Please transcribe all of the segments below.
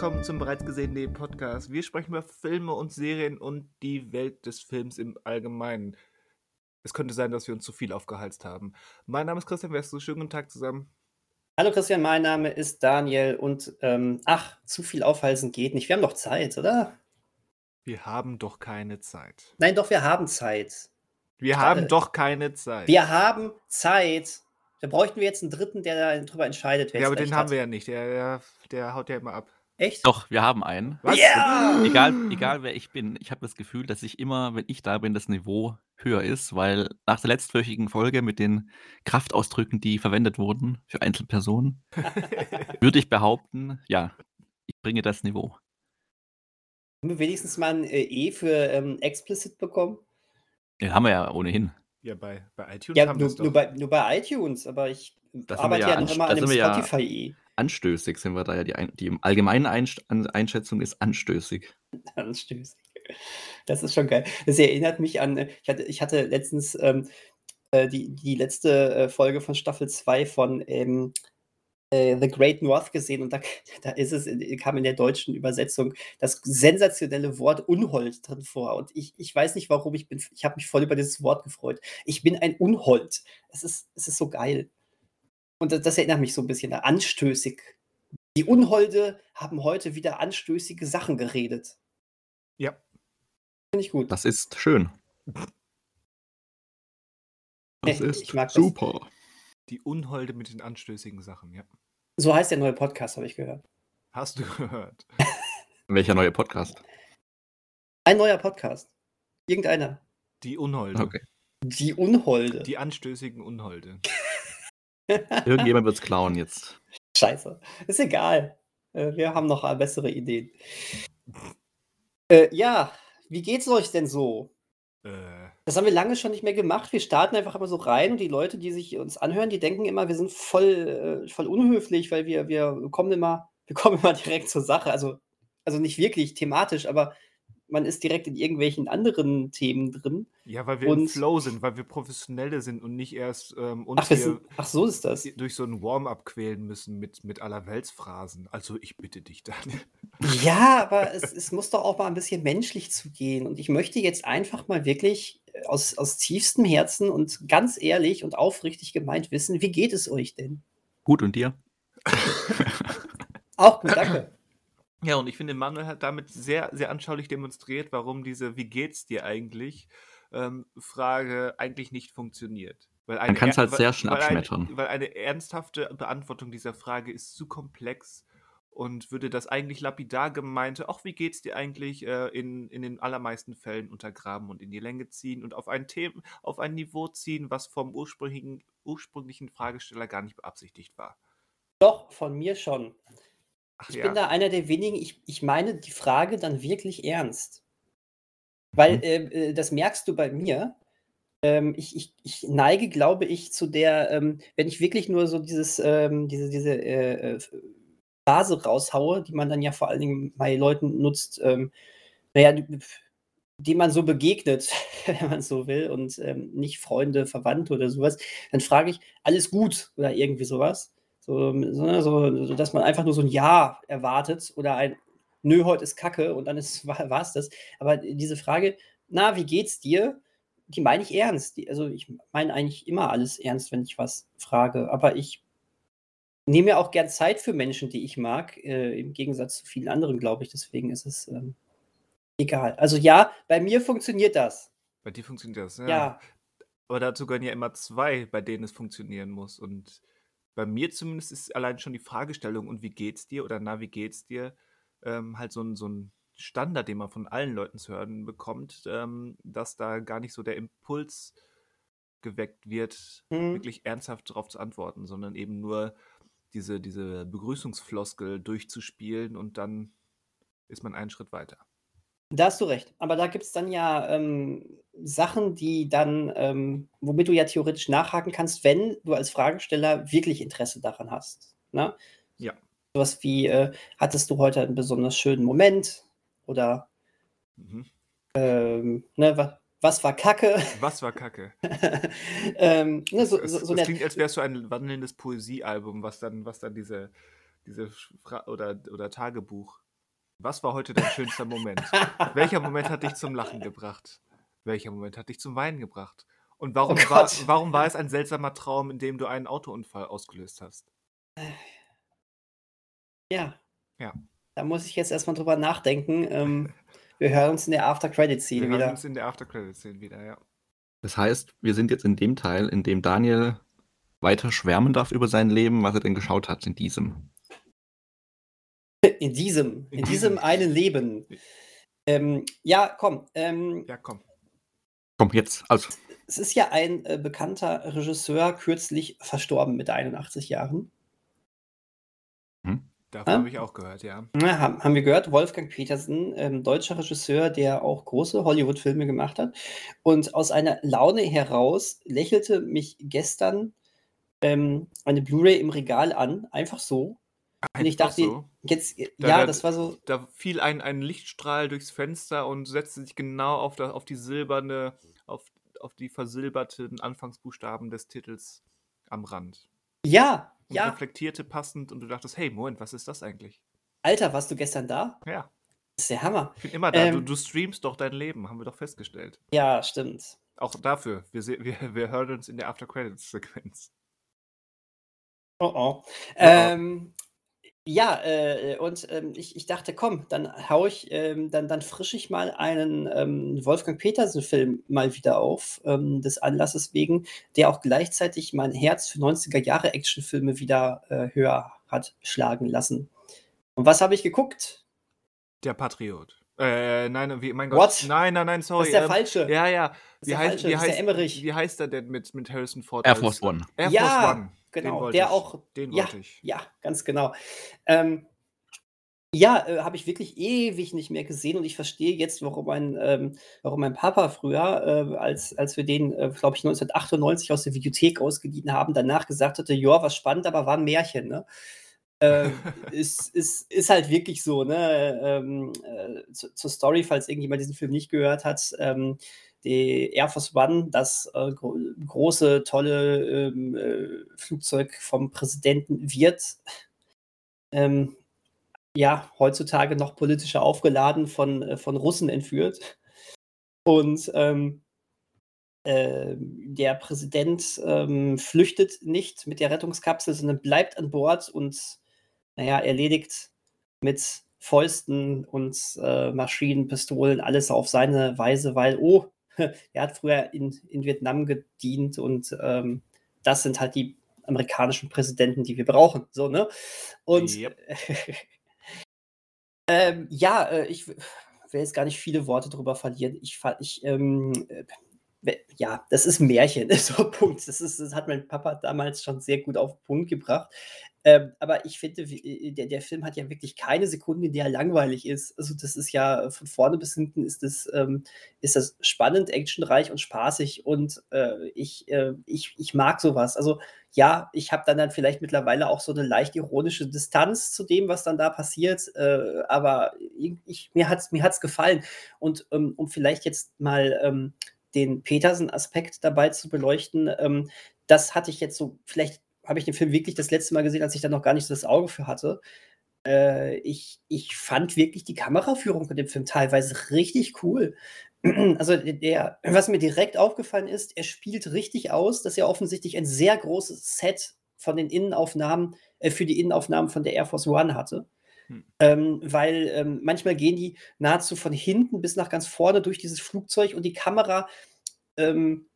willkommen zum bereits gesehenen Podcast. Wir sprechen über Filme und Serien und die Welt des Films im Allgemeinen. Es könnte sein, dass wir uns zu viel aufgehalst haben. Mein Name ist Christian Westel. Schönen guten Tag zusammen. Hallo Christian, mein Name ist Daniel und ähm, ach, zu viel aufhalsen geht nicht. Wir haben doch Zeit, oder? Wir haben doch keine Zeit. Nein, doch, wir haben Zeit. Wir haben doch keine Zeit. Wir haben Zeit. Da bräuchten wir jetzt einen Dritten, der darüber entscheidet, wer Ja, aber den haben wir ja nicht. Der, der, der haut ja immer ab. Echt? Doch, wir haben einen. Was? Ja! Egal, egal wer ich bin, ich habe das Gefühl, dass ich immer, wenn ich da bin, das Niveau höher ist, weil nach der letztwöchigen Folge mit den Kraftausdrücken, die verwendet wurden für Einzelpersonen, würde ich behaupten, ja, ich bringe das Niveau. Haben wir wenigstens mal ein äh, E für ähm, explicit bekommen? Den haben wir ja ohnehin. Ja, bei, bei iTunes ja, nur, nur, bei, nur bei iTunes, aber ich das arbeite ja, ja noch immer an dem Spotify-E. Ja anstößig sind wir da ja. Die, die allgemeine Einschätzung ist anstößig. Anstößig. Das ist schon geil. Das erinnert mich an, ich hatte, ich hatte letztens ähm, äh, die, die letzte äh, Folge von Staffel 2 von ähm, äh, The Great North gesehen und da, da ist es, kam in der deutschen Übersetzung das sensationelle Wort Unhold drin vor. Und ich, ich weiß nicht warum, ich bin, ich habe mich voll über dieses Wort gefreut. Ich bin ein Unhold. Es ist, es ist so geil. Und das, das erinnert mich so ein bisschen an anstößig. Die Unholde haben heute wieder anstößige Sachen geredet. Ja. Finde ich gut. Das ist schön. Das ist super. Das. Die Unholde mit den anstößigen Sachen, ja. So heißt der neue Podcast, habe ich gehört. Hast du gehört? Welcher neue Podcast? Ein neuer Podcast. Irgendeiner. Die Unholde. Okay. Die Unholde. Die anstößigen Unholde. Irgendjemand wird es klauen jetzt. Scheiße. Ist egal. Äh, wir haben noch bessere Ideen. Äh, ja, wie geht's euch denn so? Äh. Das haben wir lange schon nicht mehr gemacht. Wir starten einfach immer so rein und die Leute, die sich uns anhören, die denken immer, wir sind voll, äh, voll unhöflich, weil wir, wir kommen immer, wir kommen immer direkt zur Sache. Also, also nicht wirklich thematisch, aber man ist direkt in irgendwelchen anderen Themen drin. Ja, weil wir und, im Flow sind, weil wir Professionelle sind und nicht erst ähm, uns ach, hier ach, so ist das. durch so ein Warm-up quälen müssen mit, mit allerweltsphrasen. Also ich bitte dich, Daniel. Ja, aber es, es muss doch auch mal ein bisschen menschlich zugehen. Und ich möchte jetzt einfach mal wirklich äh, aus, aus tiefstem Herzen und ganz ehrlich und aufrichtig gemeint wissen, wie geht es euch denn? Gut und dir? auch gut, danke. Ja, und ich finde, Manuel hat damit sehr, sehr anschaulich demonstriert, warum diese Wie geht's dir eigentlich ähm, Frage eigentlich nicht funktioniert. Weil Man kann es halt sehr schnell weil abschmettern. Ein, weil eine ernsthafte Beantwortung dieser Frage ist zu komplex und würde das eigentlich lapidar gemeinte, auch wie geht's dir eigentlich, äh, in, in den allermeisten Fällen untergraben und in die Länge ziehen und auf ein Thema, auf ein Niveau ziehen, was vom ursprünglichen, ursprünglichen Fragesteller gar nicht beabsichtigt war. Doch, von mir schon. Ach Ich ja. bin da einer der wenigen, ich, ich meine die Frage dann wirklich ernst. Weil Mhm. äh, äh, das merkst du bei mir. Ähm, ich, ich, ich neige, glaube ich, zu der, ähm, wenn ich wirklich nur so dieses, ähm, diese, diese äh, äh, Phrase raushaue, die man dann ja vor allen Dingen bei Leuten nutzt, ähm, naja, die, die man so begegnet, wenn man so will, und ähm, nicht Freunde, Verwandte oder sowas, dann frage ich, alles gut oder irgendwie sowas. So, so, dass man einfach nur so ein Ja erwartet oder ein Nö, heute ist Kacke und dann ist, war es das. Aber diese Frage, na, wie geht's dir? Die meine ich ernst. Die, also ich meine eigentlich immer alles ernst, wenn ich was frage. Aber ich nehme mir auch gern Zeit für Menschen, die ich mag, äh, im Gegensatz zu vielen anderen, glaube ich. Deswegen ist es ähm, egal. Also ja, bei mir funktioniert das. Bei dir funktioniert das, ja. Ja. Aber dazu gehören ja immer zwei, bei denen es funktionieren muss. Und bei mir zumindest ist allein schon die Fragestellung, und wie geht's dir oder na, wie geht's dir, ähm, halt so ein, so ein Standard, den man von allen Leuten zu hören bekommt, ähm, dass da gar nicht so der Impuls geweckt wird, Mhm. wirklich ernsthaft darauf zu antworten, sondern eben nur diese, diese Begrüßungsfloskel durchzuspielen und dann ist man einen Schritt weiter. Da hast du recht. Aber da gibt es dann ja ähm, Sachen, die dann, ähm, womit du ja theoretisch nachhaken kannst, wenn du als Fragesteller wirklich Interesse daran hast. Ne? Ja. Sowas wie, äh, hattest du heute einen besonders schönen Moment? Oder Mhm. ähm, ne, wa was war Kacke? Was war Kacke? ähm, ne, so, Es, so, so es klingt, als wärst du ein wandelndes Poesiealbum, was dann, was dann diese, diese Fra oder, oder Tagebuch. Was war heute dein schönster Moment? Welcher Moment hat dich zum Lachen gebracht? Welcher Moment hat dich zum Weinen gebracht? Und warum, Oh war, warum war es ein seltsamer Traum, in dem du einen Autounfall ausgelöst hast? Ja. Ja. Da muss ich jetzt erstmal drüber nachdenken. Ähm, wir hören uns in der Wir After-Credit-Scene hören wieder. uns in der After-Credit-Szene wieder, ja. Das heißt, wir sind jetzt in dem Teil, in dem Daniel weiter schwärmen darf über sein Leben, was er denn geschaut hat in diesem. In diesem, In diesem. einen Leben. Ähm, ja, komm. Ähm, Ja, komm. Komm, jetzt, also, Es ist ja ein äh, bekannter Regisseur kürzlich verstorben mit 81 Jahren. Davon Ah. habe ich auch gehört, ja. Ja, haben, haben wir gehört, Wolfgang Petersen, ähm, deutscher Regisseur, der auch große Hollywood-Filme gemacht hat. Und aus einer Laune heraus lächelte mich gestern ähm, eine Blu-ray im Regal an, einfach so. Und ich dachte, so. jetzt, Da- ja, da- das war so, Da fiel ein, ein Lichtstrahl durchs Fenster und setzte sich genau auf, das, auf die silberne, auf, auf die versilberten Anfangsbuchstaben des Titels am Rand. ja, Und ja, reflektierte passend und du dachtest, hey, Moment, was ist das eigentlich? Alter, warst du gestern da? Ja, Das ist der Hammer. ich bin immer da. du, Ähm. du streamst doch dein Leben, haben wir doch festgestellt. Ja, stimmt. Auch dafür. Wir, wir, wir hören uns in der After-Credits-Sequenz. Oh oh. Ähm, ja, äh, und ähm, ich, ich dachte, komm, dann hau ich, ähm, dann, dann frische ich mal einen ähm, Wolfgang Petersen-Film mal wieder auf, ähm, des Anlasses wegen, der auch gleichzeitig mein Herz für 90er Jahre Actionfilme wieder äh, höher hat schlagen lassen. Und was habe ich geguckt? Der Patriot. Äh, nein, wie, mein Gott. What? Nein, nein, nein, sorry. das ist der ähm, falsche. Ja, ja. Das ist Wie der heißt, falsche, wie, das ist der heißt, Emmerich. wie heißt er denn mit, mit Harrison Ford? Air Force One. Air Ja, Force One. Genau, der ich. auch- Den ja, wollte ich. Ja, ganz genau. Ähm, ja, äh, habe ich wirklich ewig nicht mehr gesehen und ich verstehe jetzt, warum mein, ähm, warum mein Papa früher, äh, als, als wir den, äh, glaube ich, 1998 aus der Videothek ausgeliehen haben, danach gesagt hatte, ja, was spannend, aber war ein Märchen, ne? ähm, ist, ist, ist halt wirklich so, ne? Ähm, äh, zu, zur Story, falls irgendjemand diesen Film nicht gehört hat, ähm, die Air Force One, das äh, gro große, tolle ähm, äh, Flugzeug vom Präsidenten wird, ähm, ja, heutzutage noch politischer aufgeladen von, äh, von Russen entführt. Und ähm, äh, der Präsident ähm, flüchtet nicht mit der Rettungskapsel, sondern bleibt an Bord und, naja, erledigt mit Fäusten und äh, Maschinen, alles auf seine Weise, weil, oh, er hat früher in, in Vietnam gedient und ähm, das sind halt die amerikanischen Präsidenten, die wir brauchen. So, ne? Und Yep. ähm, ja, äh, ich will jetzt gar nicht viele Worte drüber verlieren. Ich, ich ähm, äh, ja, das ist ein Märchen, so Punkt. Das, ist, das hat mein Papa damals schon sehr gut auf den Punkt gebracht. Ähm, aber ich finde, äh, der, der Film hat ja wirklich keine Sekunde, in der er langweilig ist. Also das ist ja äh, von vorne bis hinten ist das, ähm, ist das spannend, actionreich und spaßig und äh, ich, äh, ich, ich mag sowas. Also ja, ich habe dann, dann vielleicht mittlerweile auch so eine leicht ironische Distanz zu dem, was dann da passiert, äh, aber ich, mir hat es mir hat's gefallen. Und ähm, um vielleicht jetzt mal ähm, den Petersen-Aspekt dabei zu beleuchten, ähm, das hatte ich jetzt so, vielleicht habe ich den Film wirklich das letzte Mal gesehen, als ich da noch gar nicht so das Auge für hatte. Äh, ich, ich fand wirklich die Kameraführung in dem Film teilweise richtig cool. Also der, was mir direkt aufgefallen ist, er spielt richtig aus, dass er offensichtlich ein sehr großes Set von den Innenaufnahmen, äh, für die Innenaufnahmen von der Air Force One hatte. Hm. Ähm, weil ähm, manchmal gehen die nahezu von hinten bis nach ganz vorne durch dieses Flugzeug und die Kamera ähm,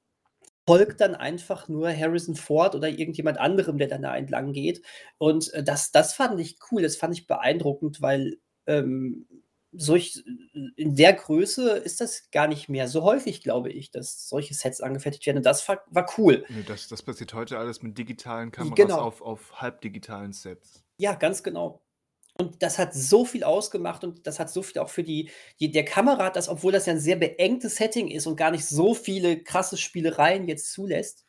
folgt dann einfach nur Harrison Ford oder irgendjemand anderem, der dann da entlang geht. Und äh, das, das fand ich cool, das fand ich beeindruckend, weil ähm, solch, in der Größe ist das gar nicht mehr so häufig, glaube ich, dass solche Sets angefertigt werden. Und das war, war cool. Nee, das, das passiert heute alles mit digitalen Kameras Genau. auf, auf halbdigitalen Sets. Ja, ganz genau. Und das hat so viel ausgemacht und das hat so viel auch für die, die der Kamera hat das, obwohl das ja ein sehr beengtes Setting ist und gar nicht so viele krasse Spielereien jetzt zulässt,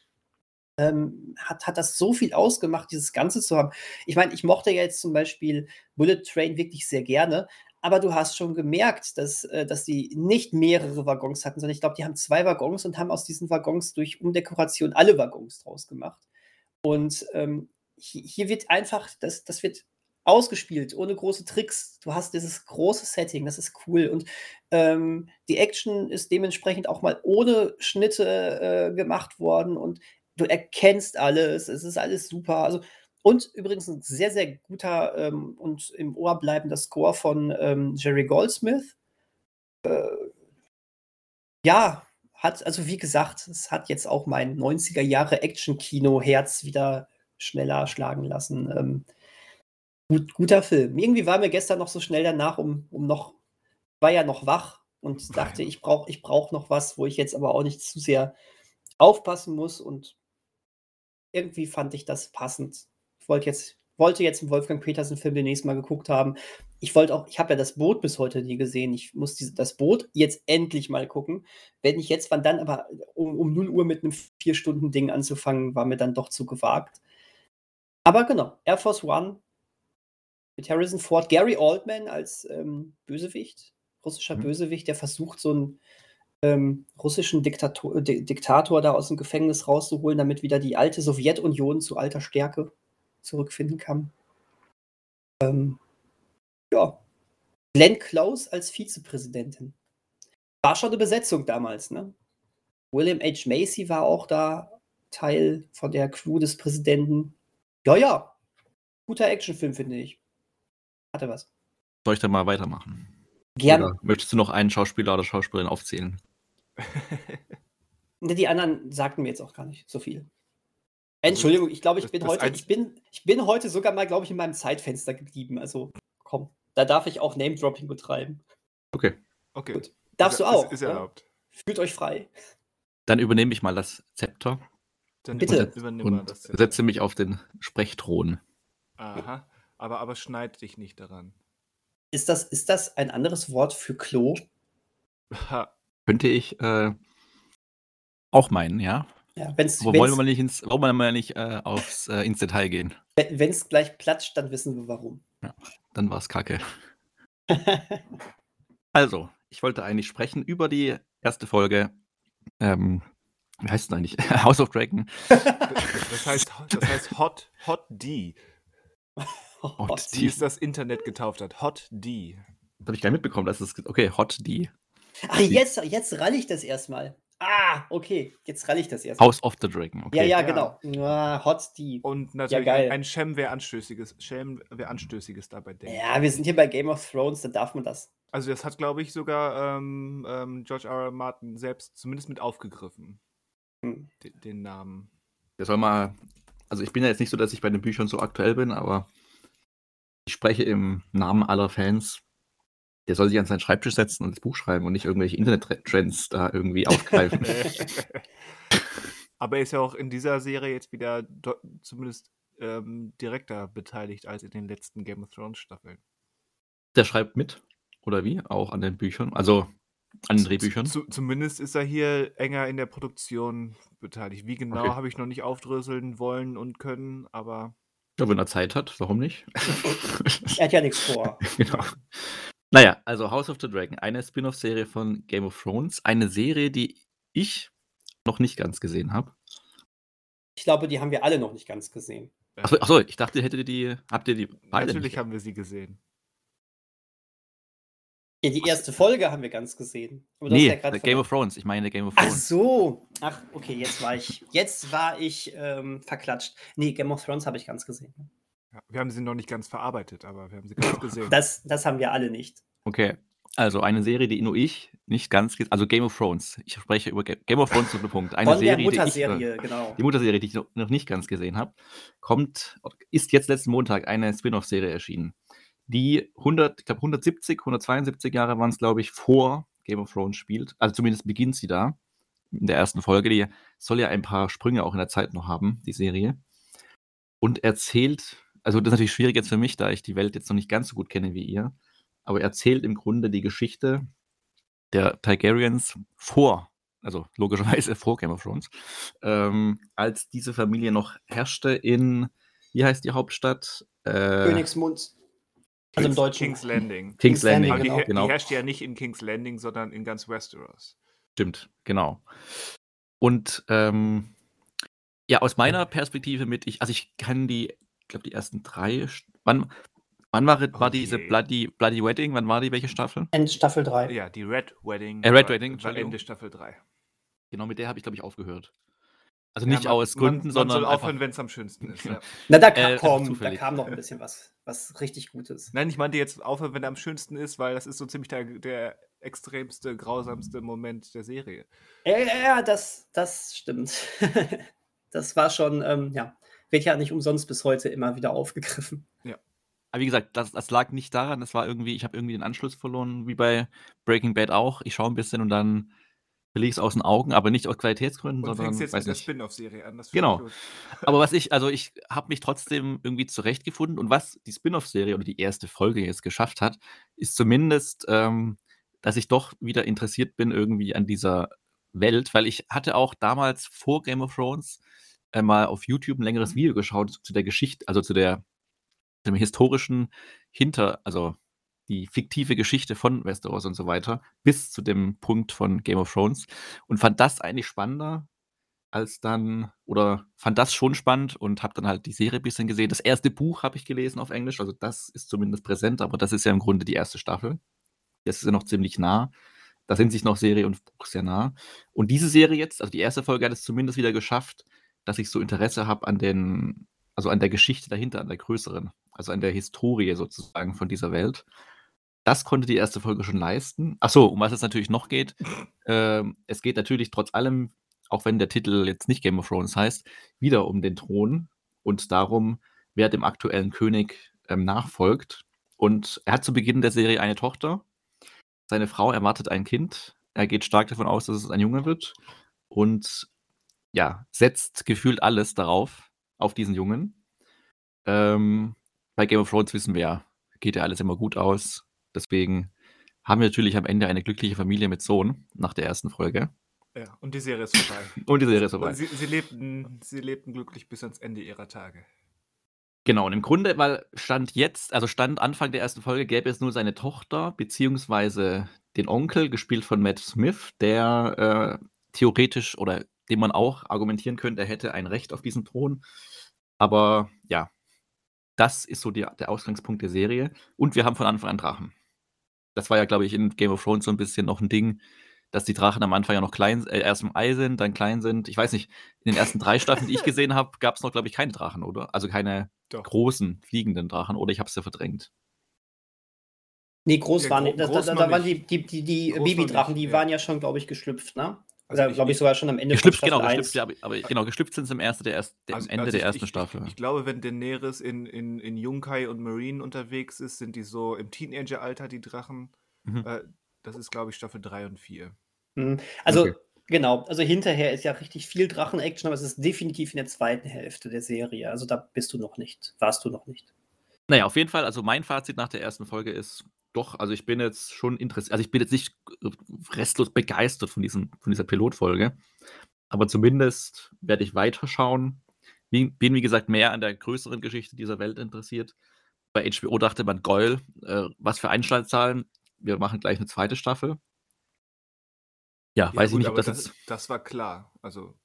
ähm, hat, hat das so viel ausgemacht, dieses Ganze zu haben. Ich meine, ich mochte ja jetzt zum Beispiel Bullet Train wirklich sehr gerne, aber du hast schon gemerkt, dass, äh, dass die nicht mehrere Waggons hatten, sondern ich glaube, die haben zwei Waggons und haben aus diesen Waggons durch Umdekoration alle Waggons draus gemacht. Und ähm, hier, hier wird einfach, das, das wird ausgespielt, ohne große Tricks. Du hast dieses große Setting, das ist cool. Und ähm, die Action ist dementsprechend auch mal ohne Schnitte äh, gemacht worden und du erkennst alles, es ist alles super. Also, und übrigens ein sehr, sehr guter ähm, und im Ohr bleibender Score von ähm, Jerry Goldsmith. Äh, ja, hat, also wie gesagt, es hat jetzt auch mein 90er Jahre Action-Kino-Herz wieder schneller schlagen lassen. Gut, guter Film. Irgendwie war mir gestern noch so schnell danach, um, um noch, war ja noch wach und dachte, ich brauche ich brauch noch was, wo ich jetzt aber auch nicht zu sehr aufpassen muss und irgendwie fand ich das passend. Ich wollte jetzt, wollte jetzt einen Wolfgang Petersen-Film demnächst mal geguckt haben. Ich wollte auch, ich habe ja das Boot bis heute nie gesehen. Ich muss diese, das Boot jetzt endlich mal gucken. Wenn ich jetzt, wann dann, aber um, um 0 Uhr mit einem Vier-Stunden-Ding anzufangen, war mir dann doch zu gewagt. Aber genau, Air Force One mit Harrison Ford, Gary Oldman als ähm, Bösewicht, russischer mhm. Bösewicht, der versucht, so einen ähm, russischen Diktator, D Diktator da aus dem Gefängnis rauszuholen, damit wieder die alte Sowjetunion zu alter Stärke zurückfinden kann. Ähm, ja. Glenn Close als Vizepräsidentin. War schon eine Besetzung damals, ne? William H. Macy war auch da Teil von der Crew des Präsidenten. Ja, ja. Guter Actionfilm, finde ich. Hatte was. Soll ich dann mal weitermachen? Gerne. Oder möchtest du noch einen Schauspieler oder Schauspielerin aufzählen? Ne, die anderen sagten mir jetzt auch gar nicht so viel. Entschuldigung, ich glaube, ich bin heute, ich bin, ich bin heute sogar mal, glaube ich, in meinem Zeitfenster geblieben. Also komm, da darf ich auch Name-Dropping betreiben. Okay. Okay. Gut. Darfst ist, du auch. Ist, ist erlaubt. Ja? Fühlt euch frei. Dann übernehme ich mal das Zepter. Dann Bitte. und mal das Zepter. setze mich auf den Sprechthron. Aha. Aber, aber schneid dich nicht daran. Ist das, ist das ein anderes Wort für Klo? Ha. Könnte ich äh, auch meinen, ja. Ja, wenn's, Aber wollen wir nicht ins, wollen wir mal nicht äh, aufs, äh, ins Detail gehen? wenn es gleich platscht, dann wissen wir warum. Dann war es kacke. Also, ich wollte eigentlich sprechen über die erste Folge. Ähm, wie heißt es eigentlich? House of Dragon. Das heißt, das heißt Hot, Hot D. Hot Die ist das Internet getauft hat. Hot D. Das habe ich gar nicht mitbekommen. Das ist, okay, Hot D. Ach, jetzt, jetzt ralle ich das erstmal. Ah, okay, jetzt ralle ich das erstmal. House of the Dragon. Okay. Ja, ja, Ja. genau. Ah, Hot D. Und natürlich geil. ein, ein Schem, wer Anstößiges, Schem, wer Anstößiges dabei denkt. Ja, wir sind hier bei Game of Thrones, da darf man das. Also das hat, glaube ich, sogar ähm, ähm, George R. R. Martin selbst zumindest mit aufgegriffen, Hm. den, den Namen. Der soll mal. Also, ich bin ja jetzt nicht so, dass ich bei den Büchern so aktuell bin, aber ich spreche im Namen aller Fans. Der soll sich an seinen Schreibtisch setzen und das Buch schreiben und nicht irgendwelche Internet-Trends da irgendwie aufgreifen. Aber er ist ja auch in dieser Serie jetzt wieder zumindest ähm, direkter beteiligt als in den letzten Game of Thrones Staffeln. der schreibt mit. Oder wie? Auch an den Büchern. Also an den Drehbüchern. Zu, zumindest ist er hier enger in der Produktion beteiligt. Wie genau Okay. habe ich noch nicht aufdröseln wollen und können, aber Ja, wenn er Zeit hat, warum nicht? Er hat ja nichts vor. genau. Naja, also House of the Dragon, eine Spin-off-Serie von Game of Thrones. Eine Serie, die ich noch nicht ganz gesehen habe. Ich glaube, die haben wir alle noch nicht ganz gesehen. Achso, achso, ich dachte, hättet ihr die. Habt ihr die beide? natürlich nicht? haben wir sie gesehen. Ja, die erste Folge haben wir ganz gesehen. Aber Nee, ja grad Game of Thrones. Ich meine Game of Ach Thrones. so. Ach, okay, jetzt war ich, jetzt war ich ähm, verklatscht. Nee, Game of Thrones habe ich ganz gesehen. Ja, wir haben sie noch nicht ganz verarbeitet, aber wir haben sie ganz gesehen. Das, das haben wir alle nicht. Okay. Also eine Serie, die nur ich nicht ganz. ge- Also Game of Thrones. Ich spreche über Ga- Game of Thrones zu Punkt. Eine Von der Serie, die ich, Mutterserie, genau. Die Mutterserie, die ich noch noch nicht ganz gesehen habe, kommt, ist jetzt letzten Montag eine Spin-off-Serie erschienen, die 100, ich glaube 170, 172 Jahre waren es, glaube ich, vor Game of Thrones spielt. Also zumindest beginnt sie da in der ersten Folge. Die soll ja ein paar Sprünge auch in der Zeit noch haben, die Serie. Und erzählt, also das ist natürlich schwierig jetzt für mich, da ich die Welt jetzt noch nicht ganz so gut kenne wie ihr, aber erzählt im Grunde die Geschichte der Targaryens vor, also logischerweise vor Game of Thrones, ähm, als diese Familie noch herrschte in, wie heißt die Hauptstadt? Äh, Königsmund. Also im King's- Deutschen. King's Landing. King's Landing, die, genau. her- genau. die herrscht ja nicht in King's Landing, sondern in ganz Westeros. Stimmt, genau. Und ähm, ja, aus meiner Perspektive mit, ich, also ich kann die, ich glaube, die ersten drei, wann, Wann war, war Oh diese. Bloody, Bloody Wedding? Wann war die? Welche Staffel? Ende Staffel 3. Ja, die Red Wedding. Äh, Red war- Wedding, war. Ende Staffel 3. Genau, mit der habe ich, glaube ich, aufgehört. Also Ja, nicht man- aus Gründen, man, sondern Man soll aufhören, wenn es am schönsten ist. Ja. Na, da Äh, kam, komm, da kam noch ein bisschen was, was richtig Gutes. Nein, ich meinte jetzt aufhören, wenn er am schönsten ist, weil das ist so ziemlich der, der extremste, grausamste Moment der Serie. Ja, ja, ja, das, das stimmt. das war schon, ähm, ja, wird ja nicht umsonst bis heute immer wieder aufgegriffen. aber wie gesagt, das, das lag nicht daran, das war irgendwie, ich habe irgendwie den Anschluss verloren, wie bei Breaking Bad auch. Ich schaue ein bisschen und dann verliere ich es aus den Augen, aber nicht aus Qualitätsgründen, Und sondern fängst jetzt weiß mit der nicht. Spin-off-Serie an. Das Genau. Aber was ich, also ich habe mich trotzdem irgendwie zurechtgefunden und was die Spin-off-Serie oder die erste Folge jetzt geschafft hat, ist zumindest, ähm, dass ich doch wieder interessiert bin irgendwie an dieser Welt, weil ich hatte auch damals vor Game of Thrones äh, mal auf YouTube ein längeres Video geschaut zu der Geschichte, also zu der dem historischen Hinter, also die fiktive Geschichte von Westeros und so weiter, bis zu dem Punkt von Game of Thrones und fand das eigentlich spannender als dann, oder fand das schon spannend und habe dann halt die Serie ein bisschen gesehen. Das erste Buch habe ich gelesen auf Englisch, also das ist zumindest präsent, aber das ist ja im Grunde die erste Staffel. Das ist ja noch ziemlich nah. Da sind sich noch Serie und Buch sehr nah. Und diese Serie jetzt, also die erste Folge hat es zumindest wieder geschafft, dass ich so Interesse habe an den, also an der Geschichte dahinter, an der größeren, also an der Historie sozusagen von dieser Welt. Das konnte die erste Folge schon leisten. Ach so, um was es natürlich noch geht. Ähm, es geht natürlich trotz allem, auch wenn der Titel jetzt nicht Game of Thrones heißt, wieder um den Thron und darum, wer dem aktuellen König ähm, nachfolgt. Und er hat zu Beginn der Serie eine Tochter. Seine Frau erwartet ein Kind. Er geht stark davon aus, dass es ein Junge wird. Und ja, setzt gefühlt alles darauf, auf diesen Jungen. Ähm, bei Game of Thrones wissen wir ja, geht ja alles immer gut aus. Deswegen haben wir natürlich am Ende eine glückliche Familie mit Sohn nach der ersten Folge. Ja, und die Serie ist vorbei. Und die Serie ist vorbei. Sie, sie, lebten, sie lebten glücklich bis ans Ende ihrer Tage. Genau, und im Grunde, weil Stand jetzt, also Stand Anfang der ersten Folge, gäbe es nur seine Tochter, beziehungsweise den Onkel, gespielt von Matt Smith, der äh, theoretisch oder dem man auch argumentieren könnte, er hätte ein Recht auf diesen Thron. Aber ja, das ist so die, der Ausgangspunkt der Serie. Und wir haben von Anfang an Drachen. Das war ja, glaube ich, in Game of Thrones so ein bisschen noch ein Ding, dass die Drachen am Anfang ja noch klein, äh, erst im Ei sind, dann klein sind. Ich weiß nicht, in den ersten drei Staffeln, die ich gesehen habe, gab es noch, glaube ich, keine Drachen, oder? Also keine Doch. großen, fliegenden Drachen, oder ich habe es ja verdrängt. Nee, groß Ja, waren gro- nicht. Da, groß da, da waren die, die, die, die Babydrachen, nicht, die ja. waren ja schon, glaube ich, geschlüpft, ne? Also Oder ich- glaube ich sogar schon am Ende Geschlüpft, von genau, Staffel geschlüpft, ja, aber, aber genau, geschlüpft sind sie im ersten, der erst, der, Also- am Ende also der ich- ersten ich, Staffel. Ich, ich glaube, wenn Daenerys in, in, in Yunkai und Marine unterwegs ist, sind die so im Teenager-Alter, die Drachen. Mhm. Äh, das ist, glaube ich, Staffel 3 und 4. Mhm. Also, Okay. genau, also hinterher ist ja richtig viel Drachen-Action, aber es ist definitiv in der zweiten Hälfte der Serie. Also da bist du noch nicht, warst du noch nicht. Naja, auf jeden Fall, also mein Fazit nach der ersten Folge ist doch, also ich bin jetzt schon interessiert, also ich bin jetzt nicht restlos begeistert von, diesem, von dieser Pilotfolge, aber zumindest werde ich weiterschauen. Wie- Bin, wie gesagt, mehr an der größeren Geschichte dieser Welt interessiert. Bei HBO dachte man, Goyle, äh, was für Einschaltzahlen, wir machen gleich eine zweite Staffel. Ja, weiß ich nicht, ob das, das, jetzt. das war klar. Also,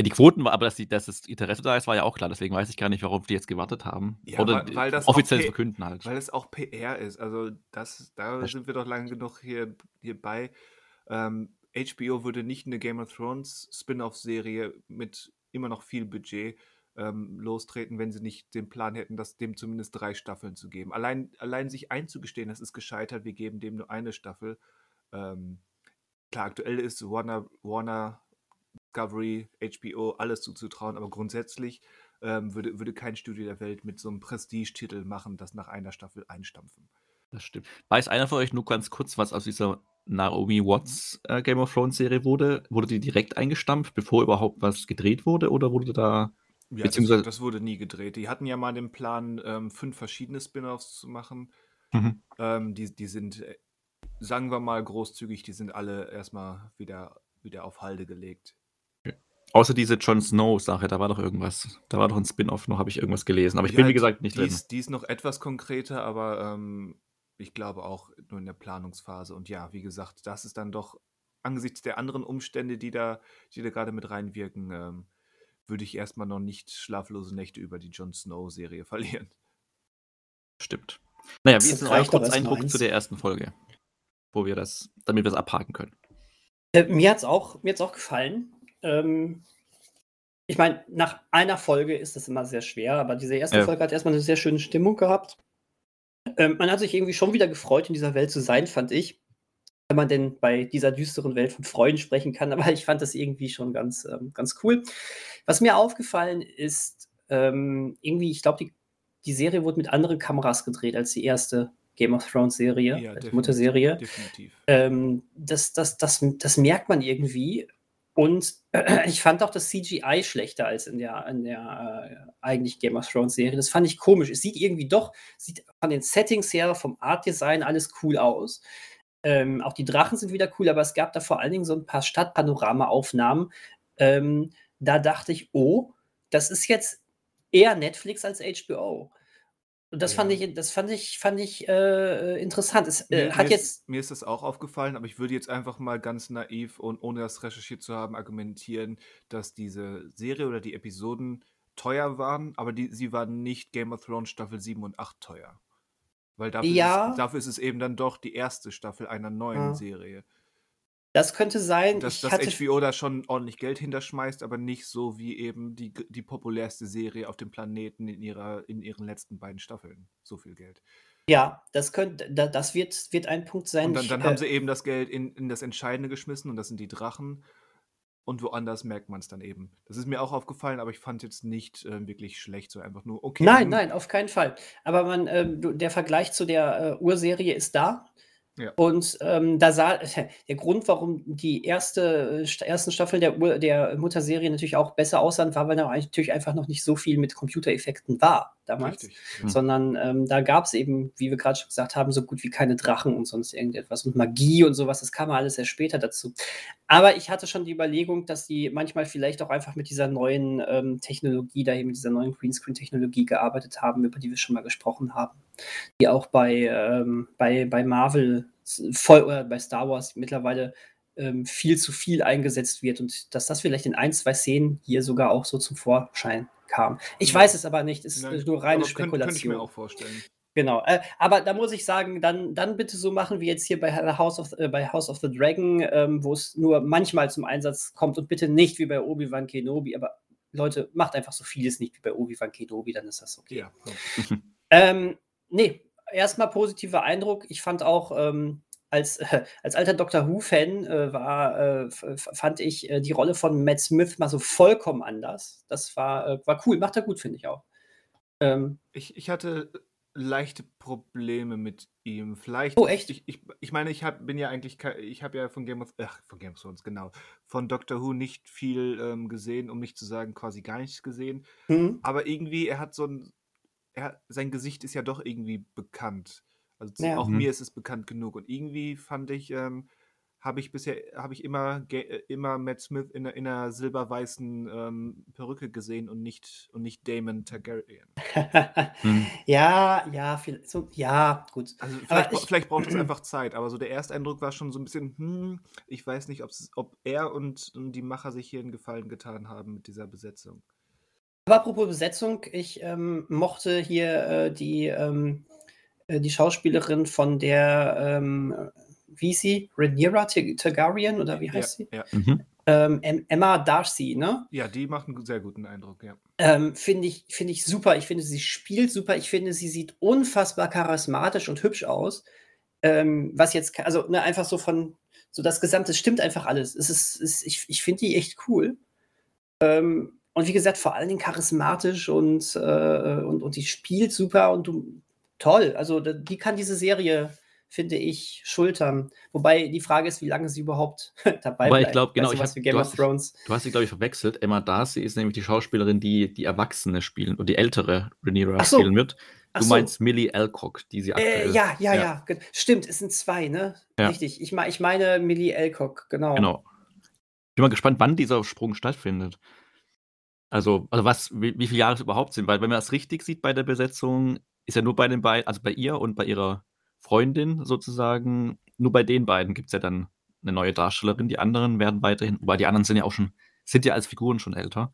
Ja, die Quoten war, aber dass, die, dass das Interesse da ist, war ja auch klar. Deswegen weiß ich gar nicht, warum die jetzt gewartet haben. Ja, Oder weil- weil das offiziell verkünden halt. weil es auch PR ist. Also, das, da Das sind wir doch lange genug hier, hier bei. Ähm, HBO würde nicht eine Game of Thrones Spin-off-Serie mit immer noch viel Budget ähm, lostreten, wenn sie nicht den Plan hätten, das dem zumindest drei Staffeln zu geben. Allein, allein sich einzugestehen, das ist gescheitert, wir geben dem nur eine Staffel. Ähm, klar, aktuell ist Warner, Warner, Discovery, HBO alles zuzutrauen, aber grundsätzlich ähm, würde, würde kein Studio der Welt mit so einem Prestigetitel machen, das nach einer Staffel einstampfen. Das stimmt. Weiß einer von euch nur ganz kurz, was aus dieser Naomi Watts äh, Game of Thrones Serie wurde? Wurde die direkt eingestampft, bevor überhaupt was gedreht wurde? Oder wurde da. Ja, Beziehungsweise- das, das wurde nie gedreht. Die hatten ja mal den Plan, ähm, fünf verschiedene Spin-offs zu machen. Mhm. Ähm, die, die sind, äh, sagen wir mal großzügig, die sind alle erstmal wieder, wieder auf Halde gelegt. Außer diese Jon Snow-Sache, da war doch irgendwas. Da war doch ein Spin-off noch, habe ich irgendwas gelesen. Aber ich Ja, bin, wie gesagt, nicht die drin. ist, die ist noch etwas konkreter, aber ähm, ich glaube auch nur in der Planungsphase. Und ja, wie gesagt, das ist dann doch angesichts der anderen Umstände, die da, die da gerade mit reinwirken, ähm, würde ich erstmal noch nicht schlaflose Nächte über die Jon Snow-Serie verlieren. Stimmt. Naja, Das wie ist denn euer Kurzeindruck zu der ersten Folge? Wo wir das, damit wir es abhaken können. Äh, mir hat's auch mir hat's auch gefallen. Ähm, ich meine, nach einer Folge ist das immer sehr schwer, aber diese erste Ja. Folge hat erst mal 'ne sehr schöne Stimmung gehabt. Ähm, man hat sich irgendwie schon wieder gefreut, in dieser Welt zu sein, fand ich. Wenn man denn bei dieser düsteren Welt von Freuden sprechen kann, aber ich fand das irgendwie schon ganz, ähm, ganz cool. Was mir aufgefallen ist, ähm, irgendwie, ich glaube, die die Serie wurde mit anderen Kameras gedreht als die erste Game of Thrones Serie, Ja, als Mutterserie. definitiv. Ähm, das das das das merkt man irgendwie und ich fand auch das CGI schlechter als in der in der, äh, eigentlich Game of Thrones Serie. Das fand ich komisch. Es sieht irgendwie doch sieht von den Settings her, vom Art Design alles cool aus. Ähm, auch die Drachen sind wieder cool, aber es gab da vor allen Dingen so 'n paar Stadtpanorama-Aufnahmen. Ähm, da dachte ich: „Oh, das ist jetzt eher Netflix als HBO.“ Und das fand Ja. ich das fand ich fand ich, äh, äh, interessant. Es, äh, Mir hat mir jetzt ist mir ist das auch aufgefallen, aber ich würde jetzt einfach mal ganz naiv und ohne das recherchiert zu haben, argumentieren, dass diese Serie oder die Episoden teuer waren, aber die sie waren nicht Game of Thrones Staffel 7 und 8 teuer. Weil dafür ist Ja. es dafür ist es eben dann doch die erste Staffel einer neuen Ja. Serie. Das könnte sein. Dass Ich dass hatte HBO da schon ordentlich Geld hinterschmeißt, aber nicht so wie eben die die populärste Serie auf dem Planeten in ihrer in ihren letzten beiden Staffeln. So viel Geld. Ja, das könnt da das wird wird ein Punkt sein. Und dann Ich, dann haben äh sie eben das Geld in in das Entscheidende geschmissen und das sind die Drachen. Und woanders merkt man's dann eben. Das ist mir auch aufgefallen, aber ich fand jetzt nicht, äh, wirklich schlecht, so einfach nur: „Okay, Nein, hm“ nein, auf keinen Fall. Aber man, du der Vergleich zu der, äh, Urserie ist da. Ja. Und, ähm, da sah der Grund, warum die erste äh, St ersten Staffeln der der Mutterserie natürlich auch besser aussahen, war, weil da natürlich einfach noch nicht so viel mit Computereffekten war damals. Richtig, Hm. ja. Sondern, ähm, da gab's eben, wie wir grad schon gesagt haben, so gut wie keine Drachen und sonst irgendetwas und Magie und so was, das kam alles erst später dazu. Aber ich hatte schon die Überlegung, dass die manchmal vielleicht auch einfach mit dieser neuen, ähm, Technologie da eben mit dieser neuen Greenscreen-Technologie gearbeitet haben, über die wir schon mal gesprochen haben. Die auch bei, ähm bei bei Marvel voll oder bei Star Wars mittlerweile, ähm, viel zu viel eingesetzt wird und dass das vielleicht in 1, 2 Szenen hier sogar auch so zum Vorschein kam. Ich Ja. weiß es aber nicht, ist, Nein, nur reine könnt könnte ich mir Spekulation. auch vorstellen. Genau, äh, aber da muss ich sagen, dann dann bitte so machen wie jetzt hier bei House of äh, bei House of the Dragon, ähm, wo's nur manchmal zum Einsatz kommt und bitte nicht wie bei Obi-Wan Kenobi, aber Leute, macht einfach so vieles nicht wie bei Obi-Wan Kenobi, dann ist das okay. Ja. Ähm, ne, erst mal positiver Eindruck. Ich fand auch, ähm, als als alter Doctor Who-Fan, äh, war äh, fand ich, äh, die Rolle von Matt Smith mal so vollkommen anders. Das war äh, war cool, macht er gut, finde ich auch. Ähm Ich ich hatte leichte Probleme mit ihm. Vielleicht Oh, echt? ich ich ich meine, ich habe bin ja eigentlich ich habe ja von Game of ach, von Game of Thrones, genau, von Doctor Who nicht viel, ähm, gesehen, um nicht zu sagen, quasi gar nichts gesehen. Mhm. Aber irgendwie, er hat so 'n er sein Gesicht ist ja doch irgendwie bekannt. Also, zu Ja. auch Mhm. mir ist es bekannt genug. Und irgendwie fand ich, ähm habe ich bisher habe ich immer äh, immer Matt Smith in in 'ner silberweißen, ähm, Perücke gesehen und nicht und nicht Daemon Targaryen. Mhm. Ja, ja, viel so ja, gut. Also, vielleicht ich vielleicht braucht es einfach Zeit, aber so der Ersteindruck war schon so 'n bisschen: „Hm, ich weiß nicht, ob's ob er und und die Macher sich hier 'n Gefallen getan haben mit dieser Besetzung.“ Aber apropos Besetzung, ich, ähm, mochte hier, äh, die, ähm äh, die Schauspielerin von der, ähm, äh, wie hieß sie? Rhaenyra Tar Targaryen oder wie Ja, heißt sie? ja. Mhm. Ähm, Em Emma Darcy, ne? Ja, die macht 'n gu sehr guten Eindruck, ja. Ähm, finde ich finde ich super. Ich finde, sie spielt super. Ich finde, sie sieht unfassbar charismatisch und hübsch aus. Ähm, was jetzt also, ne, einfach so von so das Gesamte stimmt einfach alles. Es ist ist ich ich finde die echt cool. Ähm, und wie gesagt, vor allen Dingen charismatisch und, äh, und und die spielt super und du toll. Also, die kann diese Serie, finde ich, schultern. Wobei die Frage ist, wie lange sie überhaupt dabei Wobei ich bleibt glaube, genau, ich so was habe wie Game du of hast Thrones. du hast sie, glaube ich, verwechselt. Emma Darcy ist nämlich die Schauspielerin, die die Erwachsene spielen und die ältere Rhaenyra so. spielen wird. Du so. meinst Millie Alcock, die sie Äh, aktuell ja, ja, ja. ja, ge stimmt, es sind 2, ne? Ja. Richtig. Ich ich meine Millie Alcock, genau. Genau. Bin mal gespannt, wann dieser Sprung stattfindet. Also also, was wie wie viele Jahre es überhaupt sind, weil wenn man das richtig sieht bei der Besetzung, ist ja nur bei den bei also, bei ihr und bei ihrer Freundin sozusagen nur bei den beiden gibt's ja dann 'ne neue Darstellerin. Die anderen werden weiterhin wobei die anderen sind ja auch schon sind ja als Figuren schon älter.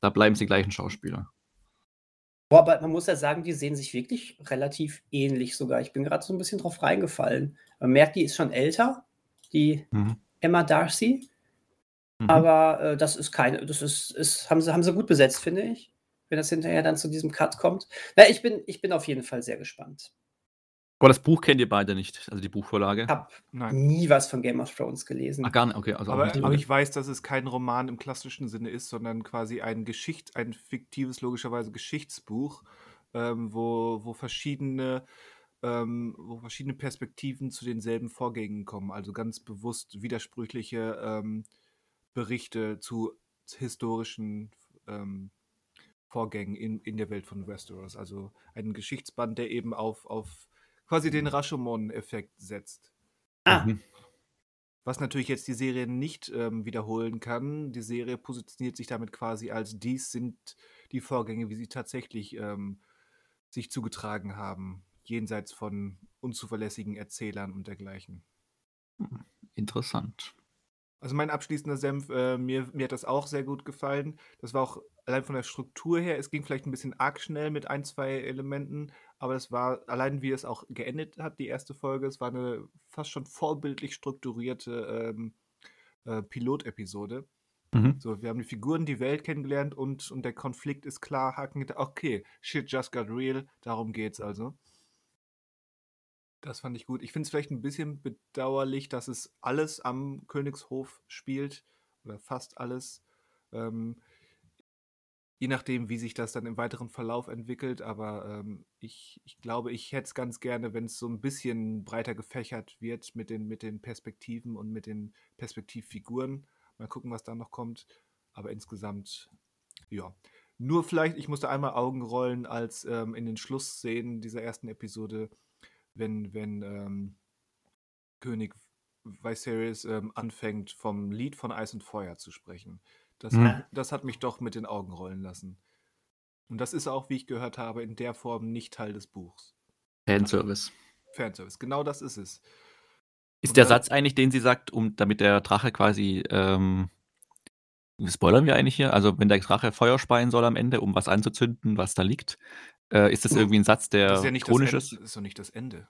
Da bleiben es die gleichen Schauspieler. Boah, aber man muss ja sagen, die sehen sich wirklich relativ ähnlich sogar. Ich bin gerade so ein bisschen drauf reingefallen. Man merkt, die ist schon älter, die Mhm. Emma Darcy. Mhm. Aber äh, das ist keine, das ist, ist haben, sie, haben sie gut besetzt, finde ich. Wenn das hinterher dann zu diesem Cut kommt. Na, ich bin, ich bin auf jeden Fall sehr gespannt. Aber das Buch kennt ihr beide nicht, also die Buchvorlage. Ich habe nie was von Game of Thrones gelesen. Ach, gar nicht, okay. Also Aber, nicht. aber ich weiß, dass es kein Roman im klassischen Sinne ist, sondern quasi ein Geschicht, ein fiktives, logischerweise Geschichtsbuch, ähm, wo, wo verschiedene ähm, wo verschiedene Perspektiven zu denselben Vorgängen kommen. Also ganz bewusst widersprüchliche ähm, Berichte zu historischen ähm, Vorgängen in, in der Welt von Westeros. Also ein Geschichtsband, der eben auf, auf quasi den Rashomon-Effekt setzt. Ah, Mhm. Was natürlich jetzt die Serie nicht ähm, wiederholen kann. Die Serie positioniert sich damit quasi als dies sind die Vorgänge, wie sie tatsächlich ähm, sich zugetragen haben, jenseits von unzuverlässigen Erzählern und dergleichen. Interessant. Also mein abschließender Senf, äh, mir, mir hat das auch sehr gut gefallen. Das war auch allein von der Struktur her, es ging vielleicht ein bisschen arg schnell mit ein, zwei Elementen, aber es war allein wie es auch geendet hat, die erste Folge, es war eine fast schon vorbildlich strukturierte ähm, äh, Pilotepisode. Mhm. So, wir haben die Figuren, die Welt kennengelernt und, und der Konflikt ist klar, Haken. Okay, shit just got real, darum geht's also. Das fand ich gut. Ich finde es vielleicht ein bisschen bedauerlich, dass es alles am Königshof spielt oder fast alles. Ähm, je nachdem, wie sich das dann im weiteren Verlauf entwickelt, aber ähm, ich, ich glaube, ich hätte es ganz gerne, wenn es so ein bisschen breiter gefächert wird mit den, mit den Perspektiven und mit den Perspektivfiguren. Mal gucken, was da noch kommt. Aber insgesamt, ja. Nur vielleicht, ich musste einmal Augen rollen, als ähm, in den Schlussszenen dieser ersten Episode, wenn, wenn ähm, König Viserys ähm, anfängt, vom Lied von Eis und Feuer zu sprechen. Das, Mhm. hat, das hat mich doch mit den Augen rollen lassen. Und das ist auch, wie ich gehört habe, in der Form nicht Teil des Buchs. Fanservice. Fanservice, genau das ist es. Ist Und der Satz eigentlich, den sie sagt, um damit der Drache quasi, ähm, spoilern wir eigentlich hier? Also wenn der Drache Feuer speien soll am Ende, um was anzuzünden, was da liegt, äh, ist das irgendwie ein Satz, der Das ist ja nicht chronisch das ist? Ende. Das ist doch nicht das Ende.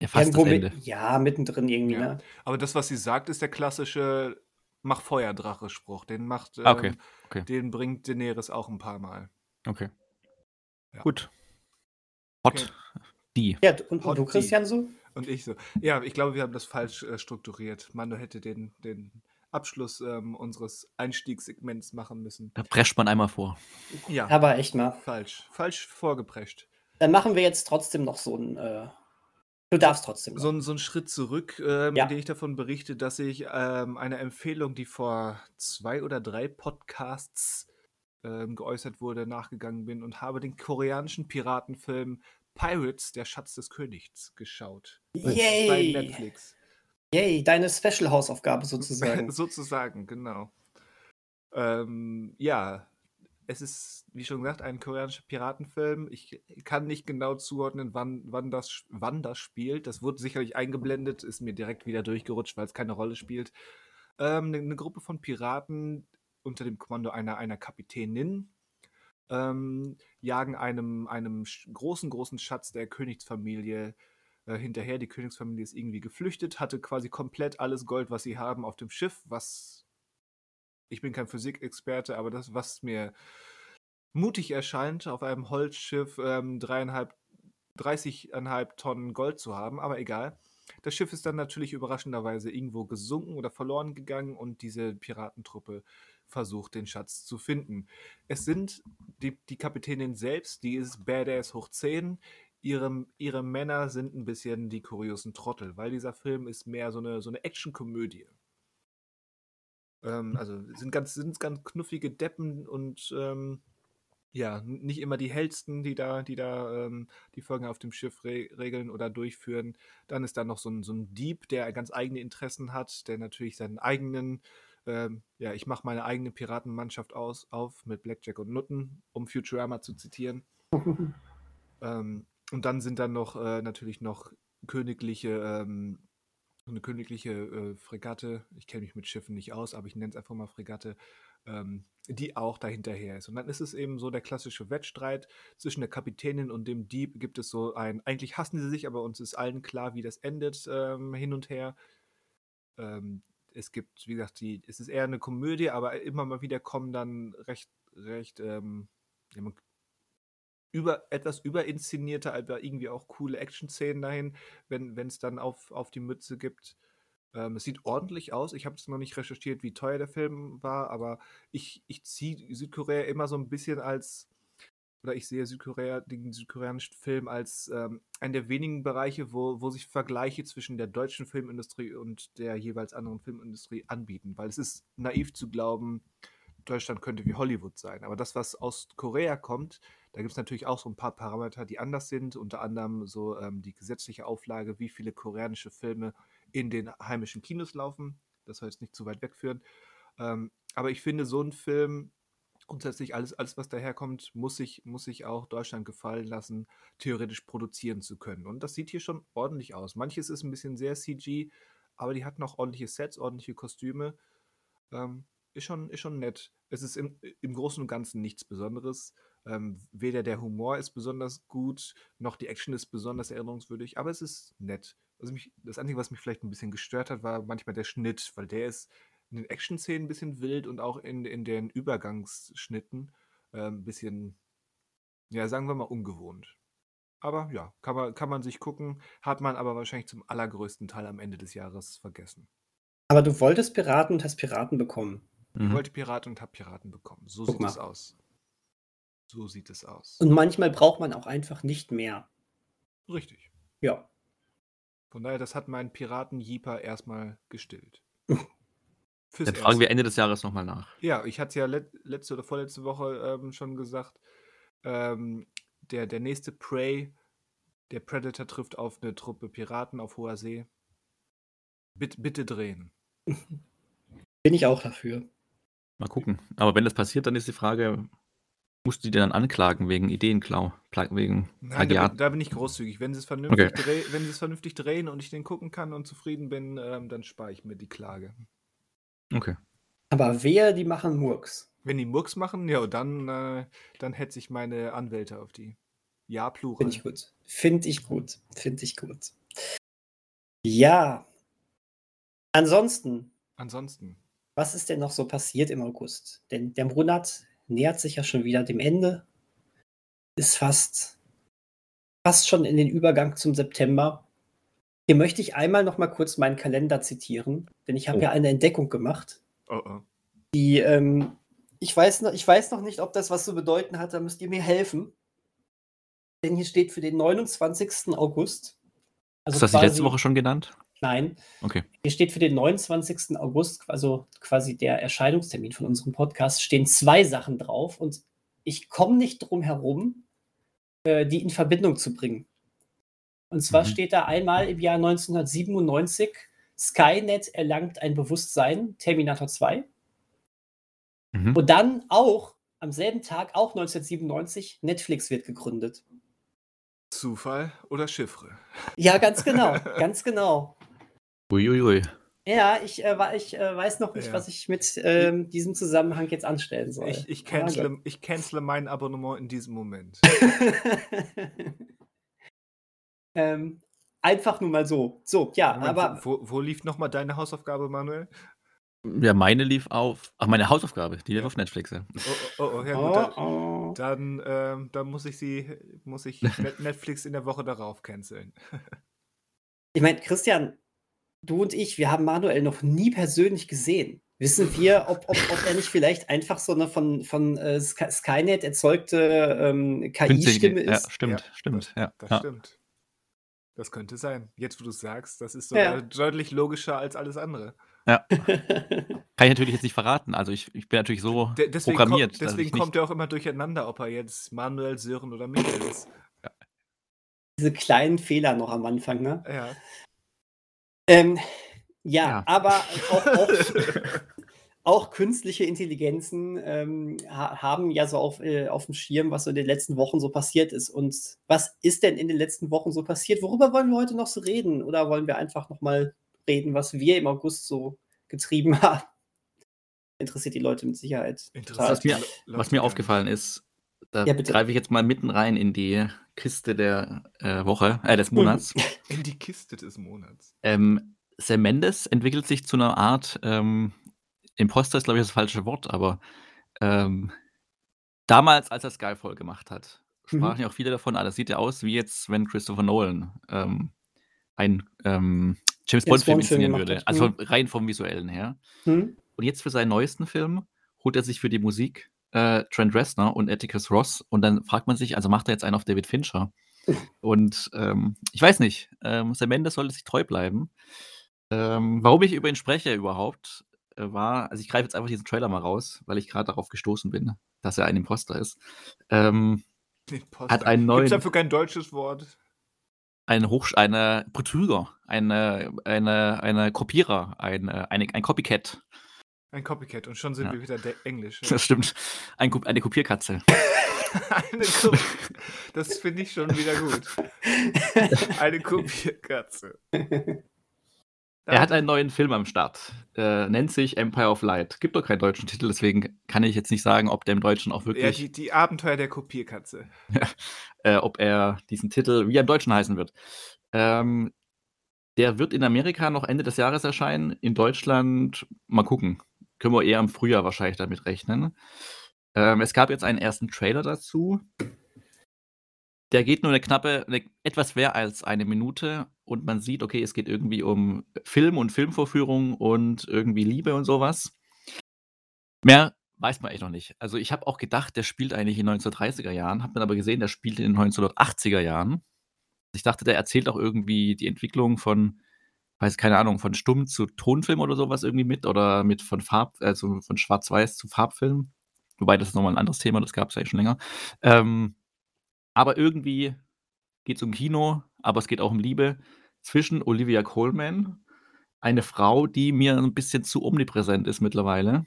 Ja, fast irgendwo das mit, Ende. ja, mittendrin irgendwie, Ja. ne? Aber das, was sie sagt, ist der klassische Mach Feuerdrache-Spruch. Den macht, Ah, okay, ähm, okay. den bringt Daenerys auch ein paar Mal. Okay. Ja. Gut. Hot. Okay. Die. Ja, und, und Hot du. Christian, so? Und ich so. Ja, ich glaube, wir haben das falsch äh, strukturiert. Mando hätte den, den Abschluss ähm, unseres Einstiegssegments machen müssen. Da prescht man einmal vor. Ja, Aber echt mal. falsch. Falsch vorgeprescht. Dann machen wir jetzt trotzdem noch so ein. Äh, du darfst trotzdem. Noch. So, ein- so ein Schritt zurück, ähm, Ja. in dem ich davon berichte, dass ich ähm, eine Empfehlung, die vor zwei oder drei Podcasts ähm, geäußert wurde, nachgegangen bin und habe den koreanischen Piratenfilm Pirates, der Schatz des Königs, geschaut. Bei Yay! Netflix. Yay, deine Special-Hausaufgabe sozusagen. Sozusagen, genau. Ähm, ja, es ist, wie schon gesagt, ein koreanischer Piratenfilm. Ich kann nicht genau zuordnen, wann, wann, das, wann das spielt. Das wurde sicherlich eingeblendet, ist mir direkt wieder durchgerutscht, weil es keine Rolle spielt. Ähm, eine, eine Gruppe von Piraten unter dem Kommando einer, einer Kapitänin ähm, jagen einem, einem großen, großen Schatz der Königsfamilie äh, hinterher. Die Königsfamilie ist irgendwie geflüchtet, hatte quasi komplett alles Gold, was sie haben, auf dem Schiff, was ich bin kein Physikexperte, aber das, was mir mutig erscheint, auf einem Holzschiff ähm, dreieinhalb, 30,5 Tonnen Gold zu haben, aber egal. Das Schiff ist dann natürlich überraschenderweise irgendwo gesunken oder verloren gegangen und diese Piratentruppe versucht, den Schatz zu finden. Es sind die, die Kapitänin selbst, die ist Badass hoch 10. Ihre, ihre Männer sind ein bisschen die kuriosen Trottel, weil dieser Film ist mehr so eine, so eine Actionkomödie. Ähm, also sind ganz, sind ganz knuffige Deppen und ähm, ja, nicht immer die hellsten, die da, die da ähm, die Folgen auf dem Schiff re regeln oder durchführen. Dann ist da noch so ein, so ein Dieb, der ganz eigene Interessen hat, der natürlich seinen eigenen, ähm, ja, ich mache meine eigene Piratenmannschaft aus, auf mit Blackjack und Nutten, um Futurama zu zitieren. Ähm, und dann sind dann noch äh, natürlich noch königliche, ähm, eine königliche äh, Fregatte. Ich kenne mich mit Schiffen nicht aus, aber ich nenne es einfach mal Fregatte. ähm, die auch dahinterher ist. Und dann ist es eben so der klassische Wettstreit zwischen der Kapitänin und dem Dieb. Gibt es so ein, eigentlich hassen sie sich, aber uns ist allen klar, wie das endet, ähm, hin und her. Ähm, es gibt, wie gesagt, die, es ist eher eine Komödie, aber immer mal wieder kommen dann recht, recht, ähm, ja, man, über, etwas überinszenierte, aber irgendwie auch coole Action-Szenen dahin, wenn es dann auf, auf die Mütze gibt. Ähm, es sieht ordentlich aus. Ich habe es noch nicht recherchiert, wie teuer der Film war, aber ich, ich ziehe Südkorea immer so ein bisschen als, oder ich sehe Südkorea, den südkoreanischen Film als ähm, einen der wenigen Bereiche, wo, wo sich Vergleiche zwischen der deutschen Filmindustrie und der jeweils anderen Filmindustrie anbieten. Weil es ist naiv zu glauben, Deutschland könnte wie Hollywood sein. Aber das, was aus Korea kommt, da gibt es natürlich auch so ein paar Parameter, die anders sind. Unter anderem so ähm, die gesetzliche Auflage, wie viele koreanische Filme in den heimischen Kinos laufen. Das soll jetzt nicht zu weit wegführen. Ähm, aber ich finde, so ein Film, grundsätzlich alles, alles was daherkommt, muss sich, muss sich auch Deutschland gefallen lassen, theoretisch produzieren zu können. Und das sieht hier schon ordentlich aus. Manches ist ein bisschen sehr CG, aber die hatten auch ordentliche Sets, ordentliche Kostüme. Ähm, ist, schon, ist schon nett. Es ist im, im Großen und Ganzen nichts Besonderes. Ähm, weder der Humor ist besonders gut, noch die Action ist besonders erinnerungswürdig, aber es ist nett. Also mich, das Einzige, was mich vielleicht ein bisschen gestört hat, war manchmal der Schnitt, weil der ist in den Action-Szenen ein bisschen wild und auch in, in den Übergangsschnitten äh, ein bisschen, ja, sagen wir mal, ungewohnt. Aber ja, kann man, kann man sich gucken, hat man aber wahrscheinlich zum allergrößten Teil am Ende des Jahres vergessen. Aber du wolltest Piraten und hast Piraten bekommen. Ich mhm. wollte Piraten und habe Piraten bekommen. So Guck sieht mal. es aus. So sieht es aus. Und manchmal braucht man auch einfach nicht mehr. Richtig. Ja. Von daher, das hat mein Piraten-Jeeper erstmal gestillt. Dann fragen wir Ende des Jahres nochmal nach. Ja, ich hatte es ja let letzte oder vorletzte Woche ähm, schon gesagt. Ähm, der, der nächste Prey, der Predator trifft auf eine Truppe Piraten auf hoher See. Bitte, bitte drehen. Bin ich auch dafür. Mal gucken. Aber wenn das passiert, dann ist die Frage, musst du die dann anklagen wegen Ideenklau? Wegen Nein, da bin, da bin, ich großzügig. Wenn sie, es vernünftig okay. dreh, wenn sie es vernünftig drehen und ich den gucken kann und zufrieden bin, ähm, dann spare ich mir die Klage. Okay. Aber wer, die machen Murks. Wenn die Murks machen, ja, dann, äh, dann hetze ich meine Anwälte auf die. Ja, Plural. Finde ich gut. Finde ich gut. Finde ich gut. Ja. Ansonsten. Ansonsten. Was ist denn noch so passiert im August? Denn der Monat nähert sich ja schon wieder dem Ende. Ist fast, fast schon in den Übergang zum September. Hier möchte ich einmal noch mal kurz meinen Kalender zitieren, denn ich habe oh. ja eine Entdeckung gemacht. Oh, oh. Die, ähm, ich, weiß noch, ich weiß noch nicht, ob das was zu bedeuten hat, da müsst ihr mir helfen. Denn hier steht für den 29. August. Also Hast du das quasi, letzte Woche schon genannt? Nein. Okay. Hier steht für den 29. August, also quasi der Erscheinungstermin von unserem Podcast, stehen zwei Sachen drauf und ich komme nicht drum herum, äh, die in Verbindung zu bringen. Und zwar mhm. steht da einmal im Jahr 1997, Skynet erlangt ein Bewusstsein, Terminator 2. Mhm. Und dann auch am selben Tag, auch 1997, Netflix wird gegründet. Zufall oder Chiffre? Ja, ganz genau, ganz genau. Uiuiui. Ja, ich, äh, ich äh, weiß noch nicht, ja. was ich mit ähm, diesem Zusammenhang jetzt anstellen soll. Ich, ich, cancele, ich cancele mein Abonnement in diesem Moment. Ähm, einfach nur mal so. So, ja, Moment, aber. Wo, wo lief nochmal deine Hausaufgabe, Manuel? Ja, meine lief auf. Ach, meine Hausaufgabe, die lief auf Netflix. Ja. Oh, oh, oh, ja, gut. Dann, oh, oh. dann, ähm, dann muss ich sie, muss ich Netflix in der Woche darauf canceln. ich meine, Christian, du und ich, wir haben Manuel noch nie persönlich gesehen. Wissen wir, ob, ob, ob er nicht vielleicht einfach so eine von, von äh, Skynet erzeugte ähm, KI-Stimme ist? Ja, stimmt, ja, stimmt. Ja, das ja. stimmt. Das könnte sein. Jetzt, wo du es sagst, das ist ja. deutlich logischer als alles andere. Ja. Kann ich natürlich jetzt nicht verraten. Also ich, ich bin natürlich so De deswegen programmiert. Kommt, deswegen kommt er auch immer durcheinander, ob er jetzt Manuel, Sören oder Michael ist. Ja. Diese kleinen Fehler noch am Anfang, ne? Ja. Ähm, ja, ja, aber auch, auch, auch künstliche Intelligenzen ähm, ha haben ja so auf, äh, auf dem Schirm, was so in den letzten Wochen so passiert ist. Und was ist denn in den letzten Wochen so passiert? Worüber wollen wir heute noch so reden? Oder wollen wir einfach noch mal reden, was wir im August so getrieben haben? interessiert die Leute mit Sicherheit. Interessiert Was mir, was mir aufgefallen ist, da Ja, greife ich jetzt mal mitten rein in die Kiste der äh, Woche, äh, des Monats. In die Kiste des Monats. ähm, Sam Mendes entwickelt sich zu einer Art, ähm, Imposter ist glaube ich das falsche Wort, aber ähm, damals, als er Skyfall gemacht hat, sprachen Mhm. ja auch viele davon, ah, das sieht ja aus wie jetzt, wenn Christopher Nolan ähm, ein ähm, James Bond-Film inszenieren würde. hat. Also Mhm. rein vom Visuellen her. Hm? Und jetzt für seinen neuesten Film holt er sich für die Musik äh, Trent Reznor und Atticus Ross und dann fragt man sich, also macht er jetzt einen auf David Fincher? Und ähm, ich weiß nicht, ähm, Sam Mendes sollte sich treu bleiben. Ähm, warum ich über ihn spreche überhaupt, äh, war, also ich greife jetzt einfach diesen Trailer mal raus, weil ich gerade darauf gestoßen bin, dass er ein Imposter ist. Ähm, Imposter. Hat einen Gibt's neuen- dafür kein deutsches Wort? ein Hochsch eine Betrüger, eine, eine, eine Kopierer, ein, äh, eine, ein Copycat. Ein Copycat. Und schon sind Ja. wir wieder der Englisch. Das stimmt. Ein, eine Kopierkatze. Eine Ko das finde ich schon wieder gut. Eine Kopierkatze. Er hat einen neuen Film am Start. Äh, nennt sich Empire of Light. Gibt doch keinen deutschen Titel, deswegen kann ich jetzt nicht sagen, ob der im Deutschen auch ja, wirklich, die, die Abenteuer der Kopierkatze. äh, ob er diesen Titel wie er im Deutschen heißen wird. Ähm, der wird in Amerika noch Ende des Jahres erscheinen. In Deutschland mal gucken. Können wir eher im Frühjahr wahrscheinlich damit rechnen. Ähm, es gab jetzt einen ersten Trailer dazu. Der geht nur eine knappe, eine, etwas mehr als eine Minute und man sieht, okay, es geht irgendwie um Film und Filmvorführung und irgendwie Liebe und sowas. Mehr weiß man echt noch nicht. Also ich habe auch gedacht, der spielt eigentlich in den 1930er Jahren, habe dann aber gesehen, der spielt in den 1980er Jahren. Ich dachte, der erzählt auch irgendwie die Entwicklung von, weiß keine Ahnung, von Stumm zu Tonfilm oder sowas irgendwie mit oder mit von Farb, also von Schwarz-Weiß zu Farbfilm. Wobei das ist nochmal ein anderes Thema, das gab es ja schon länger. Ähm, aber irgendwie geht es um Kino, aber es geht auch um Liebe zwischen Olivia Colman, eine Frau, die mir ein bisschen zu omnipräsent ist mittlerweile.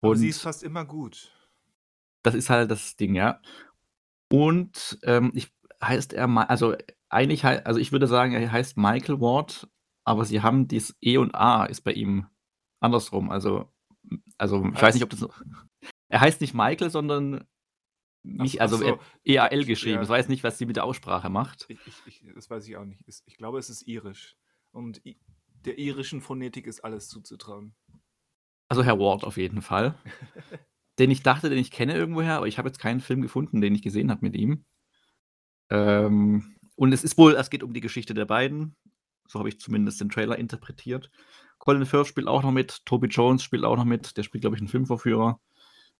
Aber Und sie ist fast immer gut. das ist halt das Ding, ja. Und ähm, ich heißt er, Ma- also eigentlich, hei- also ich würde sagen, er heißt Michael Ward, aber sie haben dieses E und A ist bei ihm andersrum. Also, also ich weiß nicht, ob das. Er heißt nicht Michael, sondern ach also so. EAL geschrieben. Ja. Ich weiß nicht, was sie mit der Aussprache macht. Ich, ich, das weiß ich auch nicht. Ich glaube, es ist irisch. Und der irischen Phonetik ist alles zuzutrauen. Also Herr Ward auf jeden Fall. den ich dachte, den ich kenne irgendwoher, aber ich habe jetzt keinen Film gefunden, den ich gesehen habe mit ihm. Ähm, und es ist wohl, es geht um die Geschichte der beiden. So habe ich zumindest den Trailer interpretiert. Colin Firth spielt auch noch mit, Toby Jones spielt auch noch mit, der spielt, glaube ich, einen Filmvorführer.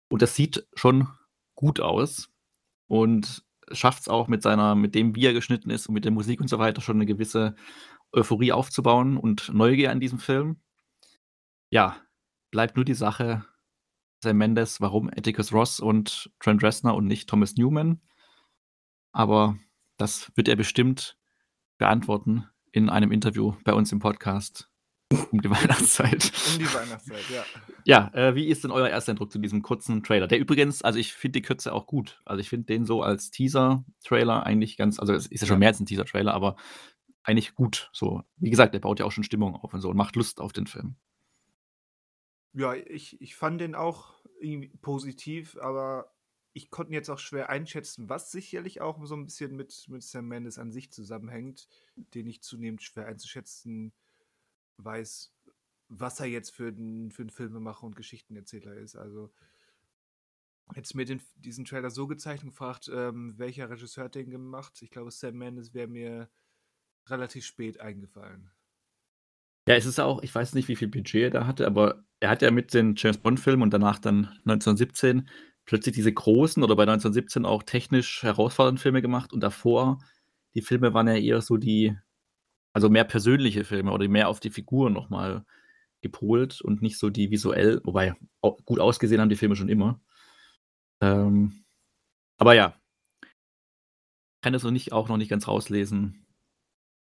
Und das sieht schon gut aus. Und schafft es auch mit seiner, mit dem, wie er geschnitten ist und mit der Musik und so weiter, schon eine gewisse Euphorie aufzubauen und Neugier an diesem Film. Ja, bleibt nur die Sache, Sam Mendes, warum Atticus Ross und Trent Reznor und nicht Thomas Newman. Aber das wird er bestimmt beantworten in einem Interview bei uns im Podcast um die Weihnachtszeit. Um die Weihnachtszeit, ja. Ja, äh, wie ist denn euer erster Eindruck zu diesem kurzen Trailer? Der übrigens, also ich finde die Kürze auch gut. Also ich finde den so als Teaser-Trailer eigentlich ganz, also es ist ja schon mehr als ein Teaser-Trailer, aber eigentlich gut. So, wie gesagt, der baut ja auch schon Stimmung auf und so und macht Lust auf den Film. Ja, ich, ich fand den auch positiv, aber ich konnte jetzt auch schwer einschätzen, was sicherlich auch so ein bisschen mit, mit Sam Mendes an sich zusammenhängt, den ich zunehmend schwer einzuschätzen weiß, was er jetzt für ein, für Filmemacher und Geschichtenerzähler ist. Also jetzt mir den, diesen Trailer so gezeichnet gefragt, ähm, welcher Regisseur hat den gemacht. Ich glaube, Sam Mendes wäre mir relativ spät eingefallen. Ja, es ist auch, ich weiß nicht, wie viel Budget er da hatte, aber er hat ja mit den James Bond-Filmen und danach dann 1917 plötzlich diese großen oder bei 1917 auch technisch herausfordernden Filme gemacht und davor, die Filme waren ja eher so die, also mehr persönliche Filme oder mehr auf die Figuren nochmal gepolt und nicht so die visuell, wobei gut ausgesehen haben die Filme schon immer. Ähm, aber ja, kann das noch nicht, auch noch nicht ganz rauslesen,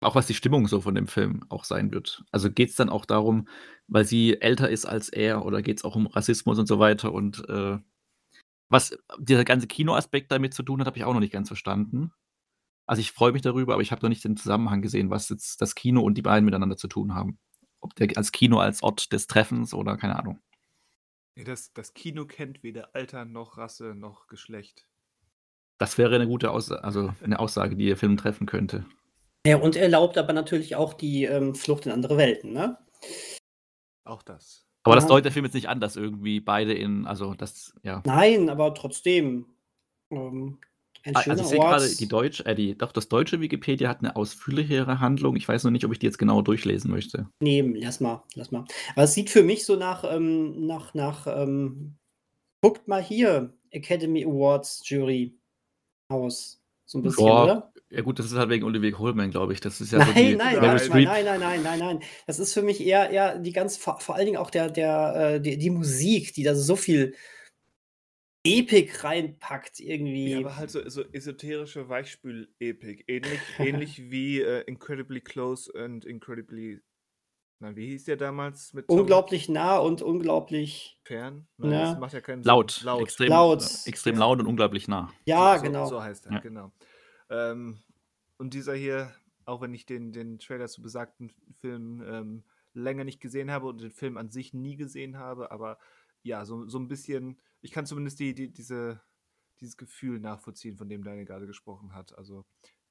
auch was die Stimmung so von dem Film auch sein wird. Also geht es dann auch darum, weil sie älter ist als er oder geht es auch um Rassismus und so weiter und äh, was dieser ganze Kinoaspekt damit zu tun hat, habe ich auch noch nicht ganz verstanden. Also ich freue mich darüber, aber ich habe noch nicht den Zusammenhang gesehen, was jetzt das Kino und die beiden miteinander zu tun haben. Ob der als Kino als Ort des Treffens oder keine Ahnung. Das, das Kino kennt weder Alter noch Rasse noch Geschlecht. Das wäre eine gute Aussage, also eine Aussage, die der Film treffen könnte. Ja, und erlaubt aber natürlich auch die ähm, Flucht in andere Welten, ne? Auch das. Aber das Ja. deutet der Film jetzt nicht an, dass irgendwie beide in, also das, ja. Nein, aber trotzdem. Ähm, ein schöner Also ich sehe gerade, die deutsche, äh, die, doch das deutsche Wikipedia hat eine ausführlichere Handlung. Ich weiß noch nicht, ob ich die jetzt genau durchlesen möchte. Nee, lass mal, lass mal. Aber es sieht für mich so nach, ähm, nach, nach, ähm, guckt mal hier, Academy Awards Jury aus. So ein bisschen, Ja, oder? Ja gut, das ist halt wegen Olivier Coleman, glaube ich. Das ist ja so Nein, die nein, Meryl nein, nein, nein, nein, nein, nein, nein. Das ist für mich eher, eher die ganz, vor, vor allen Dingen auch der, der, äh, die, die Musik, die da so viel Epik reinpackt irgendwie. Ja, aber halt so, so esoterische Weichspül-Epik. Ähnlich, ähnlich wie äh, Incredibly Close und Incredibly. Nein, wie hieß der damals mit Tom unglaublich nah und unglaublich, Fern? Nein, Ja. das macht ja keinen Laut, Sinn. Laut. Extrem, Laut. äh, extrem Ja. laut und unglaublich nah. ja, so, genau. So heißt er, Ja. genau. Ähm, und dieser hier, auch wenn ich den, den Trailer zu besagten Film ähm, länger nicht gesehen habe und den Film an sich nie gesehen habe, aber ja, so, so ein bisschen, ich kann zumindest die, die, diese, dieses Gefühl nachvollziehen, von dem Daniel gerade gesprochen hat. Also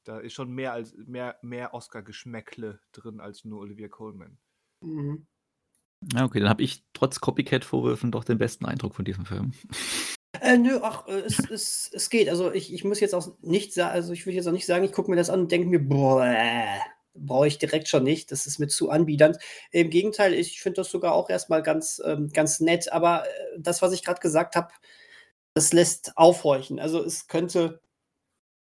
da ist schon mehr als mehr, mehr Oscar-Geschmäckle drin als nur Olivia Colman. Mhm. Ja, okay, dann habe ich trotz Copycat-Vorwürfen doch den besten Eindruck von diesem Film. Äh, nö, ach, äh, es, es, es geht. Also ich, ich muss jetzt auch nicht sagen, also ich will jetzt auch nicht sagen, ich gucke mir das an und denke mir, boah, brauche ich direkt schon nicht. Das ist mir zu anbiedernd. Im Gegenteil, ich finde das sogar auch erstmal ganz, ähm, ganz nett. Aber äh, das, was ich gerade gesagt habe, das lässt aufhorchen. Also es könnte,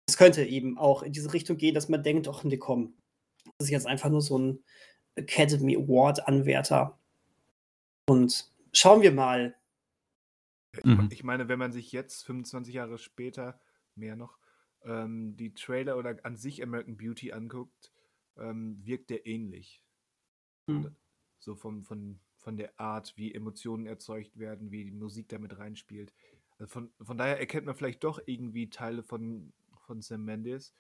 es könnte eben auch in diese Richtung gehen, dass man denkt, ach nee, komm, das ist jetzt einfach nur so ein Academy Award Anwärter. Und schauen wir mal. Ich Mhm. Ich meine, wenn man sich jetzt 25 Jahre später, mehr noch, ähm, die Trailer oder an sich American Beauty anguckt, ähm, wirkt der ähnlich. Hm. So vom, von, von der Art, wie Emotionen erzeugt werden, wie die Musik damit reinspielt. Also von, von daher erkennt man vielleicht doch irgendwie Teile von, von Sam Mendes.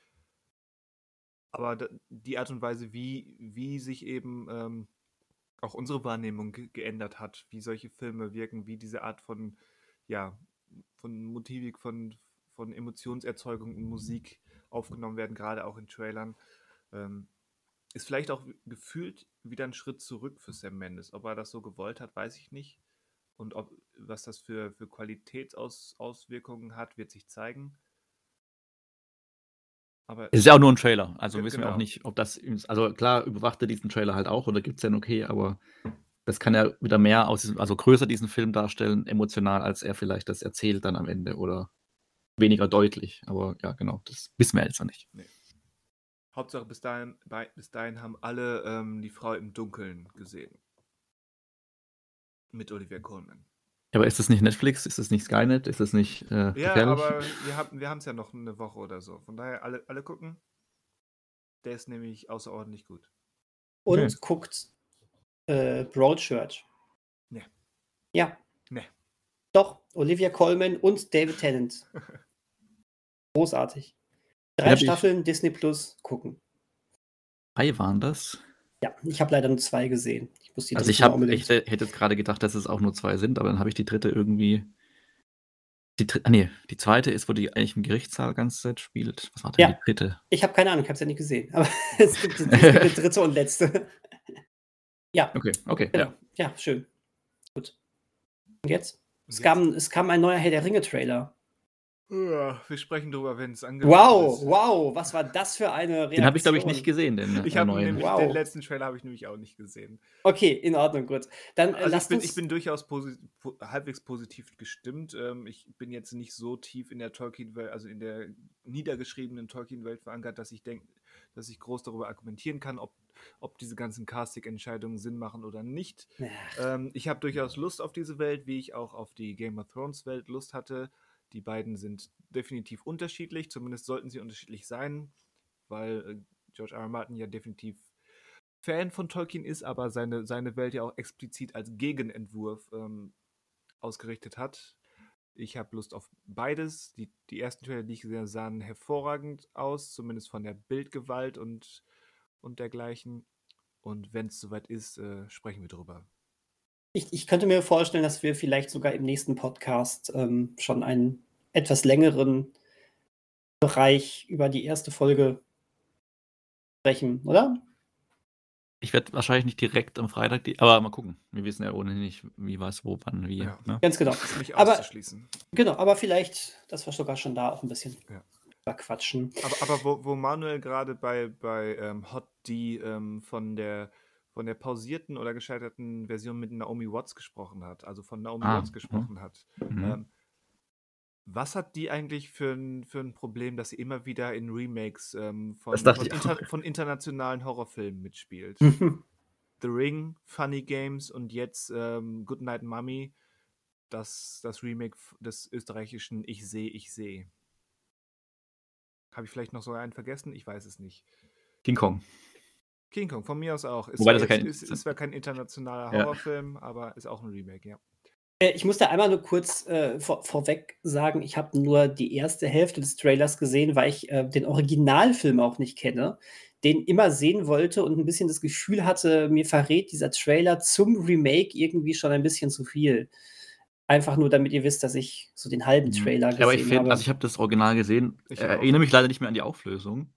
Aber da, die Art und Weise, wie, wie sich eben ähm, auch unsere Wahrnehmung ge geändert hat, wie solche Filme wirken, wie diese Art von, ja, von Motivik, von, von Emotionserzeugung in Musik aufgenommen werden, gerade auch in Trailern, ähm, ist vielleicht auch gefühlt wieder ein Schritt zurück für Sam Mendes. Ob er das so gewollt hat, weiß ich nicht. Und ob, was das für, für Qualitätsauswirkungen hat, wird sich zeigen. Aber Es ist ja auch nur ein Trailer, also Ge- wissen wir auch genau. nicht, ob das, also klar, überwacht er diesen Trailer halt auch oder gibt es ja ein okay, aber das kann ja wieder mehr aus diesem, also größer diesen Film darstellen, emotional, als er vielleicht das erzählt dann am Ende oder weniger deutlich. Aber ja, genau, das wissen wir jetzt noch nicht. Hauptsache bis dahin, bei, bis dahin haben alle ähm, die Frau im Dunkeln gesehen. Mit Olivia Colman. Ja, aber ist das nicht Netflix? Ist das nicht Skynet? Ist das nicht äh, Ja, gefährlich? aber wir haben wir es ja noch eine Woche oder so. Von daher alle, alle gucken. Der ist nämlich außerordentlich gut. Und Okay. guckt äh, Broadchurch. Nee. Ja. Nee. Doch, Olivia Colman und David Tennant. Großartig. Drei hab ich- Staffeln Disney Plus gucken. Drei waren das? Ja, ich habe leider nur zwei gesehen. Ich muss die Also ich unbedingt- ich hätte jetzt gerade gedacht, dass es auch nur zwei sind, aber dann habe ich die dritte irgendwie. Die dritte, ah, nee, die zweite ist, wo die eigentlich im Gerichtssaal ganz Zeit spielt. Was war denn Ja. die dritte? Ich habe keine Ahnung, ich habe es ja nicht gesehen. Aber es gibt, es gibt eine dritte und letzte. Ja, Okay, okay, genau. ja. Ja. schön. Gut. Und jetzt? Und Es jetzt- kam, es kam ein neuer Herr der Ringe-Trailer. Ja, wir sprechen drüber, wenn es angekündigt Wow, ist. wow, was war das für eine Reaktion? Den habe ich, glaube ich, nicht gesehen, den Ich äh, habe neuen. nämlich Wow. den letzten Trailer habe ich nämlich auch nicht gesehen. Okay, in Ordnung, gut. Dann äh, Also ich lasst bin, uns. ich bin durchaus posi po halbwegs positiv gestimmt. Ähm, ich bin jetzt nicht so tief in der Tolkien-Welt, also in der niedergeschriebenen Tolkien-Welt verankert, dass ich denke, dass ich groß darüber argumentieren kann, ob, ob diese ganzen Casting-Entscheidungen Sinn machen oder nicht. Ähm, ich habe durchaus Lust auf diese Welt, wie ich auch auf die Game of Thrones Welt Lust hatte. Die beiden sind definitiv unterschiedlich, zumindest sollten sie unterschiedlich sein, weil äh, George R. R. Martin ja definitiv Fan von Tolkien ist, aber seine, seine Welt ja auch explizit als Gegenentwurf ähm, ausgerichtet hat. Ich habe Lust auf beides. Die, die ersten Trailer, die ich gesehen habe, sahen hervorragend aus, zumindest von der Bildgewalt und, und dergleichen. Und wenn es soweit ist, äh, sprechen wir drüber. Ich, ich könnte mir vorstellen, dass wir vielleicht sogar im nächsten Podcast ähm, schon einen etwas längeren Bereich über die erste Folge sprechen, oder? Ich werde wahrscheinlich nicht direkt am Freitag, die, aber mal gucken. Wir wissen ja ohnehin nicht, wie was, wo, wann, wie. Ja. Ne? Ganz genau. Nicht Aber- auszuschließen. Genau, aber vielleicht, dass wir sogar schon da auch ein bisschen Ja. quatschen. Aber, aber wo, wo Manuel gerade bei, bei ähm, Hot D ähm, von der von der pausierten oder gescheiterten Version mit Naomi Watts gesprochen hat, also von Naomi Ah, Watts mhm. gesprochen hat. Mhm. Ähm, was hat die eigentlich für ein, für ein Problem, dass sie immer wieder in Remakes ähm, von, von, inter, von internationalen Horrorfilmen mitspielt? The Ring, Funny Games und jetzt ähm, Goodnight Mommy, das, das Remake des österreichischen Ich sehe, ich sehe. Habe ich vielleicht noch so einen vergessen? Ich weiß es nicht. King Kong. King Kong, von mir aus auch. Ist, Wobei das ja jetzt- kein- ist, ist zwar kein internationaler Ja. Horrorfilm, aber ist auch ein Remake, ja. Äh, Ich muss da einmal nur kurz äh, vor, vorweg sagen, ich habe nur die erste Hälfte des Trailers gesehen, weil ich äh, den Originalfilm auch nicht kenne, den immer sehen wollte und ein bisschen das Gefühl hatte, mir verrät dieser Trailer zum Remake irgendwie schon ein bisschen zu viel. Einfach nur, damit ihr wisst, dass ich so den halben Trailer gesehen Ja, aber ich finde, habe. also ich habe das Original gesehen, Ich äh, erinnere mich leider nicht mehr an die Auflösung.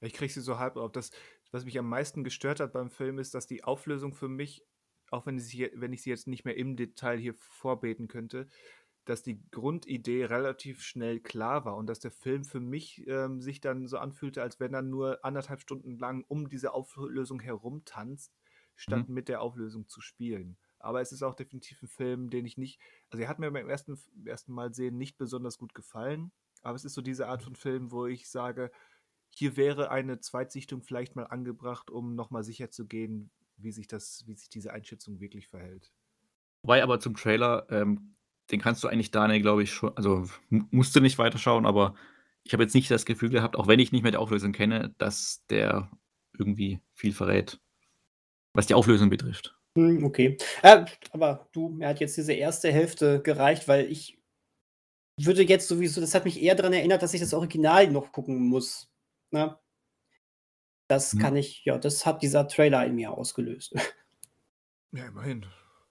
Ich kriege sie so halb auf. Das, was mich am meisten gestört hat beim Film, ist, dass die Auflösung für mich, auch wenn ich sie, wenn ich sie jetzt nicht mehr im Detail hier vorbeten könnte, dass die Grundidee relativ schnell klar war und dass der Film für mich ähm, sich dann so anfühlte, als wenn er nur anderthalb Stunden lang um diese Auflösung herumtanzt, statt mit der Auflösung zu spielen. Aber es ist auch definitiv ein Film, den ich nicht, also er hat mir beim ersten, ersten Mal sehen nicht besonders gut gefallen, aber es ist so diese Art von Film, wo ich sage, hier wäre eine Zweitsichtung vielleicht mal angebracht, um nochmal sicher zu gehen, wie sich das, wie sich diese Einschätzung wirklich verhält. Wobei aber zum Trailer, ähm, den kannst du eigentlich Daniel, glaube ich, schon, also musst du nicht weiterschauen, aber ich habe jetzt nicht das Gefühl gehabt, auch wenn ich nicht mehr die Auflösung kenne, dass der irgendwie viel verrät, was die Auflösung betrifft. Hm, okay. Äh, aber du, mir hat jetzt diese erste Hälfte gereicht, weil ich würde jetzt sowieso, das hat mich eher daran erinnert, dass ich das Original noch gucken muss. Ne? Das Mhm. kann ich, ja, das hat dieser Trailer in mir ausgelöst. Ja, immerhin.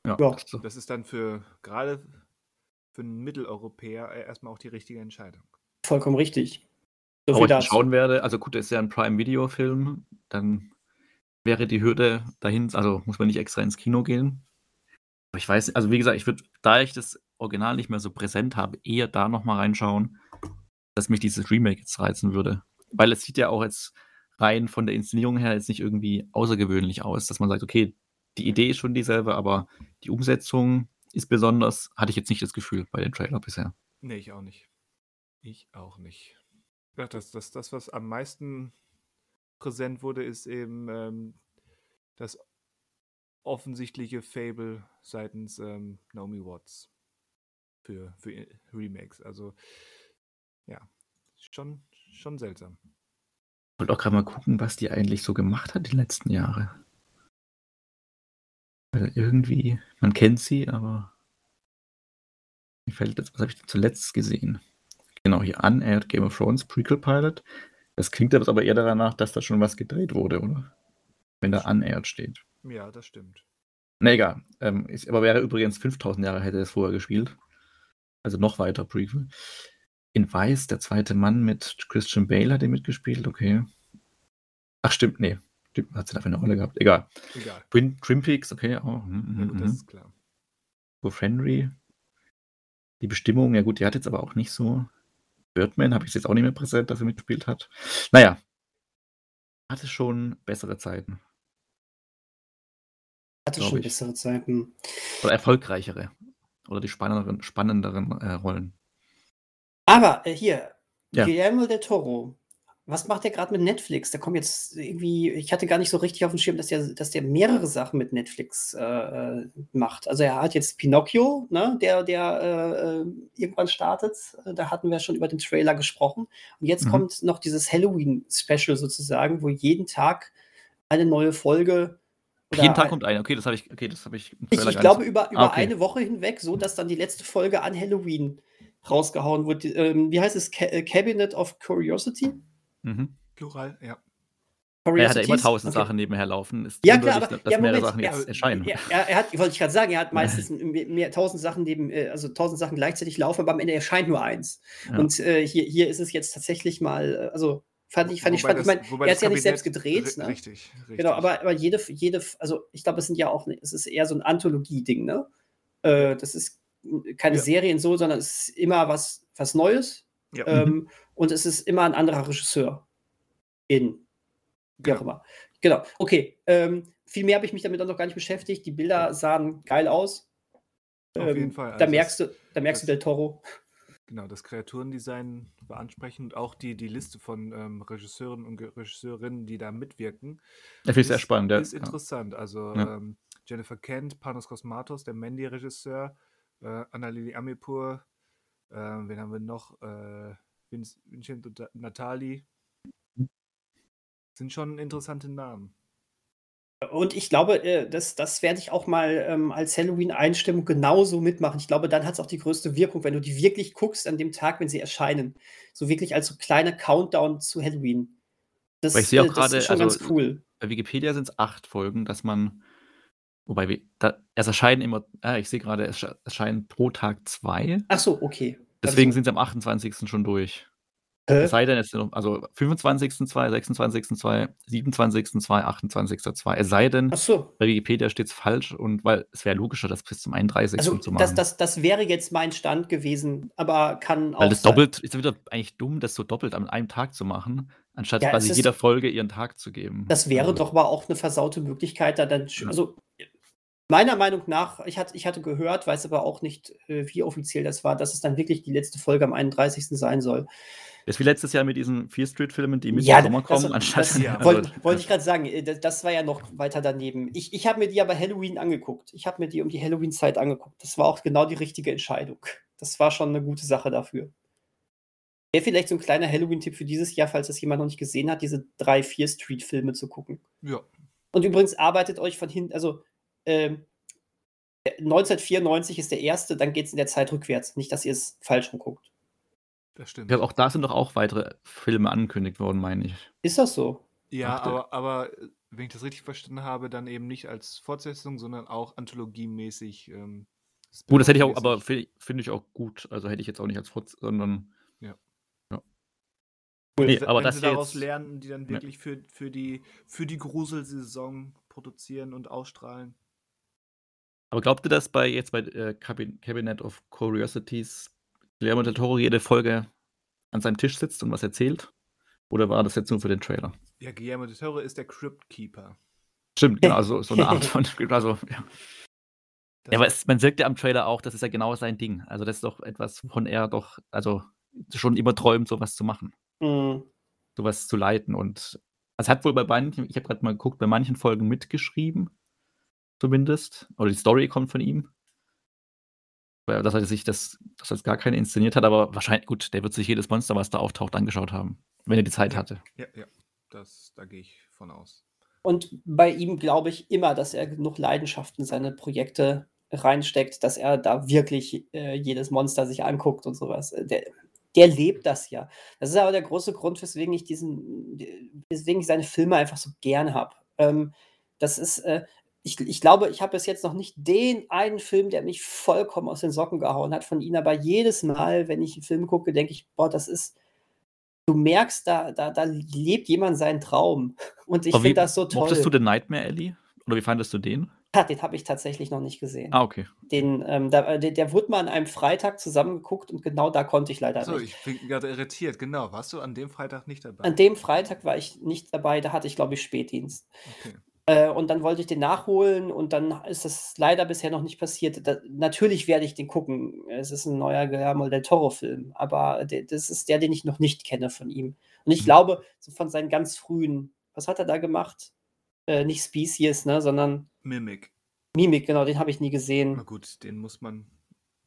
Ja, Ja. das ist. Das dann für gerade für einen Mitteleuropäer äh, erstmal auch die richtige Entscheidung. Vollkommen richtig. So Aber viel ich dazu. schauen werde, also gut, das ist ja ein Prime-Video-Film, dann wäre die Hürde dahin, also muss man nicht extra ins Kino gehen. Aber ich weiß, also wie gesagt, ich würde, da ich das Original nicht mehr so präsent habe, eher da nochmal reinschauen, dass mich dieses Remake jetzt reizen würde. Weil es sieht ja auch jetzt rein von der Inszenierung her jetzt nicht irgendwie außergewöhnlich aus, dass man sagt, okay, die Idee ist schon dieselbe, aber die Umsetzung ist besonders, hatte ich jetzt nicht das Gefühl bei dem Trailer bisher. Nee, ich auch nicht. Ich auch nicht. Ja, das, das, das, was am meisten präsent wurde, ist eben ähm, das offensichtliche Fable seitens ähm, Naomi Watts für, für Remakes. Also, ja, schon, schon seltsam. Ich wollte auch gerade mal gucken, was die eigentlich so gemacht hat die letzten Jahre. Weil irgendwie, man kennt sie, aber mir fällt jetzt, was habe ich denn zuletzt gesehen? Genau, hier Unaired Game of Thrones Prequel Pilot. Das klingt jetzt aber eher danach, dass da schon was gedreht wurde, oder? Wenn da Unaired steht. Ja, das stimmt. Na egal. Ähm, ist, aber wäre übrigens 5000 Jahre hätte es vorher gespielt. Also noch weiter Prequel. In Weiß, der zweite Mann mit Christian Bale hat er mitgespielt, okay. Ach, stimmt, nee. Stimmt, hat sie dafür eine Rolle gehabt. Egal. Egal. Twin, Twin Peaks, okay. Oh, hm, Ja, hm, gut, hm. das ist klar. Wolf Henry. Die Bestimmung, ja gut, die hat jetzt aber auch nicht so. Birdman habe ich jetzt auch nicht mehr präsent, dass er mitgespielt hat. Naja. Hatte schon bessere Zeiten. Hatte schon ich. bessere Zeiten. Oder erfolgreichere. Oder die spannenderen, spannenderen äh, Rollen. Aber äh, hier, Ja. Guillermo del Toro. Was macht der gerade mit Netflix? Da kommt jetzt irgendwie, ich hatte gar nicht so richtig auf dem Schirm, dass der, dass der mehrere Sachen mit Netflix äh, äh, macht. Also er hat jetzt Pinocchio, ne, der, der äh, äh, irgendwann startet. Da hatten wir schon über den Trailer gesprochen. Und jetzt Mhm. kommt noch dieses Halloween-Special sozusagen, wo jeden Tag eine neue Folge. oder Jeden Tag kommt eine. Okay, das habe ich, okay, das habe ich ich, ich glaube, über, über Ah, okay. eine Woche hinweg, so dass dann die letzte Folge an Halloween rausgehauen wird. Die, Ähm, wie heißt es? Ca äh, Cabinet of Curiosity? Mhm. Plural, ja. Er hat ja immer tausend Okay. Sachen nebenher laufen. Ist Ja, klar, aber dass ja, mehrere Moment, Sachen jetzt erscheinen. Er, er, er hat, wollte ich gerade sagen, er hat meistens mehr, mehr tausend Sachen neben, äh, also tausend Sachen gleichzeitig laufen, aber am Ende erscheint nur eins. Ja. Und äh, hier, hier ist es jetzt tatsächlich mal, äh, also fand ich, fand ich, Wobei fand, ich das- meine, er das hat ja nicht selbst gedreht, ne? Richtig, richtig. Genau, aber, aber jede, jede, also ich glaube, es sind ja auch, es ist eher so ein Anthologie-Ding, ne? Äh, das ist keine Ja. Serien so, sondern es ist immer was, was Neues. Ja. Ähm, und es ist immer ein anderer Regisseur. In. Wie auch Genau. immer. Genau. Okay. Ähm, viel mehr habe ich mich damit auch noch gar nicht beschäftigt. Die Bilder sahen geil aus. Auf Ähm, jeden Fall. Da Also merkst das- du, da merkst du das- Del Toro. Genau, das Kreaturendesign war ansprechend. Auch die, die Liste von ähm, Regisseuren und Regisseurinnen, die da mitwirken, Ich finde es sehr ist- spannend. Ja. ist interessant. Also Ja. ähm, Jennifer Kent, Panos Kosmatos, der Mandy-Regisseur, äh, Annalili Amirpur, äh, wen haben wir noch? Äh, Vinc Vincenzo Da- Natali. Sind schon interessante Namen. Und ich glaube, äh, das, das werde ich auch mal ähm, als Halloween-Einstimmung genauso mitmachen. Ich glaube, dann hat es auch die größte Wirkung, wenn du die wirklich guckst an dem Tag, wenn sie erscheinen. So wirklich als so kleiner Countdown zu Halloween. Das, Aber ich sehe auch äh, das gerade, ist schon also- ganz cool. Bei Wikipedia sind es acht Folgen, dass man. Wobei, wir- da, es erscheinen immer. Ah, ich sehe gerade, es sche- erscheinen pro Tag zwei. Ach so, okay. Deswegen Also, sind sie am 28. schon durch. hä? Es sei denn, es sind also 25.2, 26.2, 27.2, 28.2. Es sei denn, Ach so. bei Wikipedia steht es falsch und weil es wäre logischer, das bis zum 31. Also, zu machen. das, das, das wäre jetzt mein Stand gewesen, aber kann auch. weil das sein- doppelt, ist wieder eigentlich dumm, das so doppelt an einem Tag zu machen, anstatt Ja, quasi jeder Folge ihren Tag zu geben. Das wäre Also, doch mal auch eine versaute Möglichkeit, da dann. Ja. Also, meiner Meinung nach, ich hatte, ich hatte gehört, weiß aber auch nicht, äh, wie offiziell das war, dass es dann wirklich die letzte Folge am 31. sein soll. Das ist wie letztes Jahr mit diesen Fear Street-Filmen, die mit Ja, im Sommer kommen, das- anstatt. das ja, Wollte wollte ich gerade sagen, äh, das, das war ja noch weiter daneben. Ich, ich habe mir die aber Halloween angeguckt. Ich habe mir die um die Halloween-Zeit angeguckt. Das war auch genau die richtige Entscheidung. Das war schon eine gute Sache dafür. Wäre vielleicht so ein kleiner Halloween-Tipp für dieses Jahr, falls das jemand noch nicht gesehen hat, diese drei Fear Street-Filme zu gucken. Ja, Und übrigens arbeitet euch von hinten, also ähm, 1994 ist der erste, dann geht es in der Zeit rückwärts. Nicht, dass ihr es falsch rumguckt. das Ich stimmt. glaube, auch da sind doch auch weitere Filme angekündigt worden, meine ich. Ist das so? Ja, aber, aber wenn ich das richtig verstanden habe, dann eben nicht als Fortsetzung, sondern auch anthologiemäßig. Ähm, Gut, das hätte ich auch, aber finde ich auch gut. Also hätte ich jetzt auch nicht als Fotz, sondern. Ja. ja. Cool. Nee, Wenn- aber wenn das sie daraus jetzt- lernen, die dann Ja. wirklich für, für, die, für die Gruselsaison produzieren und ausstrahlen. Aber glaubt ihr, dass bei jetzt bei äh, Cabin Cabinet of Curiosities Guillermo del Toro jede Folge an seinem Tisch sitzt und was erzählt? Oder war das jetzt nur für den Trailer? Ja, Guillermo del Toro ist der Crypt Keeper. Stimmt, genau, also so eine Art von. Also, ja. Das ja, aber es, man wirkt ja am Trailer auch, das ist ja genau sein Ding. Also, das ist doch etwas, wovon er doch, also schon immer träumt, sowas zu machen, Mhm. sowas zu leiten. Und es hat wohl bei manchen, ich habe gerade mal geguckt, bei manchen Folgen mitgeschrieben, zumindest. Oder die Story kommt von ihm. Weil- Dass er sich das, dass er jetzt gar keine inszeniert hat, aber wahrscheinlich, gut, der wird sich jedes Monster, was da auftaucht, angeschaut haben, wenn er die Zeit Ja. hatte. ja, ja, das, da gehe ich von aus. Und bei ihm glaube ich immer, dass er genug Leidenschaft in seine Projekte reinsteckt, dass er da wirklich äh, jedes Monster sich anguckt und sowas. Äh, Der, der lebt das ja. Das ist aber der große Grund, weswegen ich diesen, weswegen ich seine Filme einfach so gern habe. Ähm, das ist, äh, ich, ich glaube, ich habe bis jetzt noch nicht den einen Film, der mich vollkommen aus den Socken gehauen hat von ihm, aber jedes Mal, wenn ich einen Film gucke, denke ich, boah, das ist, du merkst, da, da, da lebt jemand seinen Traum. Und ich finde das so toll. Mochtest du den Nightmare Alley? Oder wie fandest du den? Ja, den habe ich tatsächlich noch nicht gesehen. Ah, okay. Den, ähm, da, äh, der, der wurde mal an einem Freitag zusammengeguckt und genau da konnte ich leider So, nicht. ich bin gerade irritiert. Genau, warst du an dem Freitag nicht dabei? An dem Freitag war ich nicht dabei, da hatte ich, glaube ich, Spätdienst. Okay. Äh, und dann wollte ich den nachholen und dann ist das leider bisher noch nicht passiert. Da, natürlich werde ich den gucken. Es ist ein neuer Guillermo del Toro-Film, aber der, das ist der, den ich noch nicht kenne von ihm. Und ich Mhm. glaube, so von seinen ganz frühen, was hat er da gemacht? Äh, nicht Species, ne, sondern Mimic. Mimik, genau, den habe ich nie gesehen. Na gut, den muss man.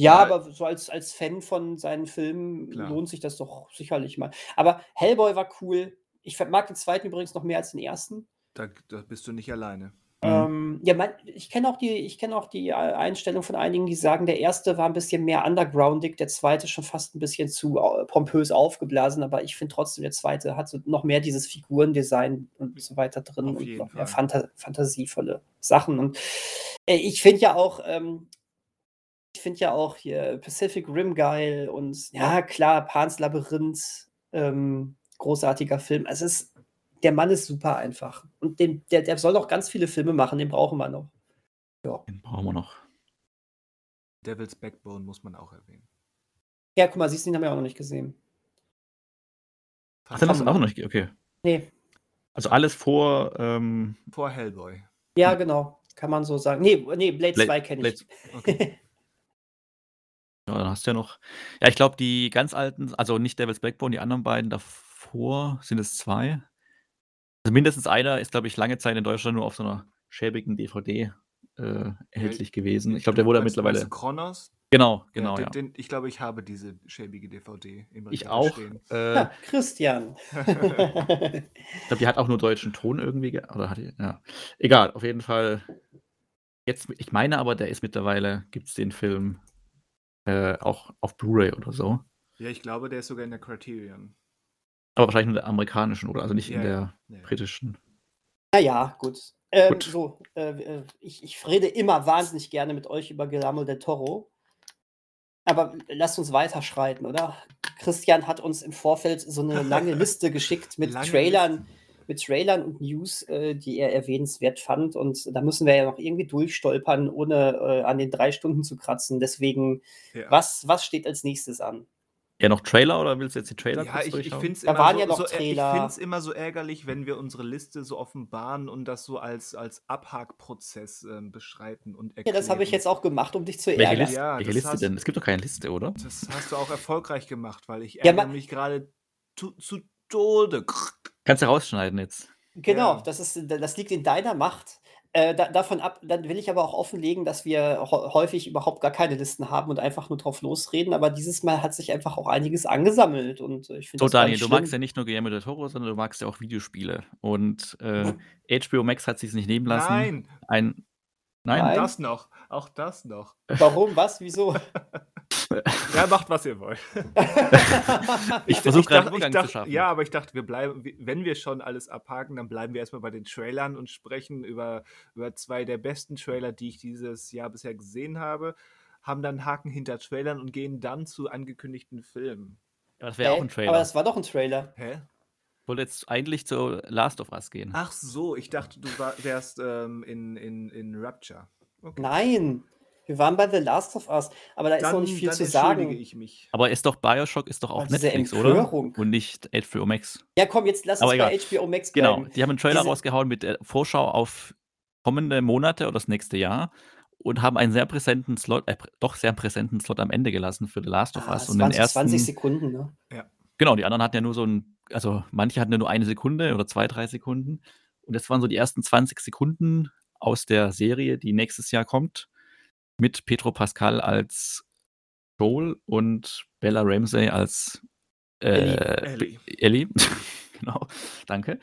Ja, Ja. aber so als, als Fan von seinen Filmen Klar. lohnt sich das doch sicherlich mal. Aber Hellboy war cool. Ich mag den zweiten übrigens noch mehr als den ersten. Da, da bist du nicht alleine. Ähm, ja, mein, ich kenne auch, die, ich kenn auch die äh, Einstellung von einigen, die sagen, der erste war ein bisschen mehr undergroundig, der zweite schon fast ein bisschen zu pompös aufgeblasen, aber ich finde trotzdem, der zweite hat so noch mehr dieses Figurendesign und so weiter drin Auf und jeden noch mehr Fall. Fanta fantasievolle Sachen. Und äh, ich finde ja auch, ähm, ich finde ja auch hier Pacific Rim geil und ja, klar, Pans Labyrinth, ähm, großartiger Film. Also es ist, der Mann ist super einfach. Und den, der, der soll noch ganz viele Filme machen, den brauchen wir noch. Den brauchen wir noch. Devil's Backbone muss man auch erwähnen. Ja, guck mal, siehst du, den haben wir auch noch nicht gesehen. Ach, dann hast du auch noch nicht. Okay. Nee, Also alles vor. Ähm, Vor Hellboy. ja, genau. Kann man so sagen. Nee, nee Blade Blade- 2 kenne ich. Okay. ja, dann hast du ja noch. Ja, ich glaube, die ganz alten, also nicht Devil's Backbone, die anderen beiden davor sind es zwei. Also mindestens einer ist, glaube ich, lange Zeit in Deutschland nur auf so einer schäbigen DVD äh, erhältlich gewesen. Ich glaube, der wurde Meinst- mittlerweile. meinst Kronos? Genau, genau, den, ja. Den, ich glaube, ich habe diese schäbige DVD im Ich auch. stehen. Äh, Ja, Christian. Ich glaube, die hat auch nur deutschen Ton irgendwie. ge- Oder hat die, ja. Egal, auf jeden Fall. Jetzt, ich meine aber, der ist mittlerweile, gibt es den Film äh, auch auf Blu-ray oder so. ja, ich glaube, der ist sogar in der Criterion. Aber wahrscheinlich nur der amerikanischen, oder? Also nicht Ja, in der ja. Ja. britischen. naja, gut. Ähm, Gut. So, äh, äh, ich, ich rede immer wahnsinnig gerne mit euch über Guillermo del Toro. Aber lasst uns weiterschreiten, oder? Christian hat uns im Vorfeld so eine lange Liste geschickt mit Lange Trailern, Listen. mit Trailern und News, äh, die er erwähnenswert fand. Und da müssen wir ja noch irgendwie durchstolpern, ohne äh, an den drei Stunden zu kratzen. Deswegen, Ja. was, was steht als nächstes an? Ja, noch Trailer oder willst du jetzt die Trailer Ja, ich, ich finde es Da immer, waren so, ja noch so, Trailer. ich find's immer so ärgerlich, wenn wir unsere Liste so offenbaren und das so als, als Abhakprozess ähm, beschreiten und Ja, erklären. das habe ich jetzt auch gemacht, um dich zu Welche ärgern. Liste, Ja, welche Liste hast- denn? Es gibt doch keine Liste, oder? Das hast du auch erfolgreich gemacht, weil ich Ja, ärgere ma- mich gerade zu, zu Tode. Kannst du rausschneiden jetzt. Genau, Ja. das, ist, das liegt in deiner Macht. Äh, da, davon ab, dann will ich aber auch offenlegen, dass wir hä- häufig überhaupt gar keine Listen haben und einfach nur drauf losreden. Aber dieses Mal hat sich einfach auch einiges angesammelt und äh, ich finde So, das Daniel, du schlimm. magst ja nicht nur Guillermo del Toro, sondern du magst ja auch Videospiele. Und äh, HBO Max hat sich nicht nehmen lassen. Nein, Ein. Nein? Nein. das noch. Auch das noch. Warum? Was? Wieso? Ja, macht, was ihr wollt. Ich versuche gerade dachte- Übergang dachte, zu schaffen. Ja, aber ich dachte, wir bleiben, wenn wir schon alles abhaken, dann bleiben wir erstmal bei den Trailern und sprechen über, über zwei der besten Trailer, die ich dieses Jahr bisher gesehen habe. Haben dann Haken hinter Trailern und gehen dann zu angekündigten Filmen. Ja, das wäre auch ein Trailer. Aber das war doch ein Trailer. Hä? Ich wollte jetzt eigentlich zu Last of Us gehen. Ach so, ich dachte, du war, wärst ähm, in, in, in Rapture. Okay. Nein, wir waren bei The Last of Us, aber da ist noch nicht viel dann zu sagen. ich mich. Aber ist doch Bioshock ist doch auch Aber diese Netflix, oder? Und nicht HBO Max. Ja, komm, jetzt lass Aber uns bei. HBO Max Genau, bleiben. die haben einen Trailer Diese- rausgehauen mit der Vorschau auf kommende Monate oder das nächste Jahr und haben einen sehr präsenten Slot, äh, doch sehr präsenten Slot am Ende gelassen für The Last of Ah, Us. und den 20, ersten, 20 Sekunden, ne? Genau, die anderen hatten ja nur so ein, also manche hatten ja nur eine Sekunde oder zwei, drei Sekunden. Und das waren so die ersten 20 Sekunden aus der Serie, die nächstes Jahr kommt, mit Pedro Pascal als Joel und Bella Ramsey als äh, Ellie. Ellie. genau, danke.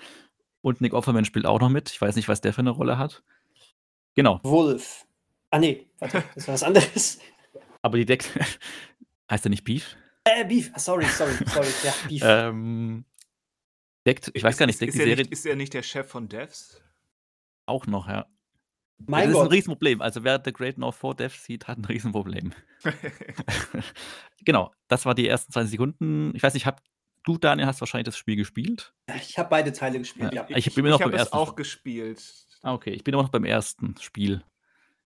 Und Nick Offerman spielt auch noch mit. Ich weiß nicht, was der für eine Rolle hat. Genau, Wolf. Ah, nee, warte, das war was anderes. aber die deckt. heißt er nicht Beef? Äh, Beef. Ah, sorry, sorry, sorry. Ja, Beef. Ähm, deckt, ich weiß gar nicht, ist, deckt ist, die er Serie nicht, ist er nicht der Chef von Devs? auch noch, ja. Mein das ist ein Gott. Riesenproblem. Also wer The Great North 4 Dev sieht, hat ein Riesenproblem. genau, das war die ersten 20 Sekunden. Ich weiß nicht, hab, du, Daniel, hast wahrscheinlich das Spiel gespielt. Ich habe beide Teile gespielt, ja. Ich bin mir noch ich beim habe es ersten. auch gespielt. Ah, okay, ich bin immer noch beim ersten Spiel.